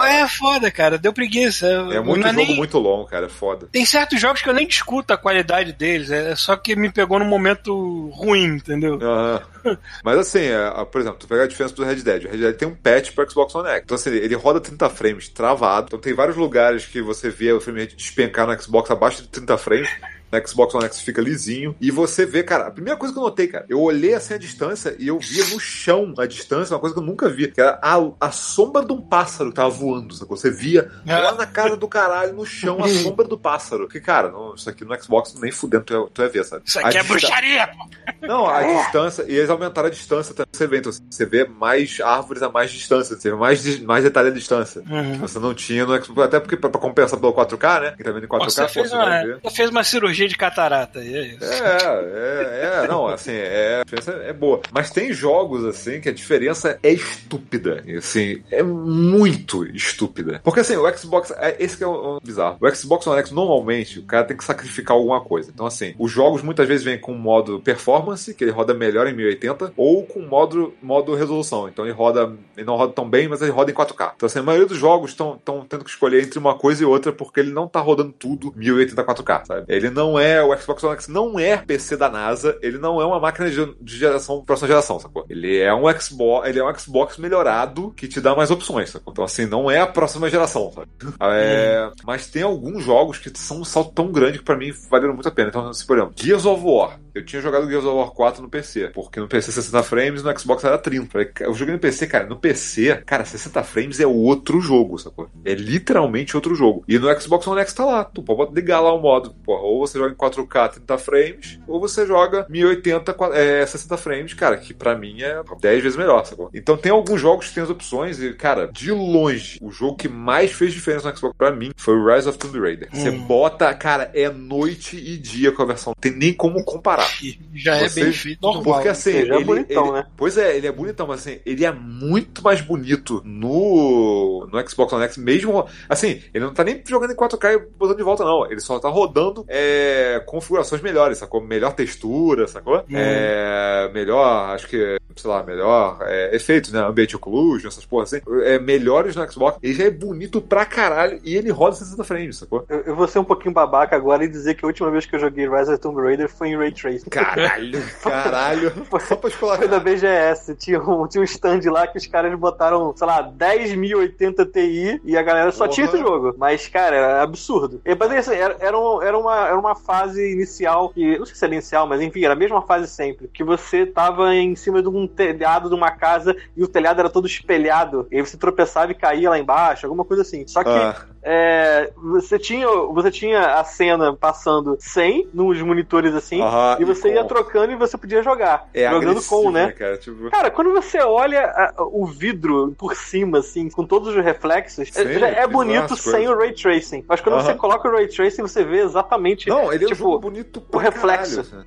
É, é foda, cara. Deu preguiça. é muito Não jogo nem- muito longo, cara, é foda. Tem certos jogos que eu nem discuto a qualidade deles, é só que me pegou num momento ruim, entendeu? Aham. (laughs) Mas assim, é, por exemplo, tu pega a diferença do Red Dead. O Red Dead tem um patch pro Xbox One X. Então, assim, ele roda 30 frames travado. Então tem vários lugares que você vê o frame despencar no Xbox abaixo de 30 frames. No Xbox One X fica lisinho. E você vê, cara, a primeira coisa que eu notei, cara, eu olhei assim a distância e eu via no chão a distância, uma coisa que eu nunca vi. Que era a, a sombra de um pássaro que tava voando. Sacou? Você via lá na casa do caralho, no chão, a sombra do pássaro. Que, cara, não, isso aqui no Xbox nem fudendo tu ia, tu ia ver, sabe? Isso A aqui é dista- bruxaria, pô. não, a distância, e eles aumentaram a distância também. Você vê, então, você vê mais árvores a mais distância, você vê mais, mais detalhe a distância. Uhum. Você não tinha no Xbox, até porque pra, pra compensar pelo 4K, né? Que tá vendo em 4K, Você pô, fez, você uma, você fez uma cirurgia de catarata, é. É, é, é, não, assim, é, a diferença é boa. Mas tem jogos, assim, que a diferença é estúpida, assim, é muito estúpida. Porque, assim, o Xbox, é, esse que é o, o bizarro. O Xbox One X, normalmente, o cara tem que sacrificar alguma coisa. Então, assim, os jogos muitas vezes vêm com modo performance, que ele roda melhor em 1080, ou com modo, modo resolução. Então, ele roda, ele não roda tão bem, mas ele roda em 4K. Então, assim, a maioria dos jogos estão tendo que escolher entre uma coisa e outra, porque ele não tá rodando tudo 1080 4K, sabe? Ele não é, o Xbox One X não é PC da NASA, ele não é uma máquina de, de geração, próxima geração, sacou? Ele é um Xbox, ele é um Xbox melhorado que te dá mais opções, sacou? Então, assim, não é a próxima geração, sabe? (laughs) É, mas tem alguns jogos que são um salto tão grande que pra mim valeram muito a pena. Então, assim, por exemplo, Gears of War. Eu tinha jogado Gears of War 4 no PC, porque no PC 60 frames no Xbox era 30. Falei, Eu joguei no PC, cara, no PC, cara, 60 frames é outro jogo, sacou? É literalmente outro jogo. E no Xbox One X tá lá, tu pode ligar lá o modo, porra, ou você joga em 4K 30 frames, ou você joga 1080 qua- é, 60 frames, cara, que pra mim é 10 vezes melhor, sacou? Então tem alguns jogos que tem as opções e, cara, de longe, o jogo que mais fez diferença no Xbox pra mim foi o Rise of Tomb Raider. Você Hum. bota, cara, é noite e dia com a versão, não tem nem como comparar. Já é Você- bem feito. Porque normal. assim, Seja ele, bonitão, ele- né? Pois é, ele é bonitão, mas assim, ele é muito mais bonito no, no Xbox One X, mesmo. Assim, ele não tá nem jogando em 4K e botando de volta, não. Ele só tá rodando é, configurações melhores, sacou? Melhor textura, sacou? É, melhor, acho que, sei lá, melhor é, efeitos, né? Ambient Occlusion, essas porras assim. É, melhores no Xbox. Ele já é bonito pra caralho e ele roda 60 frames, sacou? Eu, eu vou ser um pouquinho babaca agora e dizer que a última vez que eu joguei Rise of Tomb Raider foi em Ray Tracing. Caralho, (laughs) caralho. Só pra escolar. Foi da BGS. Tinha um, tinha um stand lá que os caras botaram, sei lá, 10.080 Ti e a galera só Porra. tinha esse jogo. Mas, cara, era absurdo. E, mas assim, era, era, um- era uma, era uma fase inicial, que, não sei se era inicial, mas enfim, era a mesma fase sempre. Que você tava em cima de um telhado de uma casa e o telhado era todo espelhado. E aí você tropeçava e caía lá embaixo, alguma coisa assim. Só que Ah, é, você, tinha, você tinha a cena passando 100 nos monitores assim, aham, e você ia com- trocando e você podia jogar. É jogando agressivo, com, né? Cara, tipo... Cara, quando você olha a- o vidro por cima, assim, com todos os reflexos, Sim, já é bizarras bonito sem o Ray Tracing. Mas quando Aham. você coloca o Ray Tracing, você vê exatamente. Não, ele é um tipo, bonito o reflexo. caralho,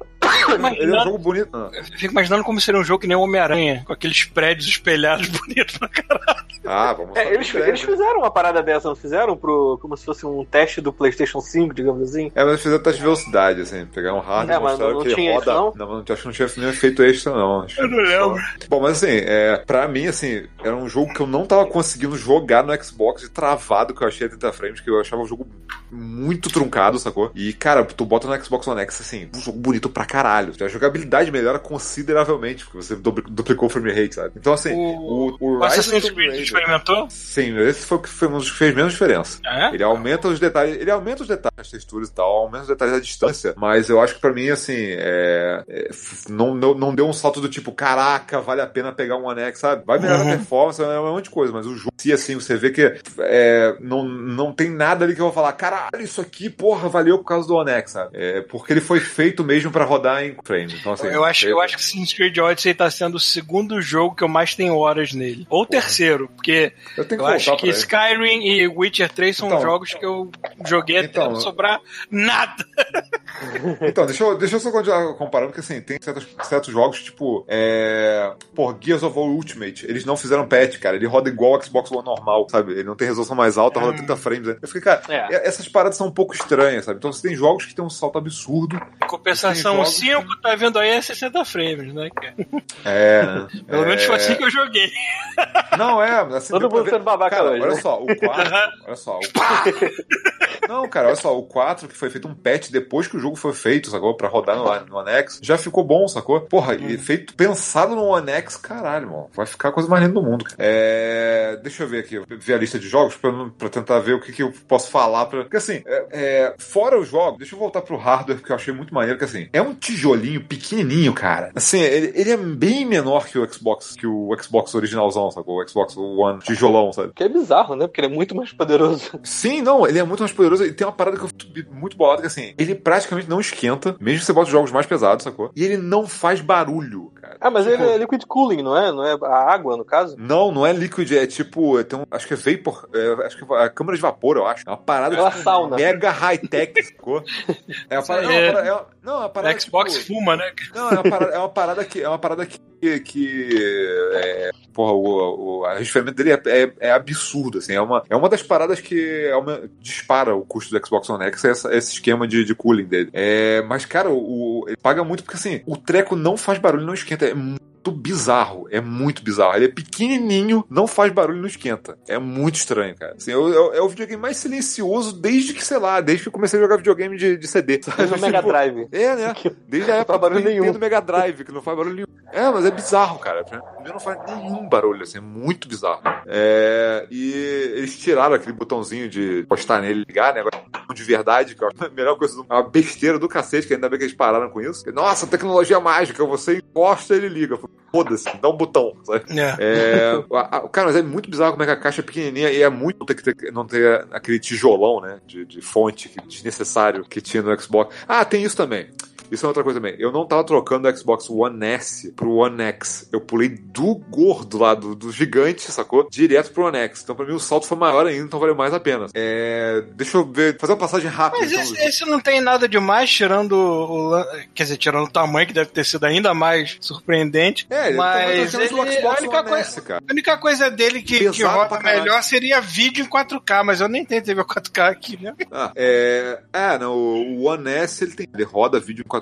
assim. Ele é um jogo bonito. Ah. Eu fico imaginando como seria um jogo que nem o Homem-Aranha, com aqueles prédios espelhados (laughs) bonitos pra caralho. Ah, vamos É, eles, eles fizeram uma parada dessa, não fizeram? Pro, como se fosse um teste do PlayStation 5, digamos assim. É, mas eles fizeram teste de velocidade, assim. Pegaram um hardware É, e mas mostraram não que ele tinha roda. isso, não? não, acho que não tinha nenhum efeito extra, não. Acho Eu não lembro. Bom, mas assim, é, pra mim, assim, era um jogo que eu não tava conseguindo jogar no Xbox de travado que eu achei a 30 frames, que eu achava o jogo muito truncado, sacou? E, cara, tu bota no Xbox One X, assim, um jogo bonito pra caralho. A jogabilidade melhora consideravelmente, porque você dupli- duplicou o frame rate, sabe? Então, assim, O- o, o, O Assassin's Rise of Creed Tomb Raider- experimentou? Sim, esse foi o que foi um dos que fez menos diferença. É? Ele aumenta os detalhes, ele aumenta os detalhes das texturas e tal, aumenta os detalhes da distância, mas eu acho que pra mim, assim, é, é, não, não, não deu um salto do tipo, caraca, vale a pena pegar um One X, sabe? Vai melhorar Uhum. a performance, é um monte de coisa, mas o jogo, se assim, você vê que é, não, não tem nada ali que eu vou falar, caralho, isso aqui, porra, valeu por causa do One X, sabe? É, porque ele foi feito mesmo pra rodar em Então, assim, eu, acho, eu acho que Assassin's Creed Odyssey tá sendo o segundo jogo que eu mais tenho horas nele. Ou o terceiro, porque eu eu acho que. Skyrim e Witcher 3 são Então- jogos que eu joguei até Então- não sobrar nada. (laughs) Então, deixa eu, deixa eu só continuar comparando, porque assim, tem certos, certos jogos, tipo, é. Pô, Gears of War Ultimate, eles não fizeram patch, cara. Ele roda igual o Xbox One normal, sabe? Ele não tem resolução mais alta, roda 30 frames. né? Eu fiquei, cara, É. essas paradas são um pouco estranhas, sabe? Então você tem jogos que tem um salto absurdo. Compensação, Tem o jogos 5 tá vendo aí é 60 frames, né? cara? É? (laughs) Pelo É, menos foi assim que eu joguei. Não, é, assim. Todo mundo sendo babaca cara, hoje, Olha né? só, o 4. olha só, o 4. Não, cara, olha só, o 4, que foi feito um patch depois que o jogo foi feito, sacou? Pra rodar no, no One X, já ficou bom, sacou? Porra, Hum. e feito pensado no One X, caralho, mano. Vai ficar a coisa mais linda do mundo. cara. É, deixa eu ver aqui, ver a lista de jogos pra, pra tentar ver o que, que eu posso falar. Pra... Porque assim, é, é, fora os jogos, deixa eu voltar pro hardware, porque eu achei muito maneiro, que assim, é um tijolinho pequenininho, cara. Assim, ele, ele é bem menor que o Xbox, que o Xbox originalzão, sacou? O Xbox One tijolão, sabe? Que é bizarro, né? Porque ele é muito mais poderoso. (laughs) Sim, não, ele é muito mais poderoso. E tem uma parada que eu fico muito bolado, que assim, ele praticamente não esquenta, mesmo que você bota os jogos mais pesados, sacou? E ele não faz barulho, cara. Ah, mas Tipo, ele é liquid cooling, não é? Não é a água, no caso? Não, não é líquido, é tipo, tem um, acho que é vapor, é, acho que é a câmara de vapor, eu acho. É uma parada É uma sauna. mega high-tech, sacou? (laughs) É uma parada, não, é uma parada, é uma- não, é uma parada, Xbox fuma, né? Não, é uma parada, é uma parada que. É uma parada que. que é, porra, o, o arrefecimento dele é, é, é absurdo, assim. É uma, é uma das paradas que é uma- dispara o custo do Xbox One X, é essa- esse esquema de, de cooling dele. É, mas, cara, o, o- ele paga muito porque, assim, o treco não faz barulho, não esquenta. É muito bizarro. É muito bizarro. Ele é pequenininho, não faz barulho, não esquenta. É muito estranho, cara. Assim, é, o- é o videogame mais silencioso desde que, sei lá, desde que eu comecei a jogar videogame de, de CD. sabe? Mas (laughs) o Mega Tipo, Drive. é, né? (laughs) Desde a Não época faz barulho do Mega Drive, que não faz barulho nenhum. É, mas é bizarro, cara. Mim não faz nenhum barulho, assim, é muito bizarro. É, e eles tiraram aquele botãozinho de postar nele e ligar, né? Agora de verdade, que eu acho a melhor coisa, do- é uma besteira do cacete, que ainda bem que eles pararam com isso. Nossa, tecnologia mágica, você encosta e ele liga. Foda-se, dá um botão, sabe? É. É, a- a- cara, mas é muito bizarro como é que a caixa é pequenininha e é muito ter que ter, não ter aquele tijolão, né? De, de fonte desnecessário que tinha no Xbox. Ah, tem isso também. Isso é outra coisa também. Eu não tava trocando o Xbox One S pro One X. Eu pulei do gordo lá, do, do gigante, sacou? Direto pro One X. Então pra mim o salto foi maior ainda, então valeu mais a pena. É, deixa eu ver, fazer uma passagem rápida. Mas então, esse, do esse não tem nada demais, tirando o. Quer dizer, tirando o tamanho, que deve ter sido ainda mais surpreendente. É, ele mas tá trazendo ele- o Xbox a, única One coisa, S, cara. a única coisa dele que, que roda melhor seria vídeo em 4K, mas eu nem tentei ver o 4K aqui, né? Ah, é, é, não, o One S ele tem, ele roda vídeo em 4K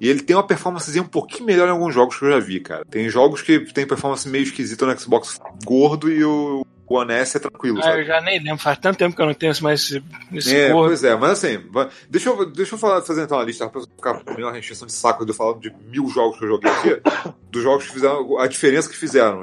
e ele tem uma performancezinha um pouquinho melhor em alguns jogos que eu já vi, cara. Tem jogos que tem performance meio esquisita no Xbox gordo e o One S é tranquilo, Ah, eu já nem lembro, faz tanto tempo que eu não tenho mais esse, esse É, pois é, mas assim, deixa eu, deixa eu falar, fazer então uma lista pra ficar com uma restrição de saco de eu falar de mil jogos que eu joguei aqui, dos jogos que fizeram, a diferença que fizeram.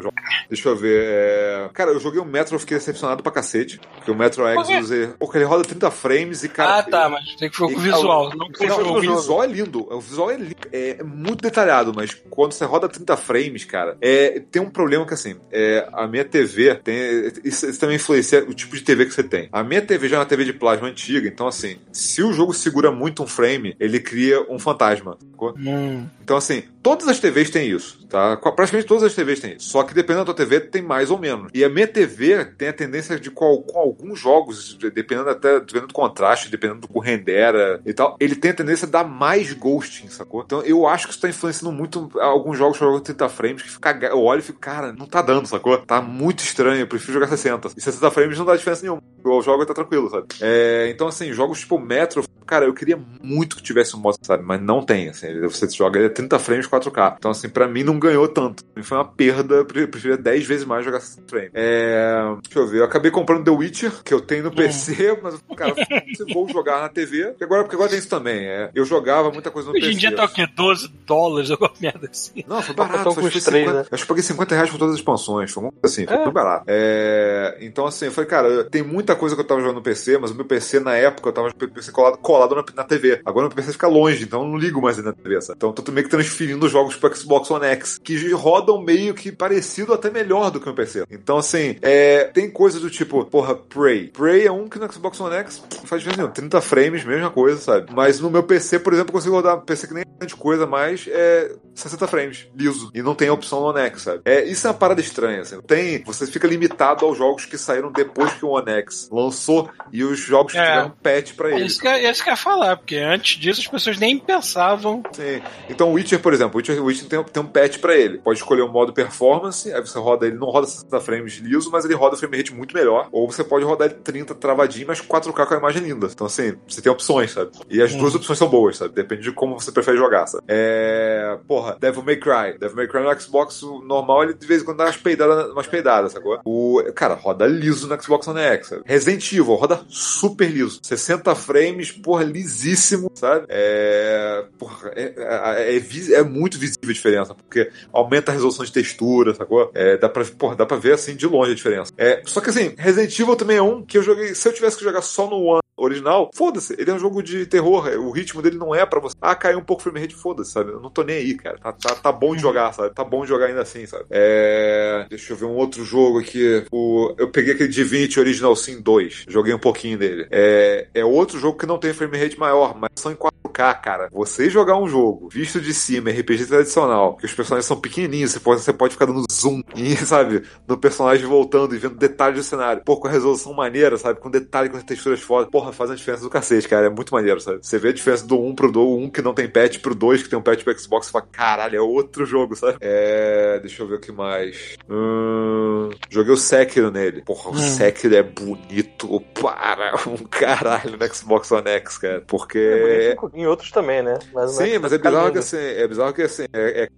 Deixa eu ver. é, Cara, eu joguei o Metro, eu fiquei decepcionado pra cacete, porque o Metro? Exodus, é- porque ele roda 30 frames e, cara. ah, tá, mas tem que ficar com o visual. Não o Não, jogo. o visual é lindo. O visual é lindo. É muito detalhado, mas quando você roda 30 frames, cara, é, tem um problema que assim, é, a minha TV tem. Isso, isso também influencia o tipo de TV que você tem. A minha TV já é uma TV de plasma antiga, então assim, se o jogo segura muito um frame, ele cria um fantasma. Hum. Então, assim, todas as TVs têm isso, tá? Praticamente todas as TVs têm isso. Só que dependendo da tua TV, tem mais ou menos. E a minha TV tem a tendência de com, com alguns jogos, dependendo até dependendo do contraste, dependendo do que rendera e tal, ele tem a tendência a dar mais ghosting, sacou? Então eu acho que isso tá influenciando muito alguns jogos que jogo 30 frames, que fica, eu olho e fico, cara, não tá dando, sacou? Tá muito estranho, eu prefiro jogar 60. E 60 frames não dá diferença nenhuma. O jogo tá tranquilo, sabe? É, então, assim, jogos tipo Metro, cara, eu queria muito que tivesse um modo, sabe? Mas não tem, assim. Você joga ele a 30 frames 4K. Então, assim, pra mim não ganhou tanto. Foi uma perda, eu preferia 10 vezes mais jogar 60 frames. É, deixa eu ver, eu acabei comprando The Witcher, que eu tenho no PC, mas, cara, se (laughs) vou jogar na TV, porque agora, porque agora tem isso também. É, eu jogava muita coisa no Hoje PC. em dia tá o quê? 12 dólares, alguma merda assim. Não, foi Tá barato. os foi três, 50, né? acho que paguei 50 reais por todas as expansões. Foi assim, foi É. muito barato. É, então, assim, eu falei, cara, tem muita coisa que eu tava jogando no PC, mas o meu PC na época eu tava com o PC colado, colado na, na TV. Agora meu PC fica longe, então eu não ligo mais na TV. Sabe? Então tô meio que transferindo os jogos pro Xbox One X, que rodam meio que parecido, até melhor do que o PC. Então, assim, é, tem coisas do tipo, porra, Prey. Prey é um que no Xbox One X faz diferença nenhuma. 30 frames, mesma coisa, sabe? Mas no meu PC, por exemplo, eu consigo rodar PC que nem grande coisa, mas é 60 frames, liso. E não tem a opção no One X, sabe? É, isso é uma parada estranha, assim. Tem, você fica limitado aos jogos que saíram depois que o One X lançou e os jogos que É. tiveram patch pra É ele. isso que, é isso que eu ia falar, porque antes disso as pessoas nem pensavam. Sim. Então o Witcher, por exemplo, o Witcher, o Witcher tem, tem um patch pra ele. Pode escolher um modo performance, aí você roda ele, não roda 60 frames liso, mas ele roda frame rate muito melhor. Ou você pode rodar ele 30 travadinho, mas 4K com a imagem linda. Então, assim, você tem opções, sabe? E as duas opções são boas, sabe? Depende de como você prefere jogar, sabe? É. Porra, Devil May Cry. Devil May Cry no Xbox normal, ele de vez em quando dá umas peidadas, umas peidadas sacou? O. Cara, roda liso no Xbox One X, sabe? Resident Evil, roda super liso. 60 frames, porra, lisíssimo, sabe? É. Porra, é, é, é é muito visível a diferença, porque aumenta a resolução de textura, sacou? É, dá pra, porra, dá pra ver assim de longe a diferença. É, só que assim, Resident Evil também é um que eu joguei. Se eu tivesse que jogar só no One original, foda-se, ele é um jogo de terror, é, o ritmo dele não é pra você. Ah, caiu um pouco o frame rate, foda-se, sabe? Eu não tô nem aí, cara. Tá, tá, tá bom de jogar, sabe? Tá bom de jogar ainda assim, sabe? É. Deixa eu ver um outro jogo aqui. O... Eu peguei aquele Divinity Original Sin 2, joguei um pouquinho dele. É, é outro jogo que não tem frame rate maior, mas são em 4K, cara. Você jogar um jogo visto de cima, RPG tradicional, que os personagens são pequenininhos, você pode, você pode ficar dando zoom, e, (laughs) sabe? No personagem voltando e vendo detalhes do cenário. Pô, com a resolução maneira, sabe? Com detalhe, com as texturas fodas. Porra, faz uma diferença do cacete, cara. É muito maneiro, sabe? Você vê a diferença do 1 pro 2, o 1 que não tem patch pro 2 que tem um patch pro Xbox e fala, caralho, é outro jogo, sabe? É. Deixa eu ver o que mais. Hum... Joguei o Sekiro nele. Porra, o Sekiro é bonito para (laughs) um caralho no Xbox One X, cara. Porque. É bonito em outros também, né? Mas Sim, mas é fica bizarro que assim, é bizarro que assim, é, é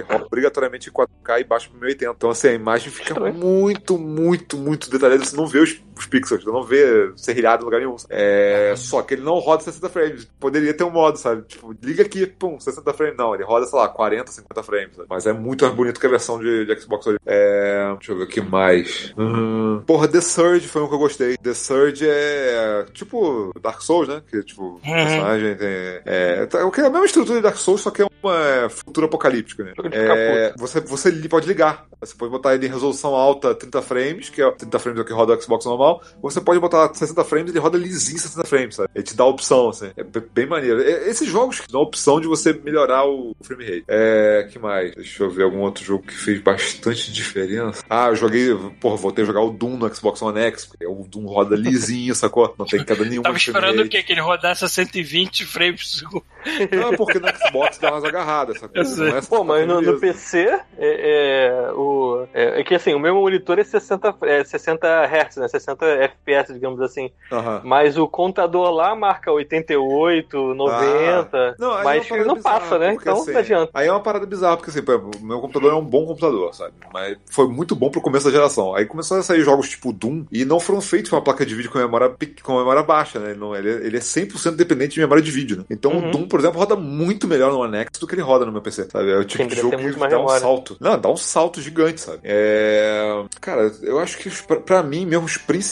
roda obrigatoriamente em 4K e baixa pro 1080. Então assim, a imagem fica Estranho. muito, muito, muito detalhada. Você não vê os, os pixels, você não vê serrilhado em lugar nenhum. É, só que ele não roda 60 frames. Poderia ter um modo, sabe? Tipo, liga aqui, pum, 60 frames. Não, ele roda, sei lá, 40, 50 frames. sabe? Mas é muito mais bonito que a versão de, de Xbox One. É, deixa eu ver o que mais. Hum, porra, The Surge foi um que eu gostei. The Surge é tipo Dark Souls, né? Que tipo, o personagem tem. É, tá- é a mesma estrutura de Dark Souls, só que é uma futuro apocalíptica, né? É, você, você pode ligar. Você pode botar ele em resolução alta 30 frames, que é 30 frames é o que roda o Xbox normal. Ou você pode botar 60 frames e ele roda lisinho 60 frames, sabe? Ele te dá a opção, assim. É bem maneiro. É, esses jogos que dão a opção de você melhorar o frame rate. É, que mais? Deixa eu ver algum outro jogo que fez bastante diferença. Ah, eu joguei, porra, voltei a jogar o Doom no Xbox One X, porque o Doom roda lisinho, sacou? Não tem queda nenhuma. Tava esperando o quê? Que ele rodasse a 120 frames por segundo. Não, porque no Xbox dá umas agarradas, sacou? É Pô, mas no, no. PC, é, é, o, é, é que assim, o meu monitor é 60, é 60 Hz, né? 60 FPS, digamos assim. Aham. Mas o contador lá marca 88, 90. Não, aí é mas parada não bizarra, passa, né? porque, Então assim, não adianta. Aí é uma parada bizarra, porque assim, por exemplo, o meu computador é um bom computador, sabe? Mas foi muito bom pro começo da geração. Aí começaram a sair jogos tipo Doom e não foram feitos com uma placa de vídeo com memória, com memória baixa, né? Ele, não, ele, é- ele é 100% dependente de memória de vídeo, né? Então Uhum. o Doom, por exemplo, roda muito melhor no One X do que ele roda no meu PC, sabe? É o tipo Sim, de jogo que muito dá mais um memória. salto. Não, dá um salto gigante gigante, sabe? É... Cara, eu acho que pra, pra mim, mesmo os principais,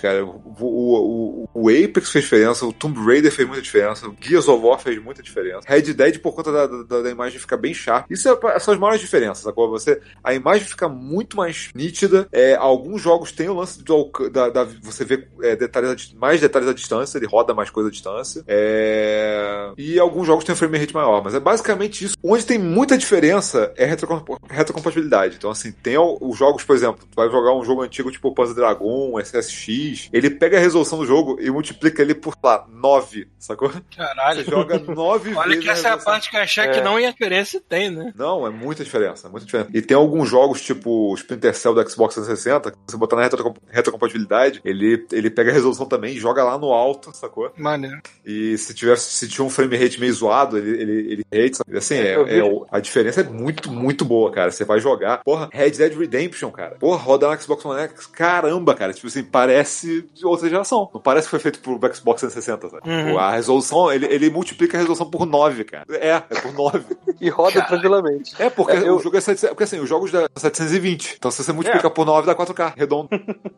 cara, o, o, o, Apex fez diferença, o Tomb Raider fez muita diferença, o Gears of War fez muita diferença, Red Dead por conta da, da, da imagem ficar bem sharp. Isso é, são as maiores diferenças, sacou? Você, a imagem fica muito mais nítida, é, alguns jogos têm o lance do, da, da você vê é, detalhes, mais detalhes à distância, ele roda mais coisa à distância, é... e alguns jogos têm um frame rate maior, mas é basicamente isso. Onde tem muita diferença é retrocompatibilidade. Então, assim, tem os jogos, por exemplo, tu vai jogar um jogo antigo tipo Panzer Dragon, SSX, ele pega a resolução do jogo e multiplica ele por, lá, 9, sacou? Caralho. Você joga (laughs) 9 Olha vezes. que essa é a parte que eu achei é. que não ia querer se tem, né? Não, é muita diferença, é muita diferença. E tem alguns jogos, tipo Splinter Cell do Xbox 360, que você botar na retrocompatibilidade, ele, ele pega a resolução também e joga lá no alto, sacou? Maneiro. E se tivesse, se tinha um frame rate meio zoado, ele, ele, ele rate, sabe? Assim, é, é, a diferença é muito, muito boa, cara. Você vai jogar, porra, Red Dead Redemption, cara. Porra, roda no Xbox One X, caramba, cara. Tipo assim, parece de outra geração. Não parece que foi feito pro Xbox 360, sabe? Uhum. A resolução, ele, ele multiplica a resolução por 9, cara. É, é por 9. (laughs) e roda cara. tranquilamente. É, porque é, eu... o jogo é 700, porque assim, os jogos da 720. Então se você multiplica é. por 9, dá 4K, redondo.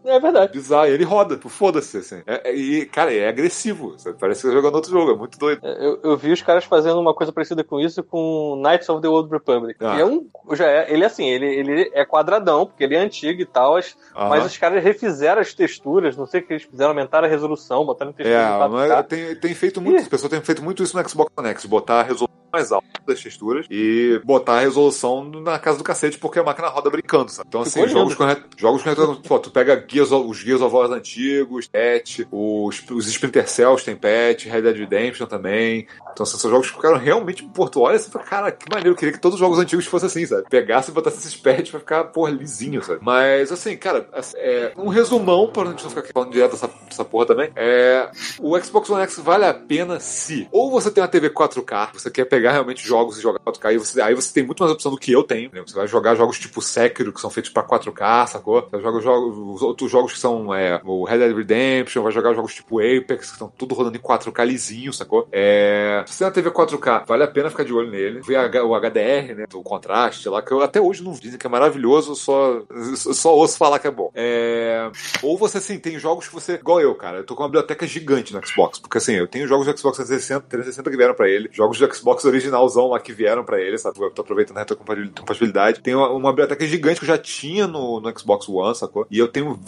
é verdade. Bizarro, e ele roda, foda-se, assim. É, e, cara, é agressivo. Parece que você tá jogando outro jogo, é muito doido. É, eu, eu vi os caras fazendo uma coisa parecida com isso com Knights of the Old Republic. Ah. é um. Já é, ele assim, ele, ele é quadradão, porque ele é antigo e tal, as, mas os caras refizeram as texturas, não sei o que eles fizeram, aumentaram a resolução, botaram texturas. É, mas tem, tem feito muito, as pessoas têm feito muito isso no Xbox One X, botar a resolução mais alta das texturas e botar a resolução na casa do cacete porque a máquina roda brincando, sabe? Então, assim, jogos com, jogos com pô, tu pega Gears of, os Gears of War antigos, patch, os, os Splinter Cells tem patch, Red Dead Redemption também. Então, assim, são jogos que ficaram realmente tu olha assim, cara, que maneiro, eu queria que todos os jogos antigos fossem assim, sabe? Pegasse e botasse esses patches pra ficar, porra, lisinho, sabe? Mas, assim, cara, é, um resumão, pra gente não ficar aqui falando direto dessa, dessa porra também, é o Xbox One X vale a pena se ou você tem uma TV 4K, você quer pegar realmente jogos e jogar 4K, e você, aí você tem muito mais opção do que eu tenho. Né? Você vai jogar jogos tipo Sekiro, que são feitos pra 4K, sacou? Você joga jogos, os outros jogos que são é, o Red Dead Redemption, vai jogar jogos tipo Apex, que estão tudo rodando em 4K lisinho, sacou? É, se você tem uma TV 4K, vale a pena ficar de olho nele. Ver o HDR, né? O contraste lá, que eu até hoje não dizem que é maravilhoso, só, só ouço falar que é bom. É, ou você, assim, tem jogos que você. Igual eu, cara. Eu tô com uma biblioteca gigante no Xbox. Porque, assim, eu tenho jogos do Xbox 360, 360 que vieram pra ele, jogos do Xbox originalzão lá que vieram pra ele, sabe? Eu tô aproveitando a retrocompatibilidade. Tem uma, uma biblioteca gigante que eu já tinha no, no Xbox One, sacou? E eu tenho.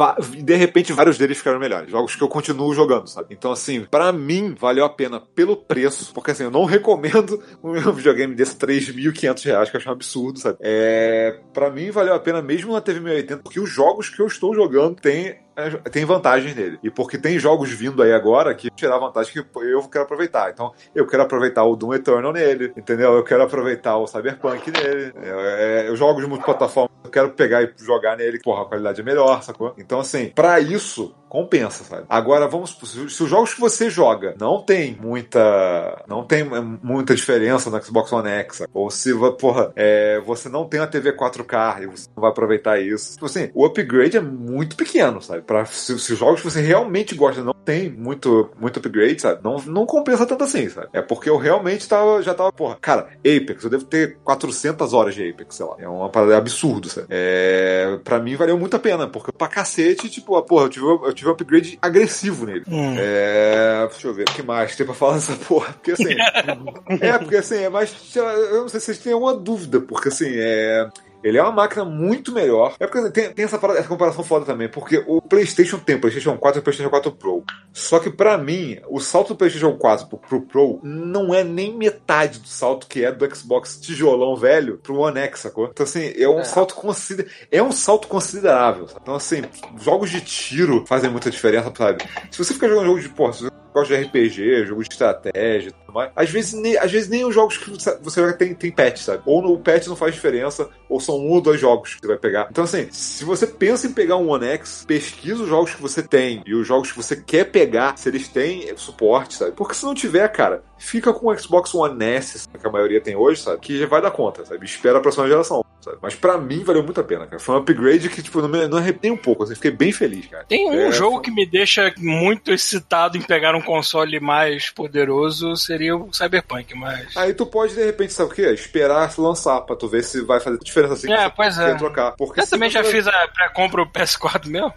De repente, vários deles ficaram melhores. Jogos que eu continuo jogando, sabe? Então, assim, pra mim, valeu a pena pelo preço. Porque, assim, eu não recomendo (laughs) um videogame desse 3.500 reais, que eu acho um absurdo, sabe? É, pra mim, valeu a pena mesmo na TV 1080, porque os jogos que eu estou jogando têm tem vantagem nele. E porque tem jogos vindo aí agora que tirar vantagem que eu quero aproveitar. Então, eu quero aproveitar o Doom Eternal nele, entendeu? Eu quero aproveitar o Cyberpunk nele. Eu, é, eu jogo de multiplataforma, eu quero pegar e jogar nele, porra, a qualidade é melhor, sacou? Então, assim, para isso, compensa, sabe? Agora, vamos se os jogos que você joga não tem muita não tem muita diferença no Xbox One X, ou se, porra, é, você não tem a TV 4K e você não vai aproveitar isso. Tipo assim, o upgrade é muito pequeno, sabe? Pra, se, se os jogos que você realmente gosta não tem muito, muito upgrade, sabe? Não, não compensa tanto assim, sabe? É porque eu realmente tava, já tava, porra, cara, Apex, eu devo ter 400 horas de Apex, sei lá. É uma parada absurdo, sabe? É, pra mim valeu muito a pena, porque pra cacete, tipo, a, porra, eu tive, eu tive um upgrade agressivo nele. Hum. É, deixa eu ver, o que mais tem pra falar dessa porra? Porque assim, (laughs) é, porque assim, é mais, eu não sei se vocês têm alguma dúvida, porque assim, é ele é uma máquina muito melhor. É porque tem, tem essa, essa, comparação foda também, porque o PlayStation tem o PlayStation 4 e o PlayStation 4 Pro. Só que para mim, o salto do PlayStation 4 pro, pro Pro não é nem metade do salto que é do Xbox tijolão velho pro One X, sacou? Então assim, é um é. salto consider... é um salto considerável. Sabe? Então assim, jogos de tiro fazem muita diferença, sabe? Se você ficar jogando jogo de porra, gosta de RPG, jogo de estratégia tudo mais. Às vezes, nem, às vezes nem os jogos que você joga tem, tem patch, sabe? Ou o patch não faz diferença, ou são um ou dois jogos que você vai pegar. Então, assim, se você pensa em pegar um One X, pesquisa os jogos que você tem e os jogos que você quer pegar, se eles têm suporte, sabe? Porque se não tiver, cara, fica com o Xbox One S, que a maioria tem hoje, sabe? Que já vai dar conta, sabe? Espera a próxima geração. sabe? Mas pra mim valeu muito a pena, cara. Foi um upgrade que, tipo, não me não arrependei um pouco, assim, fiquei bem feliz, cara. Tem um É, jogo foi- que me deixa muito excitado em pegar um console mais poderoso, seria o Cyberpunk, mas... Aí tu pode, de repente, sabe o quê? Esperar lançar pra tu ver se vai fazer diferença assim. É, pois é. trocar. Porque Eu também já você- fiz a pré-compra o PS4 mesmo.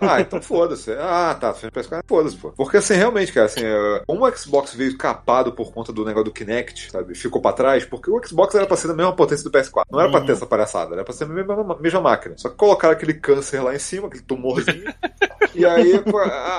Ah, então foda-se. Ah, tá. Fez PS4, foda-se, pô. Porque assim, realmente, cara, assim, é, como o Xbox veio capado por conta do negócio do Kinect, sabe? Ficou pra trás, porque o Xbox era pra ser da mesma potência do PS4. Não era pra ter essa palhaçada, era pra ser a mesma, mesma máquina. Só que colocaram aquele câncer lá em cima, aquele tumorzinho. (laughs) e aí,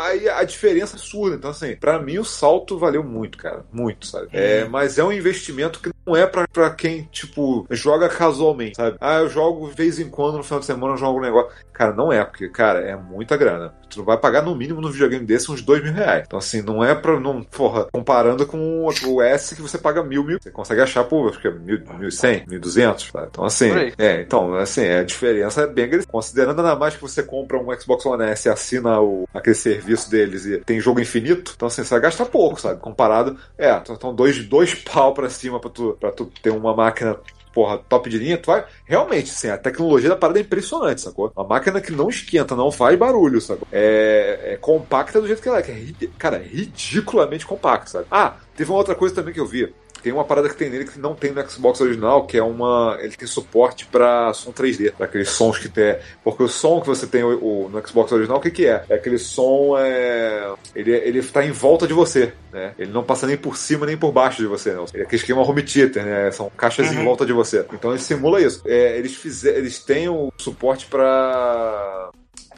aí a diferença é absurda. Então, assim, pra mim o salto valeu muito, cara. Muito, sabe? É, mas é um investimento que não é pra, pra quem, tipo, joga casualmente, sabe? Ah, eu jogo de vez em quando no final de semana, eu jogo um negócio. Cara, não é, porque, cara, é muita grana. Tu vai pagar no mínimo no videogame desse uns dois mil reais. Então, assim, não é pra. Não, porra, comparando com o, S que você paga mil, mil. Você consegue achar por, acho que é mil, mil e cem, mil e duzentos. Tá? Então, assim, é, então, assim, a diferença é bem agressiva. Considerando nada mais que você compra um Xbox One S e assina o, aquele serviço deles e tem jogo infinito, então, assim, você vai gastar pouco, sabe? Comparado, é, então dois, dois pau pra cima pra tu, pra tu ter uma máquina porra, top de linha, tu vai. Realmente, assim, a tecnologia da parada é impressionante, sacou? Uma máquina que não esquenta, não faz barulho, sacou? É, é compacta do jeito que ela é, que é, cara, é ridiculamente compacta, sabe? Ah, teve uma outra coisa também que eu vi. Tem uma parada que tem nele que não tem no Xbox original, que é uma. Ele tem suporte pra som 3D, pra aqueles sons que tem. Porque o som que você tem o- o- no Xbox original, o que, que é? É aquele som. É, ele, ele tá em volta de você, né? Ele não passa nem por cima nem por baixo de você, não. Ele é aquele esquema home theater, né? São caixas em volta de você. Então ele simula isso. É, eles, fizer, eles têm o suporte pra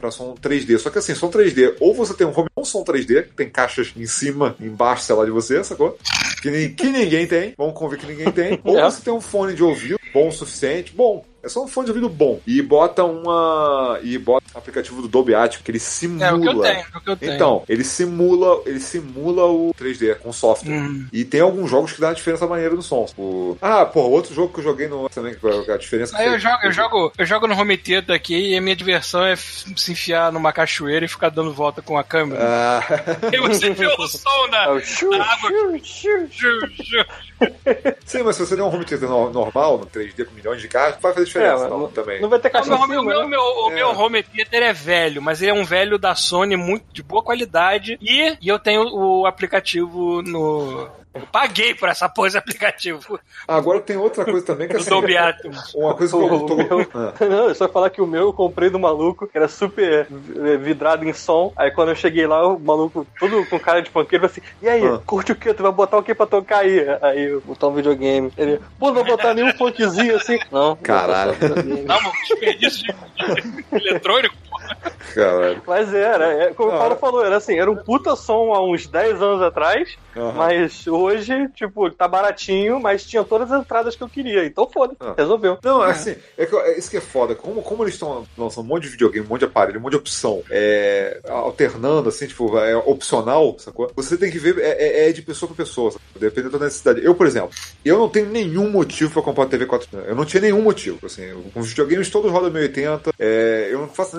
pra som 3D. Só que assim, som 3D, ou você tem um home com som 3D, que tem caixas em cima, embaixo, sei lá, de você, sacou? Que, que ninguém tem, vamos convir que ninguém tem. (laughs) Ou É. você tem um fone de ouvido bom o suficiente, bom. É só um fone de ouvido bom. E bota uma. E bota o aplicativo do Dolby Atmos, que ele simula. É o que eu tenho, é o que eu tenho. Então, ele simula, ele simula o 3D com software. Hum. E tem alguns jogos que dá uma diferença maneira no som. Tipo, ah, pô, outro jogo que eu joguei no também, que a diferença Aí eu jogo, eu jogo, eu jogo no home theater aqui e a minha diversão é se enfiar numa cachoeira e ficar dando volta com a câmera. Ah, E você vê o som É na. na água. Ju, ju. sim, mas se você der um home theater no- normal, no 3D com milhões de carros, vai fazer diferença É, não, não- também. Não vai ter O caixa meu, em home- o cima, meu, né? meu- o É. meu home theater é velho, mas ele é um velho da Sony muito de boa qualidade e, e eu tenho o aplicativo no. Eu paguei por essa porra de aplicativo Agora tem outra coisa também que do assim, Dolby Atmos. uma coisa que eu O tô... meu- Ah. Não, eu só falar que o meu eu comprei do maluco, que era super eh, vidrado em som. Aí quando eu cheguei lá, o maluco, todo com cara de panqueiro, falou assim: E aí, Ah. curte o que? Tu vai botar o que pra tocar aí? Aí eu botar um videogame. Ele, pô, não vai botar nenhum funkzinho assim. Não, Caralho. Não, mano, desperdício de, eletrônico. Caralho. Mas era, é, como Não, o Paulo falou, era assim, era um puta som há uns 10 anos atrás, mas hoje, tipo, tá baratinho, mas tinha todas as entradas que eu queria. Então foda, Ah. resolveu. Não, assim, é, que, é isso que é foda. Como, como eles estão lançando um monte de videogame, um monte de aparelho, um monte de opção, é, alternando, assim, tipo, é opcional, sacou? Você tem que ver, é, é- é de pessoa pra pessoa, sacou? dependendo da necessidade. Eu, por exemplo, eu não tenho nenhum motivo pra comprar TV 4 Eu não tinha nenhum motivo, assim, os videogames todos rodam 1080, é, eu não faço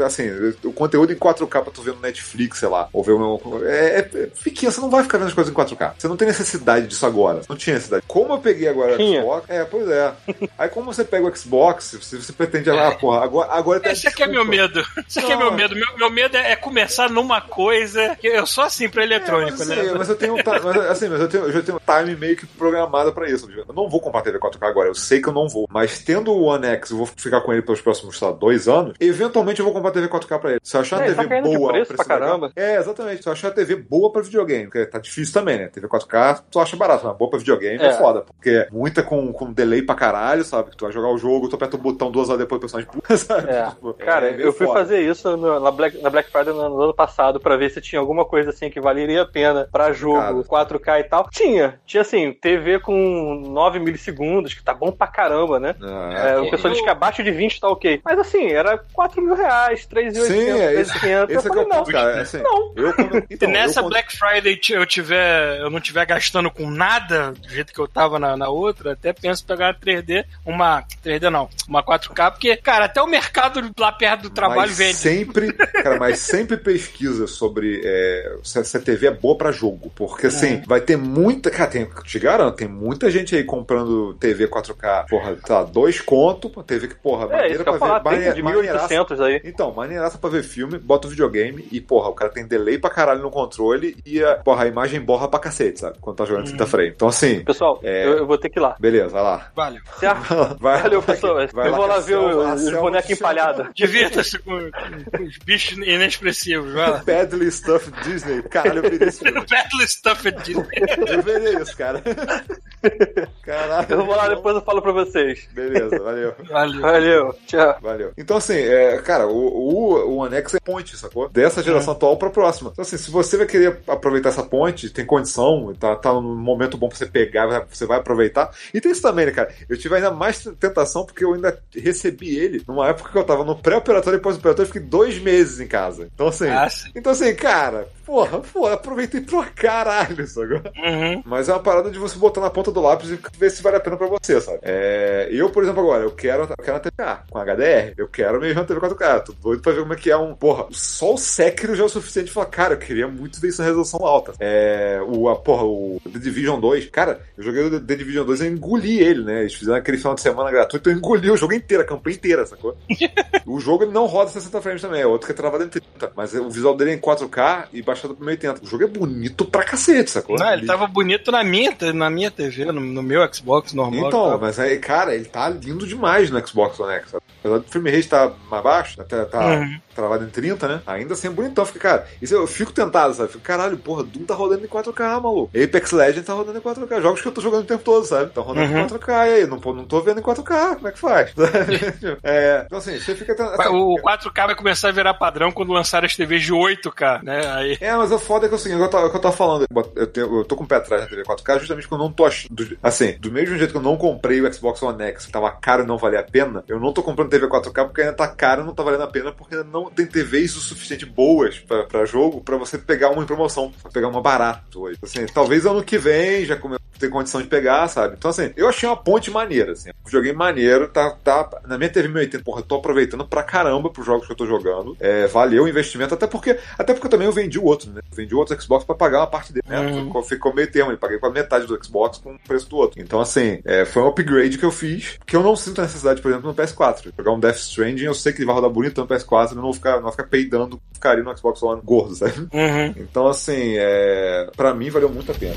assim, o conteúdo em 4K pra tu ver no Netflix, sei lá, ou ver o meu. É, é, é pequeno, você não vai ficar vendo as coisas em 4K. Você não tem necessidade disso agora. Não tinha necessidade. Como eu peguei agora Tinha. o Xbox. É, pois é. Aí como você pega o Xbox, se você pretende, ah, porra, agora, agora tem Esse aqui é meu medo. Esse aqui é meu medo. Meu, meu medo é, é começar numa coisa. que Eu sou assim pra eletrônico, mas, né? assim, mas eu tenho, um ti- mas, assim, mas eu tenho, eu já tenho um time meio que programado pra isso. Eu não vou comprar TV 4K agora, eu sei que eu não vou. Mas tendo o One X, eu vou ficar com ele pelos próximos, sei lá, dois anos. Eventualmente eu vou comprar TV 4K pra ele. Se eu achar a É, tá TV de boa, preço pra legal- caramba. É, exatamente. Se eu achar a TV boa pra videogame, porque tá difícil também, né? TV 4K, tu acha barato, mas boa pra videogame é, É. foda. Porque é muita com, com delay pra caralho, sabe? Que tu vai jogar o jogo, tu aperta o botão duas horas depois o personagem (laughs) pula, sabe? É. Tipo, Cara, é meio eu fui foda. fazer isso no- na, Black, na Black Friday no, no ano passado pra ver se tinha alguma coisa assim que valeria a pena pra jogo 4K e tal. Tinha. Tinha assim, TV com 9 milissegundos, que tá bom pra caramba, né? Ah, É, o pessoal diz que abaixo de 20 tá ok. Mas assim, era 4 mil reais. Reais, 3,800, Sim, é esse, 3,500. esse é Eu é falei, não, ponto, cara. Assim, não. Eu, quando, então, Se nessa eu, Black Friday eu tiver, eu não tiver gastando com nada do jeito que eu tava na, na outra, até penso em pegar uma 3D, uma 3D não, uma 4K, porque, cara, até o mercado lá perto do trabalho mas vende. sempre, cara, mas sempre pesquisa sobre é, se a TV é boa pra jogo. Porque assim, vai ter muita. Cara, tem, te garanto, tem muita gente aí comprando TV 4K, porra, tá, dois conto, TV que, porra, É, que eu ia falar, ver. 30 de maneiraça. 1.800 aí. Então, maneiraça pra ver filme, bota o videogame e, porra, o cara tem delay pra caralho no controle e, a, porra, a imagem borra pra cacete, sabe? Quando tá jogando em 30 frame. Então, assim, Pessoal, É. eu, eu vou ter que ir lá. beleza, vai lá. Valeu. Certo? Vai, Valeu, pessoal. vai Eu vou lá a ver os, selva bonecos chama- empalhados. Divirta-se com, os bichos inexpressivos, vai lá. (laughs) Badly Stuffed Disney. Caralho, eu vi isso. (laughs) Battle Stuffed Disney. Eu verei isso, cara. (laughs) (laughs) Caralho. Eu vou lá depois eu falo pra vocês. Beleza, valeu. (laughs) Valeu. Valeu, tchau. Valeu. Então, assim, é, cara, o, o, o Annex é ponte, sacou? Dessa geração atual pra próxima. Então, assim, se você vai querer aproveitar essa ponte, tem condição, tá, tá num momento bom pra você pegar, você vai aproveitar. E tem isso também, né, cara? Eu tive ainda mais tentação porque eu ainda recebi ele numa época que eu tava no pré-operatório e pós-operatório, fiquei dois meses em casa. Então, assim. Ah. Então, assim, cara, porra, porra, aproveitei pra (laughs) caralho, sacou? Uhum. Mas é uma parada de você botar na ponta do lápis e ver se vale a pena pra você, sabe? É, eu, por exemplo, agora, eu quero, eu quero uma TVA com HDR. Eu quero mesmo uma TV 4K. Tô doido pra ver como é que é um. Porra, só o Sekiro já é o suficiente pra falar, cara, eu queria muito ver isso na resolução alta. É, o, a, porra, o The Division 2. Cara, eu joguei o The Division 2 e eu engoli ele, né? Eles fizeram aquele final de semana gratuito, eu engoli o jogo inteiro, a campanha inteira, sacou? (laughs) o jogo ele não roda 60 frames também, é outro que é travado em 30. Mas o visual dele é em 4K e baixado pro 1080. O jogo é bonito pra cacete, sacou? Não, ele tava bonito na minha, na minha TV, no, no meu Xbox normal. Então, tava. mas aí, cara, ele tá lindo demais no Xbox One X. Apesar do frame rate tá mais baixo, até tá Uhum. Travado em 30, né? Ainda assim é bonitão. Fica, cara, isso eu fico tentado, sabe? Fico, caralho, porra, Doom tá rodando em 4K, maluco. Apex Legends tá rodando em 4K. Jogos que eu tô jogando o tempo todo, sabe? Tá rodando Uhum. em 4K. E aí, não, não tô vendo em 4K. Como é que faz? (laughs) é, então, assim, você fica. até- O 4K vai começar a virar padrão quando lançar as TVs de 8K, né? Aí. É, mas o foda é que é o seguinte, é o que eu tô, é que eu tô falando, eu, tenho- eu tô com o pé atrás na TV 4K justamente porque eu não tô achando. Assim, do mesmo jeito que eu não comprei o Xbox One X, que tava caro e não valia a pena, eu não tô comprando TV 4K porque ainda tá caro e não tá valendo a pena porque ainda não tem TVs o suficiente boas pra, pra jogo pra você pegar uma em promoção, pra pegar uma barato hoje. Assim, talvez ano que vem já come- ter condição de pegar, sabe? Então, assim, eu achei uma ponte maneira, assim. Videogame maneiro, tá, tá. Na minha TV 1080, porra, eu tô aproveitando pra caramba pros jogos que eu tô jogando. É, valeu o investimento, até porque, até porque também eu vendi o outro, né? Eu vendi o outro Xbox pra pagar uma parte dele, né? Uhum. Ficou, ficou meio termo, eu paguei com a metade do Xbox com o preço do outro. Então, assim, é, foi um upgrade que eu fiz, que eu não sinto necessidade, por exemplo, no PS4. Jogar um Death Stranding, eu sei que ele vai rodar bonito no PS4, eu não vou ficar, não vou ficar peidando, ficaria no Xbox One gordo, sabe? Uhum. Então, assim, é, pra mim valeu muito a pena.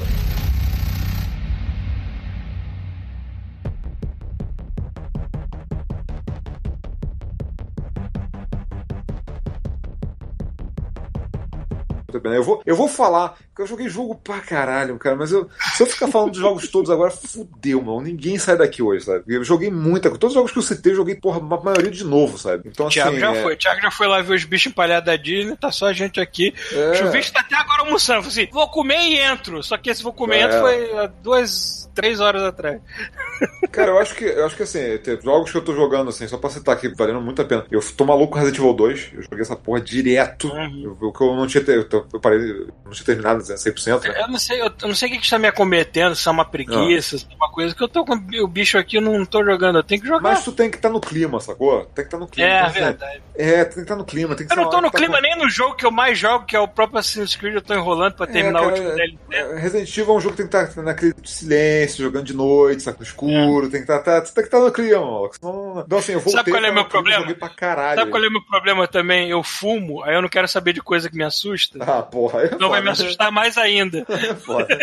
Bem. Eu vou, eu vou falar, que eu joguei jogo pra caralho, cara, mas eu, se eu ficar falando dos jogos todos agora, fudeu, mano. Ninguém sai daqui hoje, sabe? Eu joguei muita. Todos os jogos que eu citei, eu joguei, porra, a maioria de novo, sabe? Então, O assim. Thiago já é- foi. Thiago já foi lá ver os bichos empalhados da Disney, tá só a gente aqui. É. O Chuvisco tá até agora almoçando. Falei assim, vou comer e entro. Só que esse vou comer e É. entro foi há duas, três horas atrás. (laughs) Cara, eu acho que, eu acho que assim, tem jogos que eu tô jogando, assim, só pra citar aqui, valendo muito a pena. Eu tô maluco com Resident Evil 2, eu joguei essa porra direto. Uhum. Eu- O que eu não tinha, eu, eu parei, não tinha terminado 100%, né? Eu não sei, eu, eu não sei o que, que está me acometendo, se é uma preguiça, se é uma coisa que eu tô com o bicho aqui, eu não tô jogando, eu tenho que jogar. Mas tu tem que estar no clima, sacou? Tem que estar no clima. é, Então, assim, verdade. É, tem que estar no clima. Tem que Eu não tô no que clima tá nem no jogo que eu mais jogo, que é o próprio Assassin's Creed, eu tô enrolando pra com- terminar É, o cara, último dele. é, Resident Evil é um jogo que tem que estar naquele silêncio, jogando de noite, saco escuro, tem que estar, tá, você tem que estar no clima, maluco. Senão, então, assim, eu voltei Sabe qual é o meu problema? Sabe qual é o meu problema também? Eu fumo, aí eu não quero saber de coisa que me assusta. Ah, porra. é Então vai me assustar mais ainda. (laughs) É foda.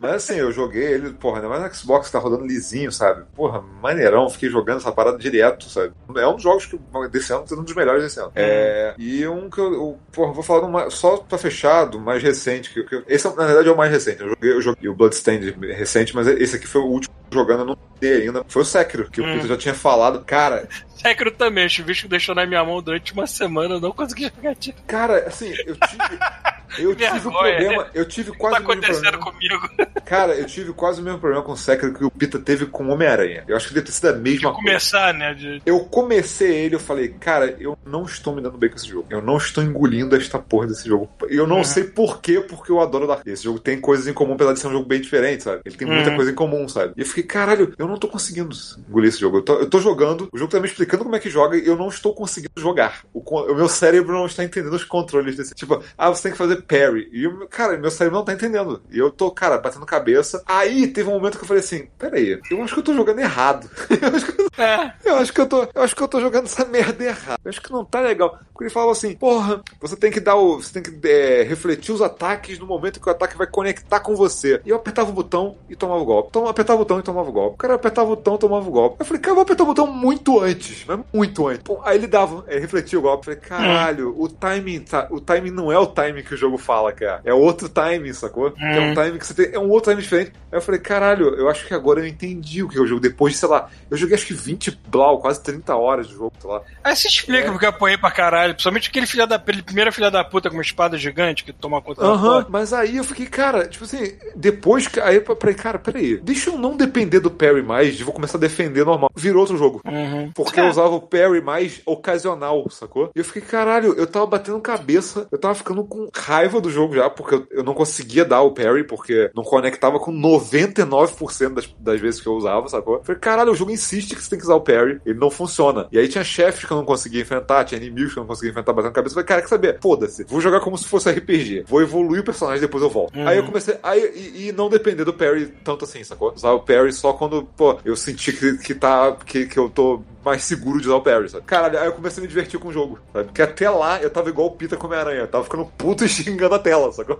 Mas assim, eu joguei ele, porra, ainda mais no Xbox tá rodando lisinho, sabe? Porra, maneirão, fiquei jogando essa parada direto, sabe? É um dos jogos que desse ano, tá sendo um dos melhores desse ano. É, e um que eu, eu porra, vou falar só pra fechar, do mais recente, que, que- esse na verdade é o mais recente. Eu joguei, eu joguei o Bloodstained recente, mas esse aqui foi o último jogando, eu não dei ainda. Foi o Sekiro, que o Hum. Peter já tinha falado. Cara, Sekiro também, o chuvisco deixou na minha mão durante uma semana, eu não consegui jogar tiro. cara, assim, eu tive. (laughs) Eu (laughs) tive um vergonha. problema, eu tive O quase tá o mesmo acontecendo problema. comigo? (laughs) Cara, eu tive quase o mesmo problema com o Sekiro que o Pita teve com o Homem-Aranha. Eu acho que deve ter sido a mesma coisa. Começar, né? De... Eu comecei ele, eu falei, cara, eu não estou me dando bem com esse jogo. Eu não estou engolindo esta porra desse jogo. Eu não Uhum. sei porquê, porque eu adoro Dark. Esse jogo tem coisas em comum, apesar de ser um jogo bem diferente, sabe? Ele tem muita Uhum. coisa em comum, sabe? E eu fiquei, caralho, eu não tô conseguindo engolir esse jogo. Eu tô, eu tô jogando, o jogo tá me explicando como é que joga e eu não estou conseguindo jogar. O, o meu cérebro não está entendendo os controles desse. Tipo, ah, você tem que fazer parry. E, o meu- cara, meu cérebro não tá entendendo. E eu tô, cara, batendo cabeça. Aí teve um momento que eu falei assim: peraí, eu acho que eu tô jogando errado. (laughs) eu acho que eu É. eu acho que eu tô, eu acho que eu tô jogando essa merda errada. Eu acho que não tá legal. Porque ele falava assim, porra, você tem que dar o. Você tem que é, refletir os ataques no momento que o ataque vai conectar com você. E eu apertava o botão e tomava o golpe. Então, eu apertava o botão e tomava o golpe. O cara apertava o botão e tomava o golpe. Eu falei, cara, eu vou apertar o botão muito antes. Mas muito antes. Pô, aí ele dava, ele refletia o golpe. Eu falei, caralho, o timing. tá- o timing não é o timing que o jogo fala, cara. É outro timing, sacou? Que é um Hum. timing que você tem. É um outro timing diferente. Aí eu falei, caralho, eu acho que agora eu entendi o que é o jogo. Depois de, sei lá, eu joguei acho que 20 blau, quase 30 horas de jogo, sei lá. Aí se explica É. porque eu apanhei pra caralho. Principalmente aquele filho da aquele primeiro filho da puta com uma espada gigante que toma conta da Aham, porra. mas aí eu fiquei, cara, tipo assim, depois que. Aí eu falei, cara, peraí, deixa eu não depender do parry mais, e vou começar a defender normal. Virou outro jogo. Uhum. Porque É. eu usava o parry mais ocasional, sacou? E eu fiquei, caralho, eu tava batendo cabeça, eu tava ficando com raiva do jogo já, porque eu, eu não conseguia dar o parry, porque não conectava com 99% das, das vezes que eu usava, sacou? Eu falei, caralho, o jogo insiste que você tem que usar o parry, ele não funciona. E aí tinha chefes que eu não conseguia enfrentar, tinha inimigos que eu não conseguia enfrentar batendo cabeça. Eu falei, cara, quer saber? Foda-se, vou jogar como se fosse RPG. Vou evoluir o personagem, depois eu volto. Uhum. Aí eu comecei, aí, e, e não depender do parry tanto assim, sacou? Usar o parry só quando, pô, eu senti que, que tá, que, que eu tô mais seguro de usar o parry, sabe? Caralho, aí eu comecei a me divertir com o jogo, sabe? Porque até lá eu tava igual o Pita com a Homem-Aranha, eu tava ficando puto e xingando a tela, sacou?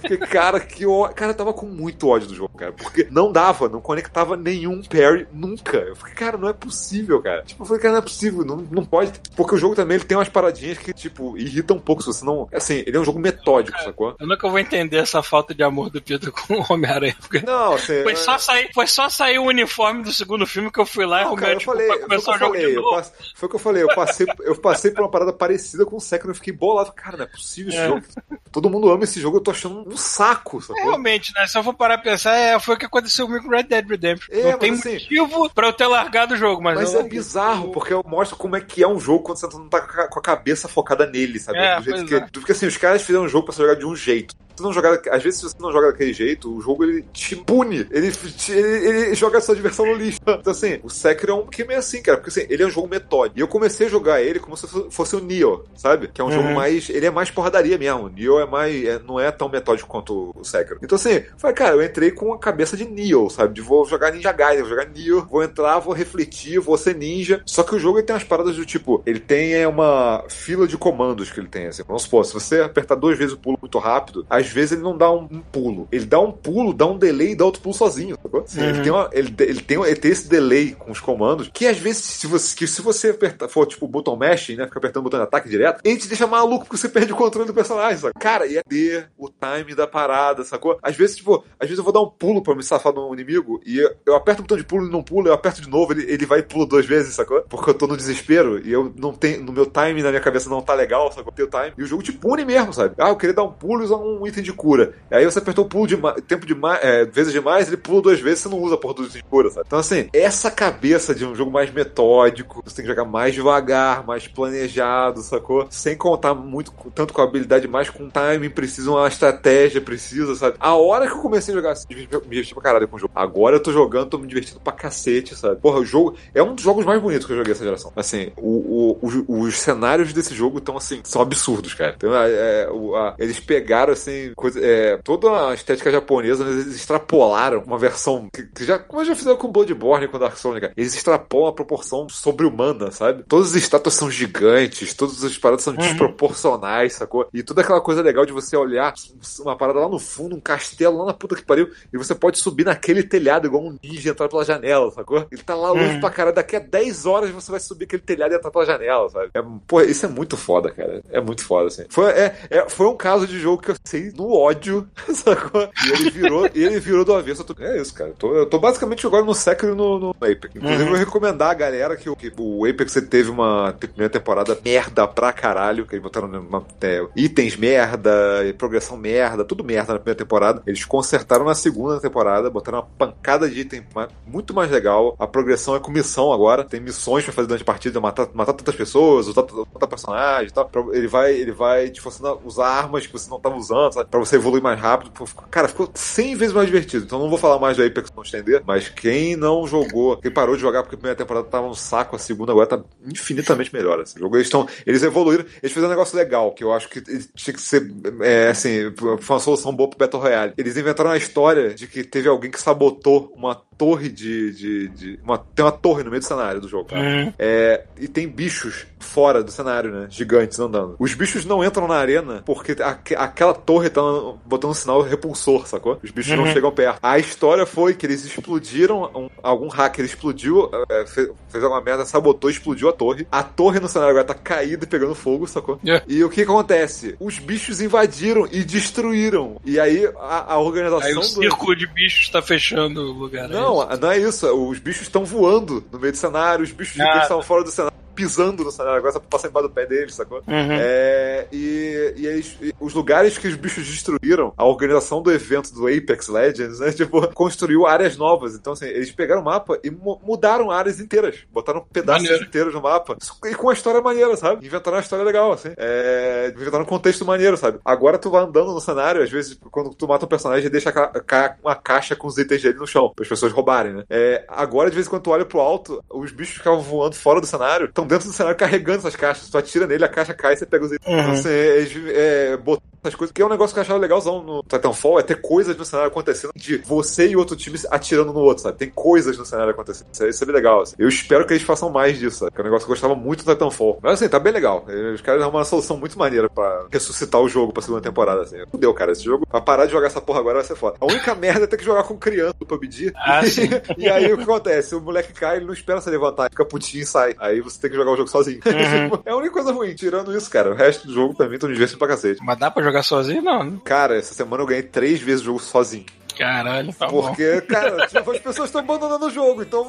Fiquei, cara, que ódio. Cara, eu tava com muito ódio do jogo, cara, porque não dava, não conectava nenhum parry nunca. Eu fiquei, cara, não é possível, cara. Tipo, eu falei, cara, não é possível, não, não pode. Porque o jogo também ele tem umas paradinhas que, tipo, irritam um pouco se você não. Assim, ele é um jogo metódico, sacou? Eu nunca vou entender essa falta de amor do Pedro com o Homem-Aranha. porque Não, assim. Foi só, sair, foi só sair o uniforme do segundo filme que eu fui lá e Não, arrumei cara, eu tipo, falei, pra o começar o que eu jogo falei, de eu novo. passe- foi o que eu falei, eu passei, eu passei por uma parada parecida com o Sekiro, eu fiquei bolado, cara, não é possível esse É. jogo. Todo mundo ama esse jogo, eu tô achando um saco, É, sacou? Realmente, né? Se eu for parar pra pensar, é, foi o que aconteceu comigo com Red Dead Redemption. É, não tem assim- motivo pra eu ter largado o jogo, mas, Mas eu é bizarro, porque mostra como é que é um jogo quando você não tá com a- cabeça focada nele, sabe? É, Do jeito que, é. Porque assim, os caras fizeram um jogo pra você jogar de um jeito. Se não jogar, às vezes, se você não joga daquele jeito, o jogo ele te pune. Ele, te- ele, ele joga a sua diversão no lixo. Então, assim, o Sekiro é um pouquinho meio assim, cara. Porque assim, ele é um jogo metódico. E eu comecei a jogar ele como se fosse o Nioh, sabe? Que é um Uhum. jogo mais. Ele é mais porradaria mesmo. O Nioh é mais. é- não é tão metódico quanto o Sekiro. Então, assim, eu falei, cara, eu entrei com a cabeça de Nioh, sabe? De vou jogar Ninja Gaiden, vou jogar Nioh, vou entrar, vou refletir, vou ser ninja. Só que o jogo ele tem umas paradas do tipo, ele tem é, uma fila de comandos que ele tem, assim. Vamos supor, se você apertar duas vezes o pulo muito rápido, às vezes ele não dá um, um pulo. Ele dá um pulo, dá um delay e dá outro pulo sozinho, sacou? Assim, ele, Uhum. tem uma- ele, ele tem, ele tem esse delay com os comandos, que às vezes, se você, que se você apertar, for tipo botão mashing, né? Fica apertando o botão de ataque direto, ele te deixa maluco porque você perde o controle do personagem, sabe? Cara, e é de o time da parada, sacou? Às vezes, tipo, às vezes eu vou dar um pulo pra me safar um inimigo e eu, eu aperto o botão de pulo e não pulo, eu aperto de novo, ele, ele vai e pula duas vezes, sacou? Porque eu tô no desespero e eu não tenho, no meu time, na minha cabeça não tá legal, sacou? Teu time. E o jogo te pune mesmo, sabe? Ah, eu queria dar um pulo e usar um item de cura. Aí você apertou o pulo de tempo de é, vezes demais, ele pula duas vezes, você não usa a porra do item de cura, sabe? Então, assim, essa cabeça de um jogo mais metódico, você tem que jogar mais devagar, mais planejado, sacou? Sem contar muito, tanto com a habilidade, mais com timing, precisa uma estratégia, precisa, sabe? A hora que eu comecei a jogar assim, me diverti pra caralho com o jogo. Agora eu tô jogando, tô me divertindo pra cacete, sabe? Porra, o jogo é um dos jogos mais bonitos que eu joguei essa geração. Assim, o, o- os, os cenários desse jogo estão assim, são absurdos, cara. Então, é, é, o- a- eles pegaram assim, coisa, é, toda a estética japonesa, mas eles extrapolaram uma versão que, que já, como já fizeram com Bloodborne e com Dark Souls, né? Eles extrapolam a proporção sobre-humana, sabe? Todas as estátuas são gigantes, todas as paradas são desproporcionais, sacou? E toda aquela coisa legal de você olhar uma parada lá no fundo, um castelo lá na puta que pariu, e você pode subir naquele telhado igual um ninja e entrar pela janela, sacou? Ele tá lá longe Uhum. pra caralho, daqui a 10 horas você vai subir aquele telhado e entrar pela janela, sabe? É, pô, isso é muito foda, cara. É muito foda, assim. Foi, é, é- foi um caso de jogo que eu sei no ódio, (laughs) sacou? E ele virou, e ele virou do avesso. Eu tô- é isso, cara. Eu tô, eu tô basicamente agora no e no, no Apex. Inclusive, eu vou recomendar a galera que, o- que o Apex teve uma primeira temporada merda pra caralho, que eles botaram uma, é, itens merda, progressão merda, tudo merda na primeira temporada. Eles consertaram na segunda temporada, botaram uma pancada de item muito mais legal. A progressão é com missão agora, tem missões pra fazer durante a partida, matar, matar tantas pessoas, usar tantos personagens e tal. Ele vai, ele vai te forçando a usar armas que você não tava usando, sabe? Pra você evoluir mais rápido. Cara, ficou 100 vezes mais divertido. Então não vou falar mais do Apex não estender, mas quem não jogou, quem parou de jogar porque a primeira temporada tava um saco, a segunda agora tá infinitamente melhor. Esse jogo, eles estão, eles evoluíram, eles fizeram um negócio legal, que eu acho que tinha que ser, é, assim, foi uma solução boa pro Battle Royale. Eles inventaram a história de que teve alguém que sabotou uma torre de. de, de- uma, tem uma torre no meio do cenário do jogo. Uhum. É, e tem bichos fora do cenário, né? Gigantes andando. Os bichos não entram na arena porque aque- aquela torre tá botando um sinal repulsor, sacou? Os bichos não Uhum. chegam perto. A história foi que eles explodiram, um- algum hacker explodiu, é, fe- fez alguma merda, sabotou, explodiu a torre. A torre no cenário agora tá caída e pegando fogo, sacou? É. E o que acontece? Os bichos invadiram e destruíram. E aí a, a organização Aí o do- círculo de bichos tá fechando o lugar. né? Não, não é isso. Os bichos estão voando no meio do cenário, os bichos Ah, gigantes estavam fora do cenário, pisando no cenário, agora só passa embaixo do pé deles, sacou? Uhum. É, e, e eles- e os lugares que os bichos destruíram, a organização do evento do Apex Legends, né, (laughs) tipo, construiu áreas novas. Então, assim, eles pegaram o mapa e mu- mudaram áreas inteiras. Botaram pedaços Maneiro. inteiros no mapa. E com uma história maneira, sabe? Inventaram uma história legal, assim. É, inventaram um contexto maneiro, sabe? Agora tu vai andando no cenário, às vezes, quando tu mata um personagem, deixa ca- ca- uma caixa com os itens dele no chão, para as pessoas roubarem, né? É, agora, de vez em quando tu olha pro alto, os bichos que ficavam voando fora do cenário, estão dentro do cenário carregando essas caixas. Tu atira nele, a caixa cai e você pega os itens. Uhum. Então, assim, eles é, botaram essas coisas, que é um negócio que eu achava legalzão no Titanfall, é ter coisas no cenário acontecendo de você e outro time atirando no outro, sabe? Tem coisas no cenário acontecendo. Isso, é- isso é bem legal, assim. Eu espero que eles façam mais disso, sabe? Que é um negócio que eu gostava muito do Titanfall. Mas assim, tá bem legal. Os caras arrumaram uma solução muito maneira pra ressuscitar o jogo pra segunda temporada, assim. Fudeu, cara. Esse jogo, pra parar de jogar essa porra agora vai ser foda. A única merda é ter que jogar com criança do PUBG. Ah, (laughs) sim. e aí o que acontece? O moleque cai, ele não espera se levantar, fica putinho e sai. Aí você tem que jogar o jogo sozinho. Uhum. (laughs) é a única coisa ruim. Tirando isso, cara, o resto do jogo pra mim tô divertido pra cacete. Mas dá pra jogar sozinho? Não. Cara, essa semana eu ganhei três vezes o jogo sozinho. Caralho, tá bom. Porque, cara, tipo, as pessoas estão abandonando o jogo, então.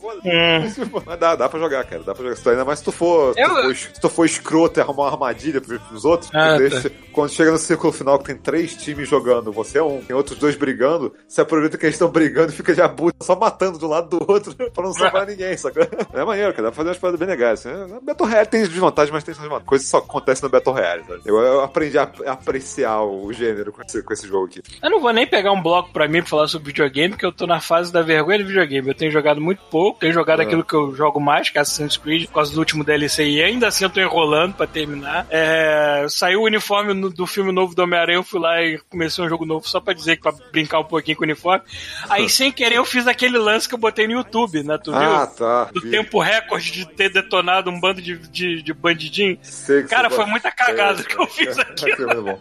Tipo, Mas dá, dá pra jogar, cara. Dá pra jogar. Se tu- Ainda mais se tu for. Se Eu- tu for, se tu for escroto e arrumar uma armadilha pros, outros, Ah, deixa- quando chega no círculo final que tem três times jogando, você é um, tem outros dois brigando, você aproveita que eles estão brigando e fica de abuso, só matando de um lado do outro (laughs) pra não salvar (laughs) ninguém, sacou? É maneiro, cara. Dá pra fazer umas paradas bem legais. Assim. No Battle Royale tem desvantagens, mas tem suas vantagens. Coisa que só acontece no Battle Royale, sabe? Eu, eu aprendi a, a apreciar o gênero com esse, com esse jogo aqui. Eu não vou nem pegar um bloco pra mim pra falar sobre videogame, porque eu tô na fase da vergonha do videogame. Eu tenho jogado muito pouco, tenho jogado É. aquilo que eu jogo mais, que é Assassin's Creed, por causa do último DLC, e ainda assim eu tô enrolando pra terminar. É, saiu o uniforme no- do filme novo do Homem-Aranha, eu fui lá e comecei um jogo novo só pra dizer que pra brincar um pouquinho com o uniforme. Aí, (laughs) sem querer, eu fiz aquele lance que eu botei no YouTube, né? Tu Ah, viu? tá. Do Vi. tempo recorde de ter detonado um bando de, de, de bandidinho. Sei que Cara, foi muita cagada É, que eu fiz é, aqui. é muito bom.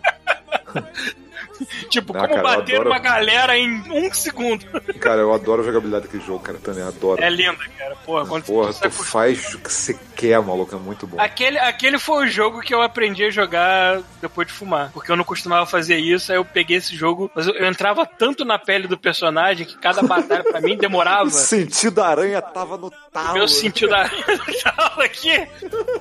(laughs) (laughs) Tipo, Ah, como cara, bater adoro. uma galera em um segundo. (laughs) Cara, eu adoro a jogabilidade daquele jogo, cara. Também adoro. É linda, cara. Porra, quando Porra, você tu faz o que você quer, maluco. É muito bom. Aquele, aquele foi o jogo que eu aprendi a jogar depois de fumar. Porque eu não costumava fazer isso, aí eu peguei esse jogo. Mas eu, eu entrava tanto na pele do personagem que cada batalha pra mim demorava. (laughs) O sentido da aranha tava no talo. Meu sentido da tava aqui.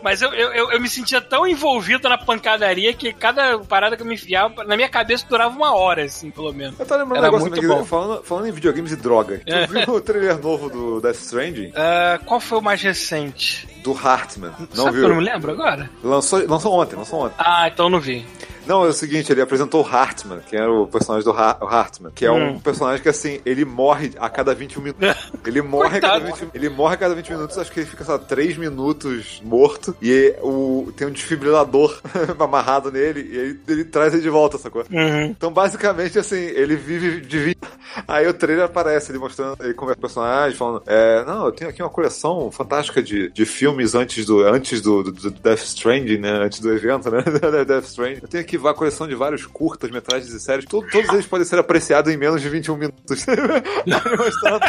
Mas eu, eu, eu, eu me sentia tão envolvido na pancadaria que cada parada que eu me enfiava, na minha cabeça durava uma hora, assim, pelo menos. Eu tô lembrando um Era negócio muito bom. falando, falando em videogames e droga. Tu É. viu o trailer novo do Death Stranding? Ah, qual foi o mais recente? Do Hartman. Não Sabe que eu não viu? me lembro agora? Lançou, lançou ontem, lançou ontem. Ah, então eu não vi. Não, é o seguinte, ele apresentou o Hartman, que era o personagem do Ha- Hartman, que é um Hum. personagem que, assim, ele morre a cada 21 (laughs) minutos. Ele morre, a cada Coitado. 20, ele morre a cada 20 minutos, acho que ele fica, lá, 3 minutos morto, e o, tem um desfibrilador (laughs) amarrado nele, e ele, ele traz ele de volta, sacou? Uhum. Então, basicamente, assim, ele vive de vida. Aí o trailer aparece, ele mostrando, ele conversa com o personagem, falando: é, Não, eu tenho aqui uma coleção fantástica de, de filmes antes do, antes do, do, do Death Stranding, né? Antes do evento, né? (laughs) Death Stranding. Eu tenho aqui a coleção de vários curtas, metragens e séries. Todos, todos eles podem ser apreciados em menos de 21 minutos. (laughs) ele, mostrando,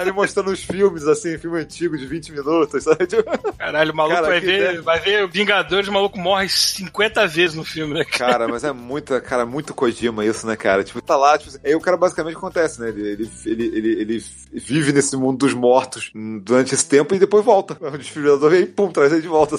ele mostrando os filmes, assim, filme antigo de 20 minutos, sabe? Caralho, o maluco Cara, vai, ver, ideia. vai ver Vingadores, o maluco morre 50 vezes no filme, né? Cara, cara mas é muita, cara, muito Kojima isso, né, cara? Tipo, tá lá, tipo, aí o cara basicamente acontece, né? Ele, ele, ele, ele, vive nesse mundo dos mortos durante esse tempo e depois volta. O desfibrilador vem e pum, traz ele de volta.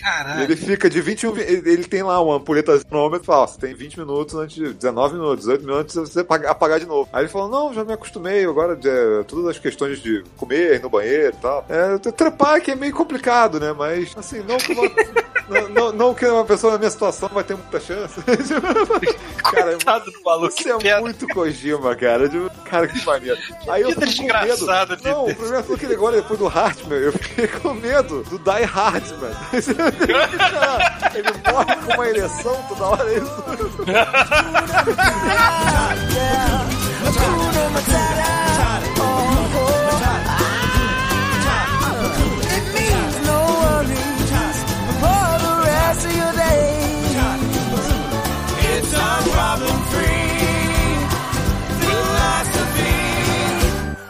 Caralho. Ele fica de 21. Ele, ele tem lá uma ampulheta cronômetro e fala: você tem 20 minutos antes de 19 minutos, 18 minutos você apagar de novo. Aí ele falou: não, já me acostumei, agora é, todas as questões de comer no banheiro e tal. É, trepar que é meio complicado, né? Mas assim, não (laughs) não, não, não, que uma pessoa na minha situação vai ter muita chance. (laughs) cara, Coitado do maluco. Isso é muito Kojima, cara. Cara, que maneiro. Aí eu fico com medo. Não, o problema foi que ele agora, depois do Hartman, eu fiquei com medo do Die Hartman. (laughs) ele morre com uma ereção toda hora, é isso? (laughs)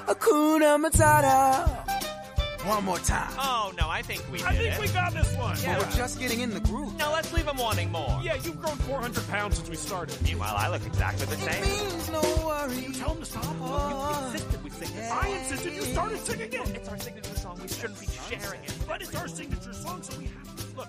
Hakuna Matata. One more time. Oh, no, I think we did I think it. we got this one. Yeah, we're just getting in the groove. Now let's leave him wanting more. Yeah, you've grown 400 pounds since we started. Meanwhile, I look exactly the same. It means no worries. You tell him to stop. Oh, you insisted we sing it. I insisted you started singing it. It's our signature song. We shouldn't be sharing it. But it's our signature song, so we have to. Look,